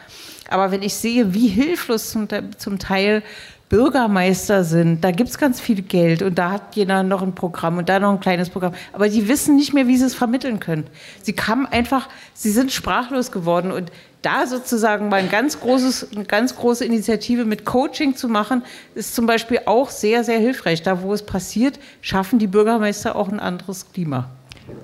Aber wenn ich sehe, wie hilflos zum, zum Teil Bürgermeister sind, da gibt es ganz viel Geld und da hat jeder noch ein Programm und da noch ein kleines Programm. Aber die wissen nicht mehr, wie sie es vermitteln können. Sie kamen einfach, sie sind sprachlos geworden und da sozusagen mal ein ganz großes, eine ganz große Initiative mit Coaching zu machen, ist zum Beispiel auch sehr, sehr hilfreich. Da, wo es passiert, schaffen die Bürgermeister auch ein anderes Klima.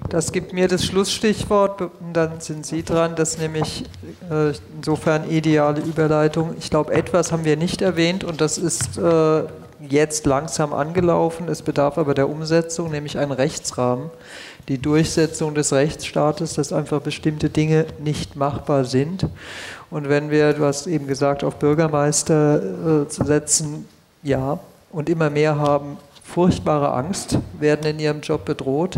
Das gibt mir das Schlussstichwort und dann sind Sie dran. Das ist nämlich äh, insofern ideale Überleitung. Ich glaube, etwas haben wir nicht erwähnt und das ist äh, jetzt langsam angelaufen. Es bedarf aber der Umsetzung, nämlich einen Rechtsrahmen. Die Durchsetzung des Rechtsstaates, dass einfach bestimmte Dinge nicht machbar sind. Und wenn wir, du hast eben gesagt, auf Bürgermeister äh, zu setzen, ja, und immer mehr haben furchtbare Angst, werden in ihrem Job bedroht.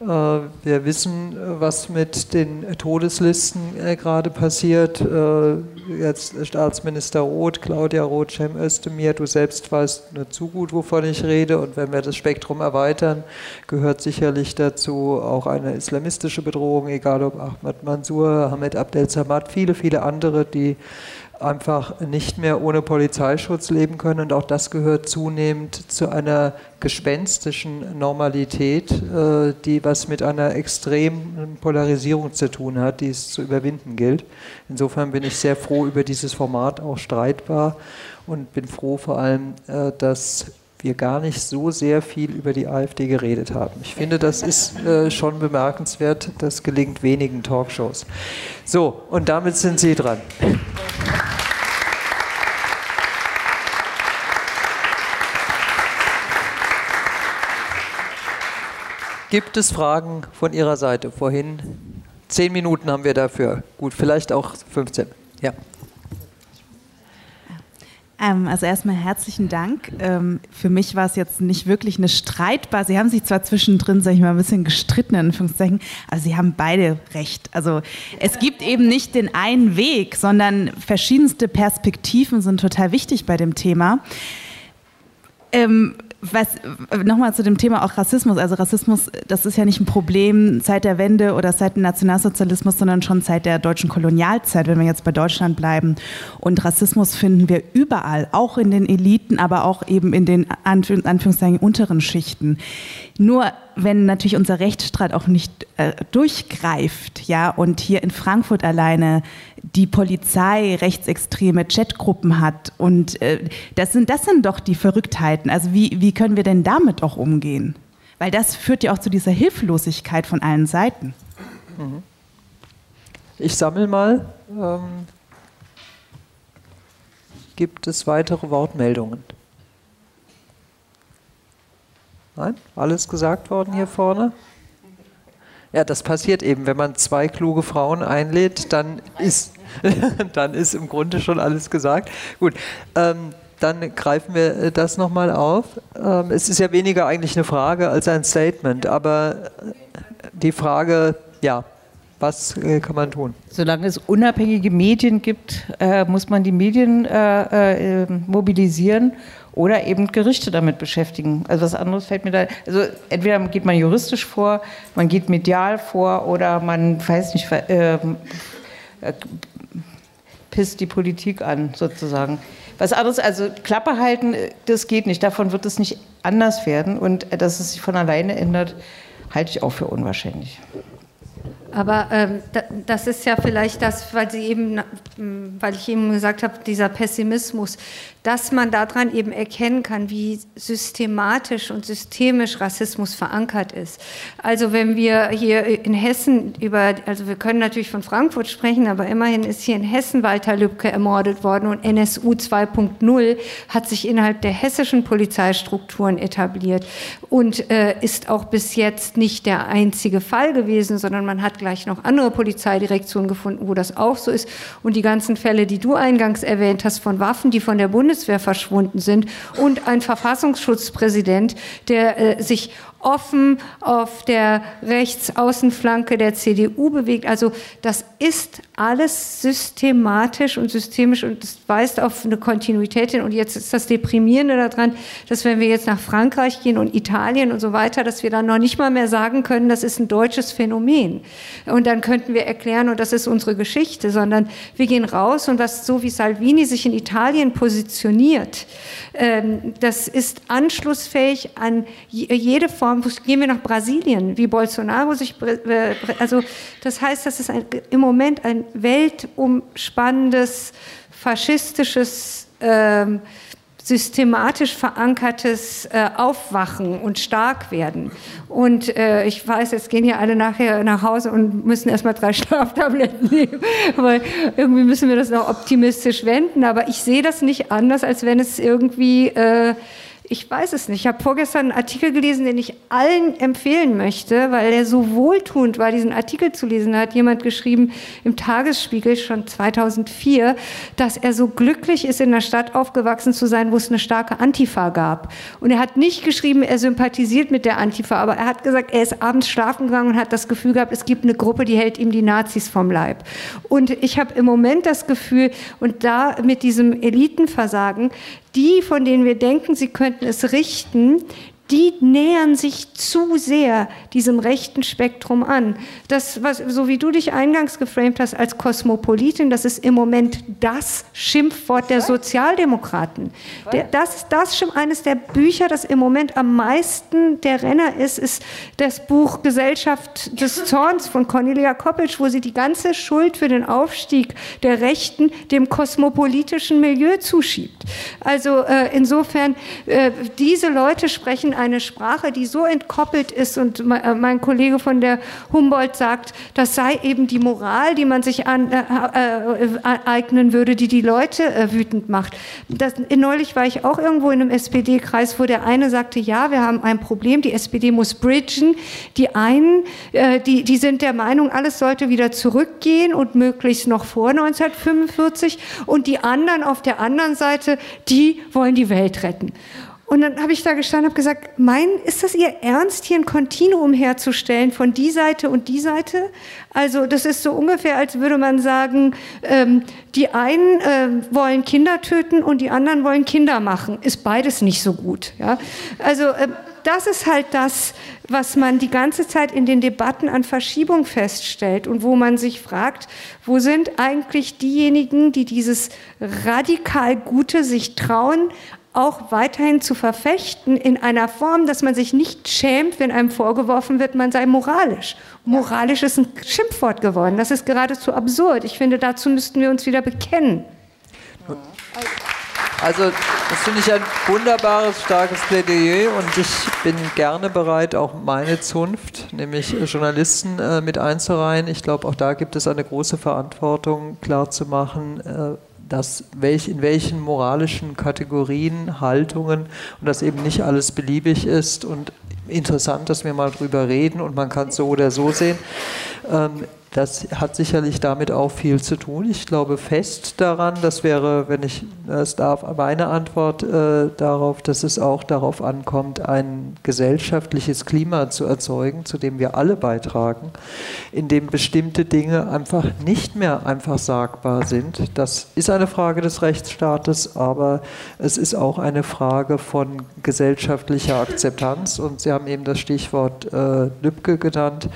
Äh, wir wissen, was mit den Todeslisten äh, gerade passiert. Äh, jetzt Staatsminister Roth, Claudia Roth, Cem Özdemir, du selbst weißt nur zu gut, wovon ich rede. Und wenn wir das Spektrum erweitern, gehört sicherlich dazu auch eine islamistische Bedrohung, egal ob Ahmad Mansour, Hamid Abdel Samad, viele, viele andere, die einfach nicht mehr ohne Polizeischutz leben können. Und auch das gehört zunehmend zu einer gespenstischen Normalität, äh, die was mit einer extremen Polarisierung zu tun hat, die es zu überwinden gilt. Insofern bin ich sehr froh über dieses Format, auch streitbar, und bin froh vor allem, äh, dass wir gar nicht so sehr viel über die AfD geredet haben. Ich finde, das ist äh, schon bemerkenswert. Das gelingt wenigen Talkshows. So, und damit sind Sie dran. Gibt es Fragen von Ihrer Seite? Vorhin zehn Minuten haben wir dafür. Gut, vielleicht auch 15. Ja. Ähm, also erstmal herzlichen Dank. Ähm, für mich war es jetzt nicht wirklich eine streitbar. Sie haben sich zwar zwischendrin, sag ich mal, ein bisschen gestritten, in Anführungszeichen, aber Sie haben beide recht. Also es gibt eben nicht den einen Weg, sondern verschiedenste Perspektiven sind total wichtig bei dem Thema. Ähm, was nochmal zu dem Thema auch Rassismus. Also Rassismus, das ist ja nicht ein Problem seit der Wende oder seit dem Nationalsozialismus, sondern schon seit der deutschen Kolonialzeit, wenn wir jetzt bei Deutschland bleiben. Und Rassismus finden wir überall, auch in den Eliten, aber auch eben in den Anführungszeichen unteren Schichten. Nur wenn natürlich unser Rechtsstreit auch nicht äh, durchgreift, ja, und hier in Frankfurt alleine die Polizei rechtsextreme Chatgruppen hat und äh, das sind das sind doch die Verrücktheiten. Also wie wie können wir denn damit auch umgehen? Weil das führt ja auch zu dieser Hilflosigkeit von allen Seiten. Mhm. Ich sammle mal. Ähm, gibt es weitere Wortmeldungen? Nein? Alles gesagt worden hier vorne? Ja, das passiert eben. Wenn man zwei kluge Frauen einlädt, dann ist, dann ist im Grunde schon alles gesagt. Gut, ähm, dann greifen wir äh, das nochmal auf. Ähm, es ist ja weniger eigentlich eine Frage als ein Statement, aber äh, die Frage, ja, Was äh, kann man tun? Solange es unabhängige Medien gibt, äh, muss man die Medien äh, äh, mobilisieren oder eben Gerichte damit beschäftigen. Also was anderes fällt mir da. Also entweder geht man juristisch vor, man geht medial vor oder man weiß nicht, äh, pisst die Politik an sozusagen. Was anderes, also Klappe halten, das geht nicht. Davon wird es nicht anders werden und dass es sich von alleine ändert, halte ich auch für unwahrscheinlich. Aber ähm, das ist ja vielleicht das, weil Sie eben, weil ich eben gesagt habe, dieser Pessimismus, dass man daran eben erkennen kann, wie systematisch und systemisch Rassismus verankert ist. Also wenn wir hier in Hessen über, also wir können natürlich von Frankfurt sprechen, aber immerhin ist hier in Hessen Walter Lübcke ermordet worden und NSU 2.0 hat sich innerhalb der hessischen Polizeistrukturen etabliert und äh, ist auch bis jetzt nicht der einzige Fall gewesen, sondern man hat gleich noch andere Polizeidirektionen gefunden, wo das auch so ist. Und die ganzen Fälle, die du eingangs erwähnt hast, von Waffen, die von der Bundeswehr verschwunden sind und ein Verfassungsschutzpräsident, der äh, sich offen auf der Rechtsaußenflanke der CDU bewegt. Also das ist alles systematisch und systemisch und das weist auf eine Kontinuität hin. Und jetzt ist das Deprimierende daran, dass wenn wir jetzt nach Frankreich gehen und Italien und so weiter, dass wir dann noch nicht mal mehr sagen können, das ist ein deutsches Phänomen. Und dann könnten wir erklären, und das ist unsere Geschichte, sondern wir gehen raus und was so wie Salvini sich in Italien positioniert, ähm, das ist anschlussfähig an jede Form Form, gehen wir nach Brasilien, wie Bolsonaro sich, also das heißt, das ist ein, im Moment ein weltumspannendes, faschistisches, ähm, systematisch verankertes äh, Aufwachen und Starkwerden. Und äh, ich weiß, jetzt gehen ja alle nachher nach Hause und müssen erstmal drei Schlaftabletten nehmen, weil irgendwie müssen wir das noch optimistisch wenden. Aber ich sehe das nicht anders, als wenn es irgendwie äh, ich weiß es nicht. Ich habe vorgestern einen Artikel gelesen, den ich allen empfehlen möchte, weil er so wohltuend war, diesen Artikel zu lesen. Da hat jemand geschrieben im Tagesspiegel schon 2004, dass er so glücklich ist, in einer Stadt aufgewachsen zu sein, wo es eine starke Antifa gab. Und er hat nicht geschrieben, er sympathisiert mit der Antifa, aber er hat gesagt, er ist abends schlafen gegangen und hat das Gefühl gehabt, es gibt eine Gruppe, die hält ihm die Nazis vom Leib. Und ich habe im Moment das Gefühl, und da mit diesem Elitenversagen, die, von denen wir denken, sie könnten es richten, die nähern sich zu sehr diesem rechten Spektrum an. Das, was, so wie du dich eingangs geframed hast als Kosmopolitin, das ist im Moment das Schimpfwort der Sozialdemokraten. Der, das ist das eines der Bücher, das im Moment am meisten der Renner ist, ist das Buch Gesellschaft des Zorns von Cornelia Koppelsch, wo sie die ganze Schuld für den Aufstieg der Rechten dem kosmopolitischen Milieu zuschiebt. Also äh, insofern, äh, diese Leute sprechen eine Sprache, die so entkoppelt ist und äh, mein Kollege von der Humboldt sagt, das sei eben die Moral, die man sich an, äh, äh, eignen würde, die die Leute äh, wütend macht. Das, neulich war ich auch irgendwo in einem SPD-Kreis, wo der eine sagte, ja, wir haben ein Problem, die SPD muss bridgen. Die einen, äh, die, die sind der Meinung, alles sollte wieder zurückgehen und möglichst noch vor 1945 und die anderen auf der anderen Seite, die wollen die Welt retten. Und dann habe ich da gestanden habe gesagt, mein, ist das Ihr Ernst, hier ein Kontinuum herzustellen von die Seite und die Seite? Also das ist so ungefähr, als würde man sagen, ähm, die einen äh, wollen Kinder töten und die anderen wollen Kinder machen. Ist beides nicht so gut. Ja? Also äh, das ist halt das, was man die ganze Zeit in den Debatten an Verschiebung feststellt und wo man sich fragt, wo sind eigentlich diejenigen, die dieses radikal Gute sich trauen, auch weiterhin zu verfechten in einer Form, dass man sich nicht schämt, wenn einem vorgeworfen wird, man sei moralisch. Moralisch ist ein Schimpfwort geworden. Das ist geradezu absurd. Ich finde, dazu müssten wir uns wieder bekennen. Also, das finde ich ein wunderbares, starkes Plädoyer und ich bin gerne bereit, auch meine Zunft, nämlich Journalisten, äh, mit einzureihen. Ich glaube, auch da gibt es eine große Verantwortung, klarzumachen, äh, dass welch, in welchen moralischen Kategorien, Haltungen und dass eben nicht alles beliebig ist und interessant, dass wir mal drüber reden und man kann es so oder so sehen. Ähm, das hat sicherlich damit auch viel zu tun. Ich glaube fest daran, das wäre, wenn ich es darf, meine Antwort äh, darauf, dass es auch darauf ankommt, ein gesellschaftliches Klima zu erzeugen, zu dem wir alle beitragen, in dem bestimmte Dinge einfach nicht mehr einfach sagbar sind. Das ist eine Frage des Rechtsstaates, aber es ist auch eine Frage von gesellschaftlicher Akzeptanz. Und Sie haben eben das Stichwort äh, Lübcke genannt.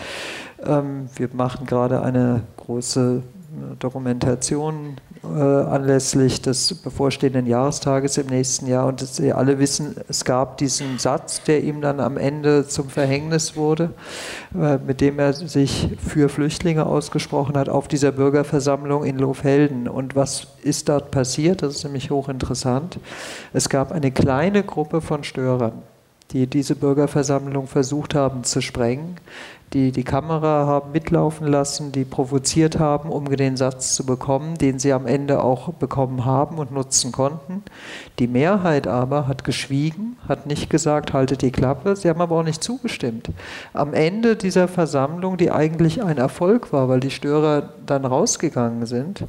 Ähm, wir machen gerade eine große äh, Dokumentation äh, anlässlich des bevorstehenden Jahrestages im nächsten Jahr. Und Sie alle wissen, es gab diesen Satz, der ihm dann am Ende zum Verhängnis wurde, äh, mit dem er sich für Flüchtlinge ausgesprochen hat auf dieser Bürgerversammlung in Lohfelden. Und was ist dort passiert? Das ist nämlich hochinteressant. Es gab eine kleine Gruppe von Störern die diese Bürgerversammlung versucht haben zu sprengen, die die Kamera haben mitlaufen lassen, die provoziert haben, um den Satz zu bekommen, den sie am Ende auch bekommen haben und nutzen konnten. Die Mehrheit aber hat geschwiegen, hat nicht gesagt, haltet die Klappe, sie haben aber auch nicht zugestimmt. Am Ende dieser Versammlung, die eigentlich ein Erfolg war, weil die Störer dann rausgegangen sind,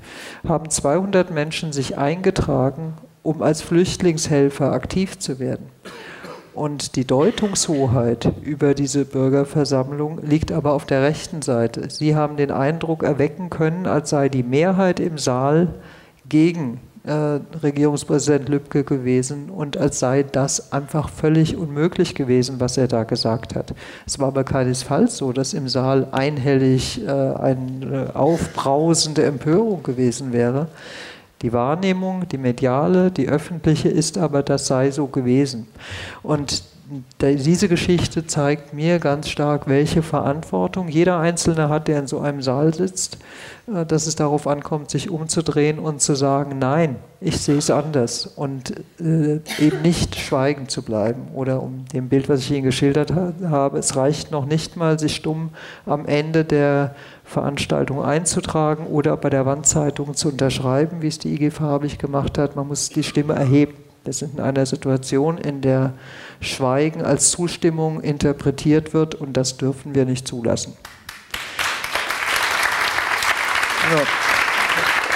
haben 200 Menschen sich eingetragen, um als Flüchtlingshelfer aktiv zu werden. Und die Deutungshoheit über diese Bürgerversammlung liegt aber auf der rechten Seite. Sie haben den Eindruck erwecken können, als sei die Mehrheit im Saal gegen äh, Regierungspräsident Lübcke gewesen und als sei das einfach völlig unmöglich gewesen, was er da gesagt hat. Es war aber keinesfalls so, dass im Saal einhellig äh, eine aufbrausende Empörung gewesen wäre. Die Wahrnehmung, die mediale, die öffentliche ist aber, das sei so gewesen. Und diese Geschichte zeigt mir ganz stark, welche Verantwortung jeder Einzelne hat, der in so einem Saal sitzt, äh, dass es darauf ankommt, sich umzudrehen und zu sagen, nein, ich sehe es anders und äh, eben nicht schweigend zu bleiben. Oder um dem Bild, was ich Ihnen geschildert habe, es reicht noch nicht mal, sich stumm am Ende der Veranstaltung einzutragen oder bei der Wandzeitung zu unterschreiben, wie es die IG farbig gemacht hat. Man muss die Stimme erheben. Wir sind in einer Situation, in der Schweigen als Zustimmung interpretiert wird und das dürfen wir nicht zulassen.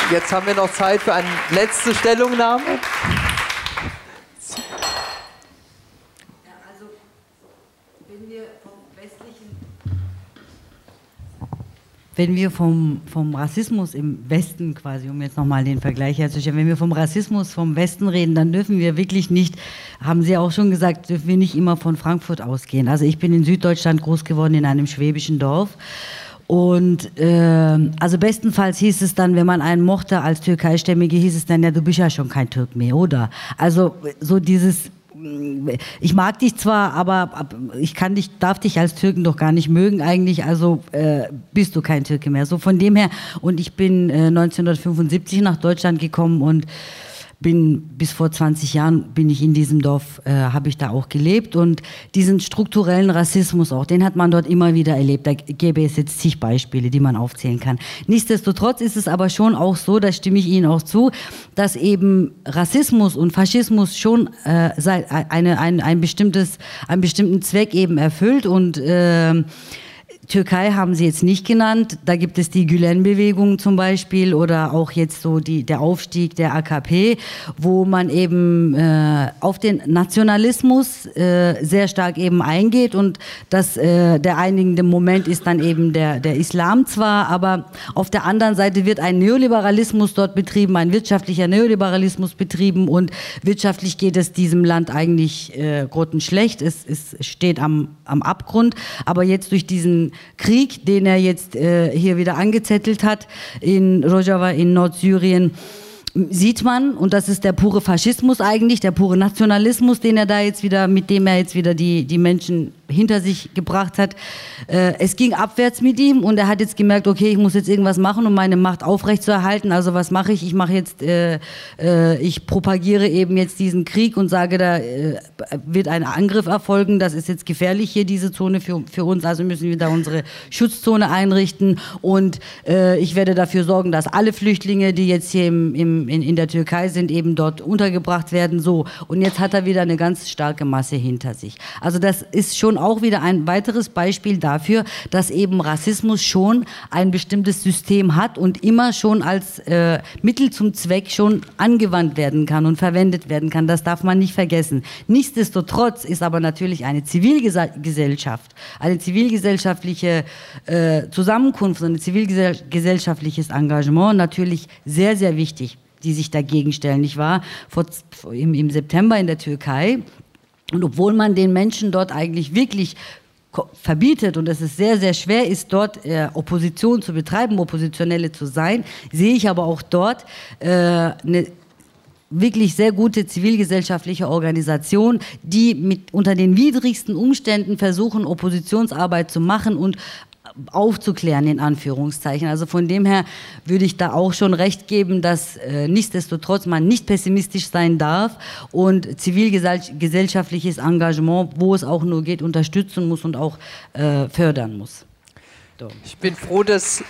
Jetzt haben wir noch Zeit für eine letzte Stellungnahme. Wenn wir vom, vom Rassismus im Westen quasi, um jetzt nochmal den Vergleich herzustellen, wenn wir vom Rassismus vom Westen reden, dann dürfen wir wirklich nicht, haben Sie auch schon gesagt, dürfen wir nicht immer von Frankfurt ausgehen. Also ich bin in Süddeutschland groß geworden, in einem schwäbischen Dorf. Und äh, also bestenfalls hieß es dann, wenn man einen mochte als Türkeistämmige, hieß es dann, ja, du bist ja schon kein Türk mehr, oder? Also so dieses ich mag dich zwar, aber ich kann dich, darf dich als Türken doch gar nicht mögen eigentlich, also äh, bist du kein Türke mehr. So von dem her, und ich bin äh, 1975 nach Deutschland gekommen und bin bis vor 20 Jahren bin ich in diesem Dorf, äh, habe ich da auch gelebt und diesen strukturellen Rassismus auch, den hat man dort immer wieder erlebt. Da gäbe es jetzt zig Beispiele, die man aufzählen kann. Nichtsdestotrotz ist es aber schon auch so, da stimme ich Ihnen auch zu, dass eben Rassismus und Faschismus schon äh, eine, ein, ein bestimmtes, einen bestimmten Zweck eben erfüllt und äh, Türkei haben Sie jetzt nicht genannt. Da gibt es die Gülen-Bewegung zum Beispiel oder auch jetzt so die, der Aufstieg der AKP, wo man eben äh, auf den Nationalismus äh, sehr stark eben eingeht und das äh, der einigende Moment ist dann eben der, der Islam zwar, aber auf der anderen Seite wird ein Neoliberalismus dort betrieben, ein wirtschaftlicher Neoliberalismus betrieben und wirtschaftlich geht es diesem Land eigentlich äh, grottenschlecht. Es, es steht am, am Abgrund, aber jetzt durch diesen Krieg, den er jetzt äh, hier wieder angezettelt hat in Rojava in Nordsyrien, sieht man, und das ist der pure Faschismus eigentlich, der pure Nationalismus, den er da jetzt wieder, mit dem er jetzt wieder die, die Menschen hinter sich gebracht hat. Äh, es ging abwärts mit ihm und er hat jetzt gemerkt, okay, ich muss jetzt irgendwas machen, um meine Macht aufrechtzuerhalten. Also was mache ich? Ich mache jetzt, äh, äh, ich propagiere eben jetzt diesen Krieg und sage, da äh, wird ein Angriff erfolgen. Das ist jetzt gefährlich hier, diese Zone für, für uns. Also müssen wir da unsere Schutzzone einrichten und äh, ich werde dafür sorgen, dass alle Flüchtlinge, die jetzt hier im, im in, in der Türkei sind, eben dort untergebracht werden. So. Und jetzt hat er wieder eine ganz starke Masse hinter sich. Also das ist schon auch wieder ein weiteres Beispiel dafür, dass eben Rassismus schon ein bestimmtes System hat und immer schon als äh, Mittel zum Zweck schon angewandt werden kann und verwendet werden kann. Das darf man nicht vergessen. Nichtsdestotrotz ist aber natürlich eine Zivilgesellschaft, eine zivilgesellschaftliche äh, Zusammenkunft, ein zivilgesellschaftliches Engagement natürlich sehr, sehr wichtig, die sich dagegen stellen. Ich war vor, im, im September in der Türkei und obwohl man den Menschen dort eigentlich wirklich verbietet und es ist sehr, sehr schwer ist, dort äh, Opposition zu betreiben, Oppositionelle zu sein, sehe ich aber auch dort äh, eine wirklich sehr gute zivilgesellschaftliche Organisation, die mit unter den widrigsten Umständen versuchen, Oppositionsarbeit zu machen und aufzuklären, in Anführungszeichen. Also von dem her würde ich da auch schon recht geben, dass äh, nichtsdestotrotz man nicht pessimistisch sein darf und zivilgesellschaftliches Engagement, wo es auch nur geht, unterstützen muss und auch äh, fördern muss. So. Ich bin froh, dass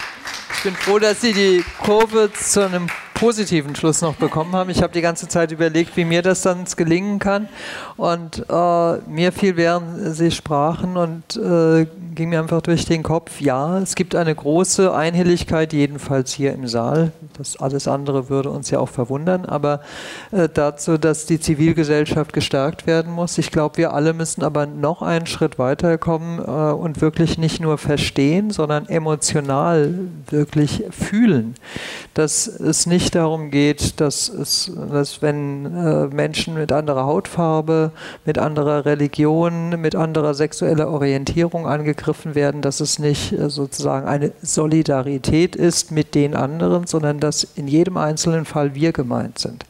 ich bin froh, dass Sie die Kurve zu einem positiven Schluss noch bekommen haben. Ich habe die ganze Zeit überlegt, wie mir das dann gelingen kann. Und äh, mir fiel, während Sie sprachen und äh, ging mir einfach durch den Kopf, ja, es gibt eine große Einhelligkeit, jedenfalls hier im Saal. Das alles andere würde uns ja auch verwundern, aber äh, dazu, dass die Zivilgesellschaft gestärkt werden muss. Ich glaube, wir alle müssen aber noch einen Schritt weiterkommen äh, und wirklich nicht nur verstehen, sondern emotional wirklich fühlen, dass es nicht nicht darum geht, dass, es, dass wenn äh, Menschen mit anderer Hautfarbe, mit anderer Religion, mit anderer sexueller Orientierung angegriffen werden, dass es nicht äh, sozusagen eine Solidarität ist mit den anderen, sondern dass in jedem einzelnen Fall wir gemeint sind.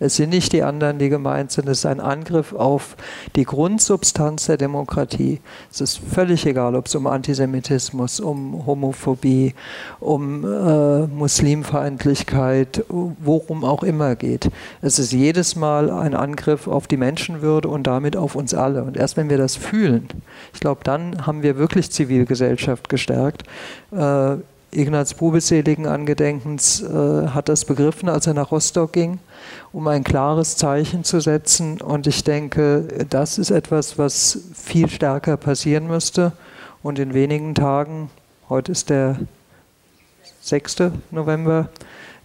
Es sind nicht die anderen, die gemeint sind. Es ist ein Angriff auf die Grundsubstanz der Demokratie. Es ist völlig egal, ob es um Antisemitismus, um Homophobie, um äh, Muslimfeindlichkeit, worum auch immer geht. Es ist jedes Mal ein Angriff auf die Menschenwürde und damit auf uns alle. Und erst wenn wir das fühlen, ich glaube, dann haben wir wirklich Zivilgesellschaft gestärkt. Äh, Ignaz seligen Angedenkens äh, hat das begriffen, als er nach Rostock ging um ein klares Zeichen zu setzen. Und ich denke, das ist etwas, was viel stärker passieren müsste. Und in wenigen Tagen, heute ist der 6. November,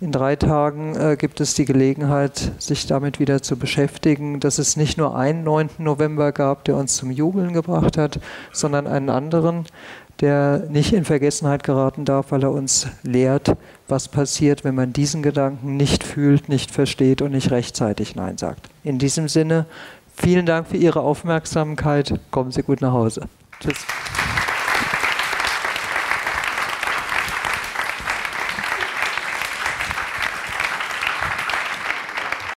in drei Tagen äh, gibt es die Gelegenheit, sich damit wieder zu beschäftigen, dass es nicht nur einen 9. November gab, der uns zum Jubeln gebracht hat, sondern einen anderen, der nicht in Vergessenheit geraten darf, weil er uns lehrt, was passiert, wenn man diesen Gedanken nicht fühlt, nicht versteht und nicht rechtzeitig Nein sagt. In diesem Sinne, vielen Dank für Ihre Aufmerksamkeit. Kommen Sie gut nach Hause. Tschüss.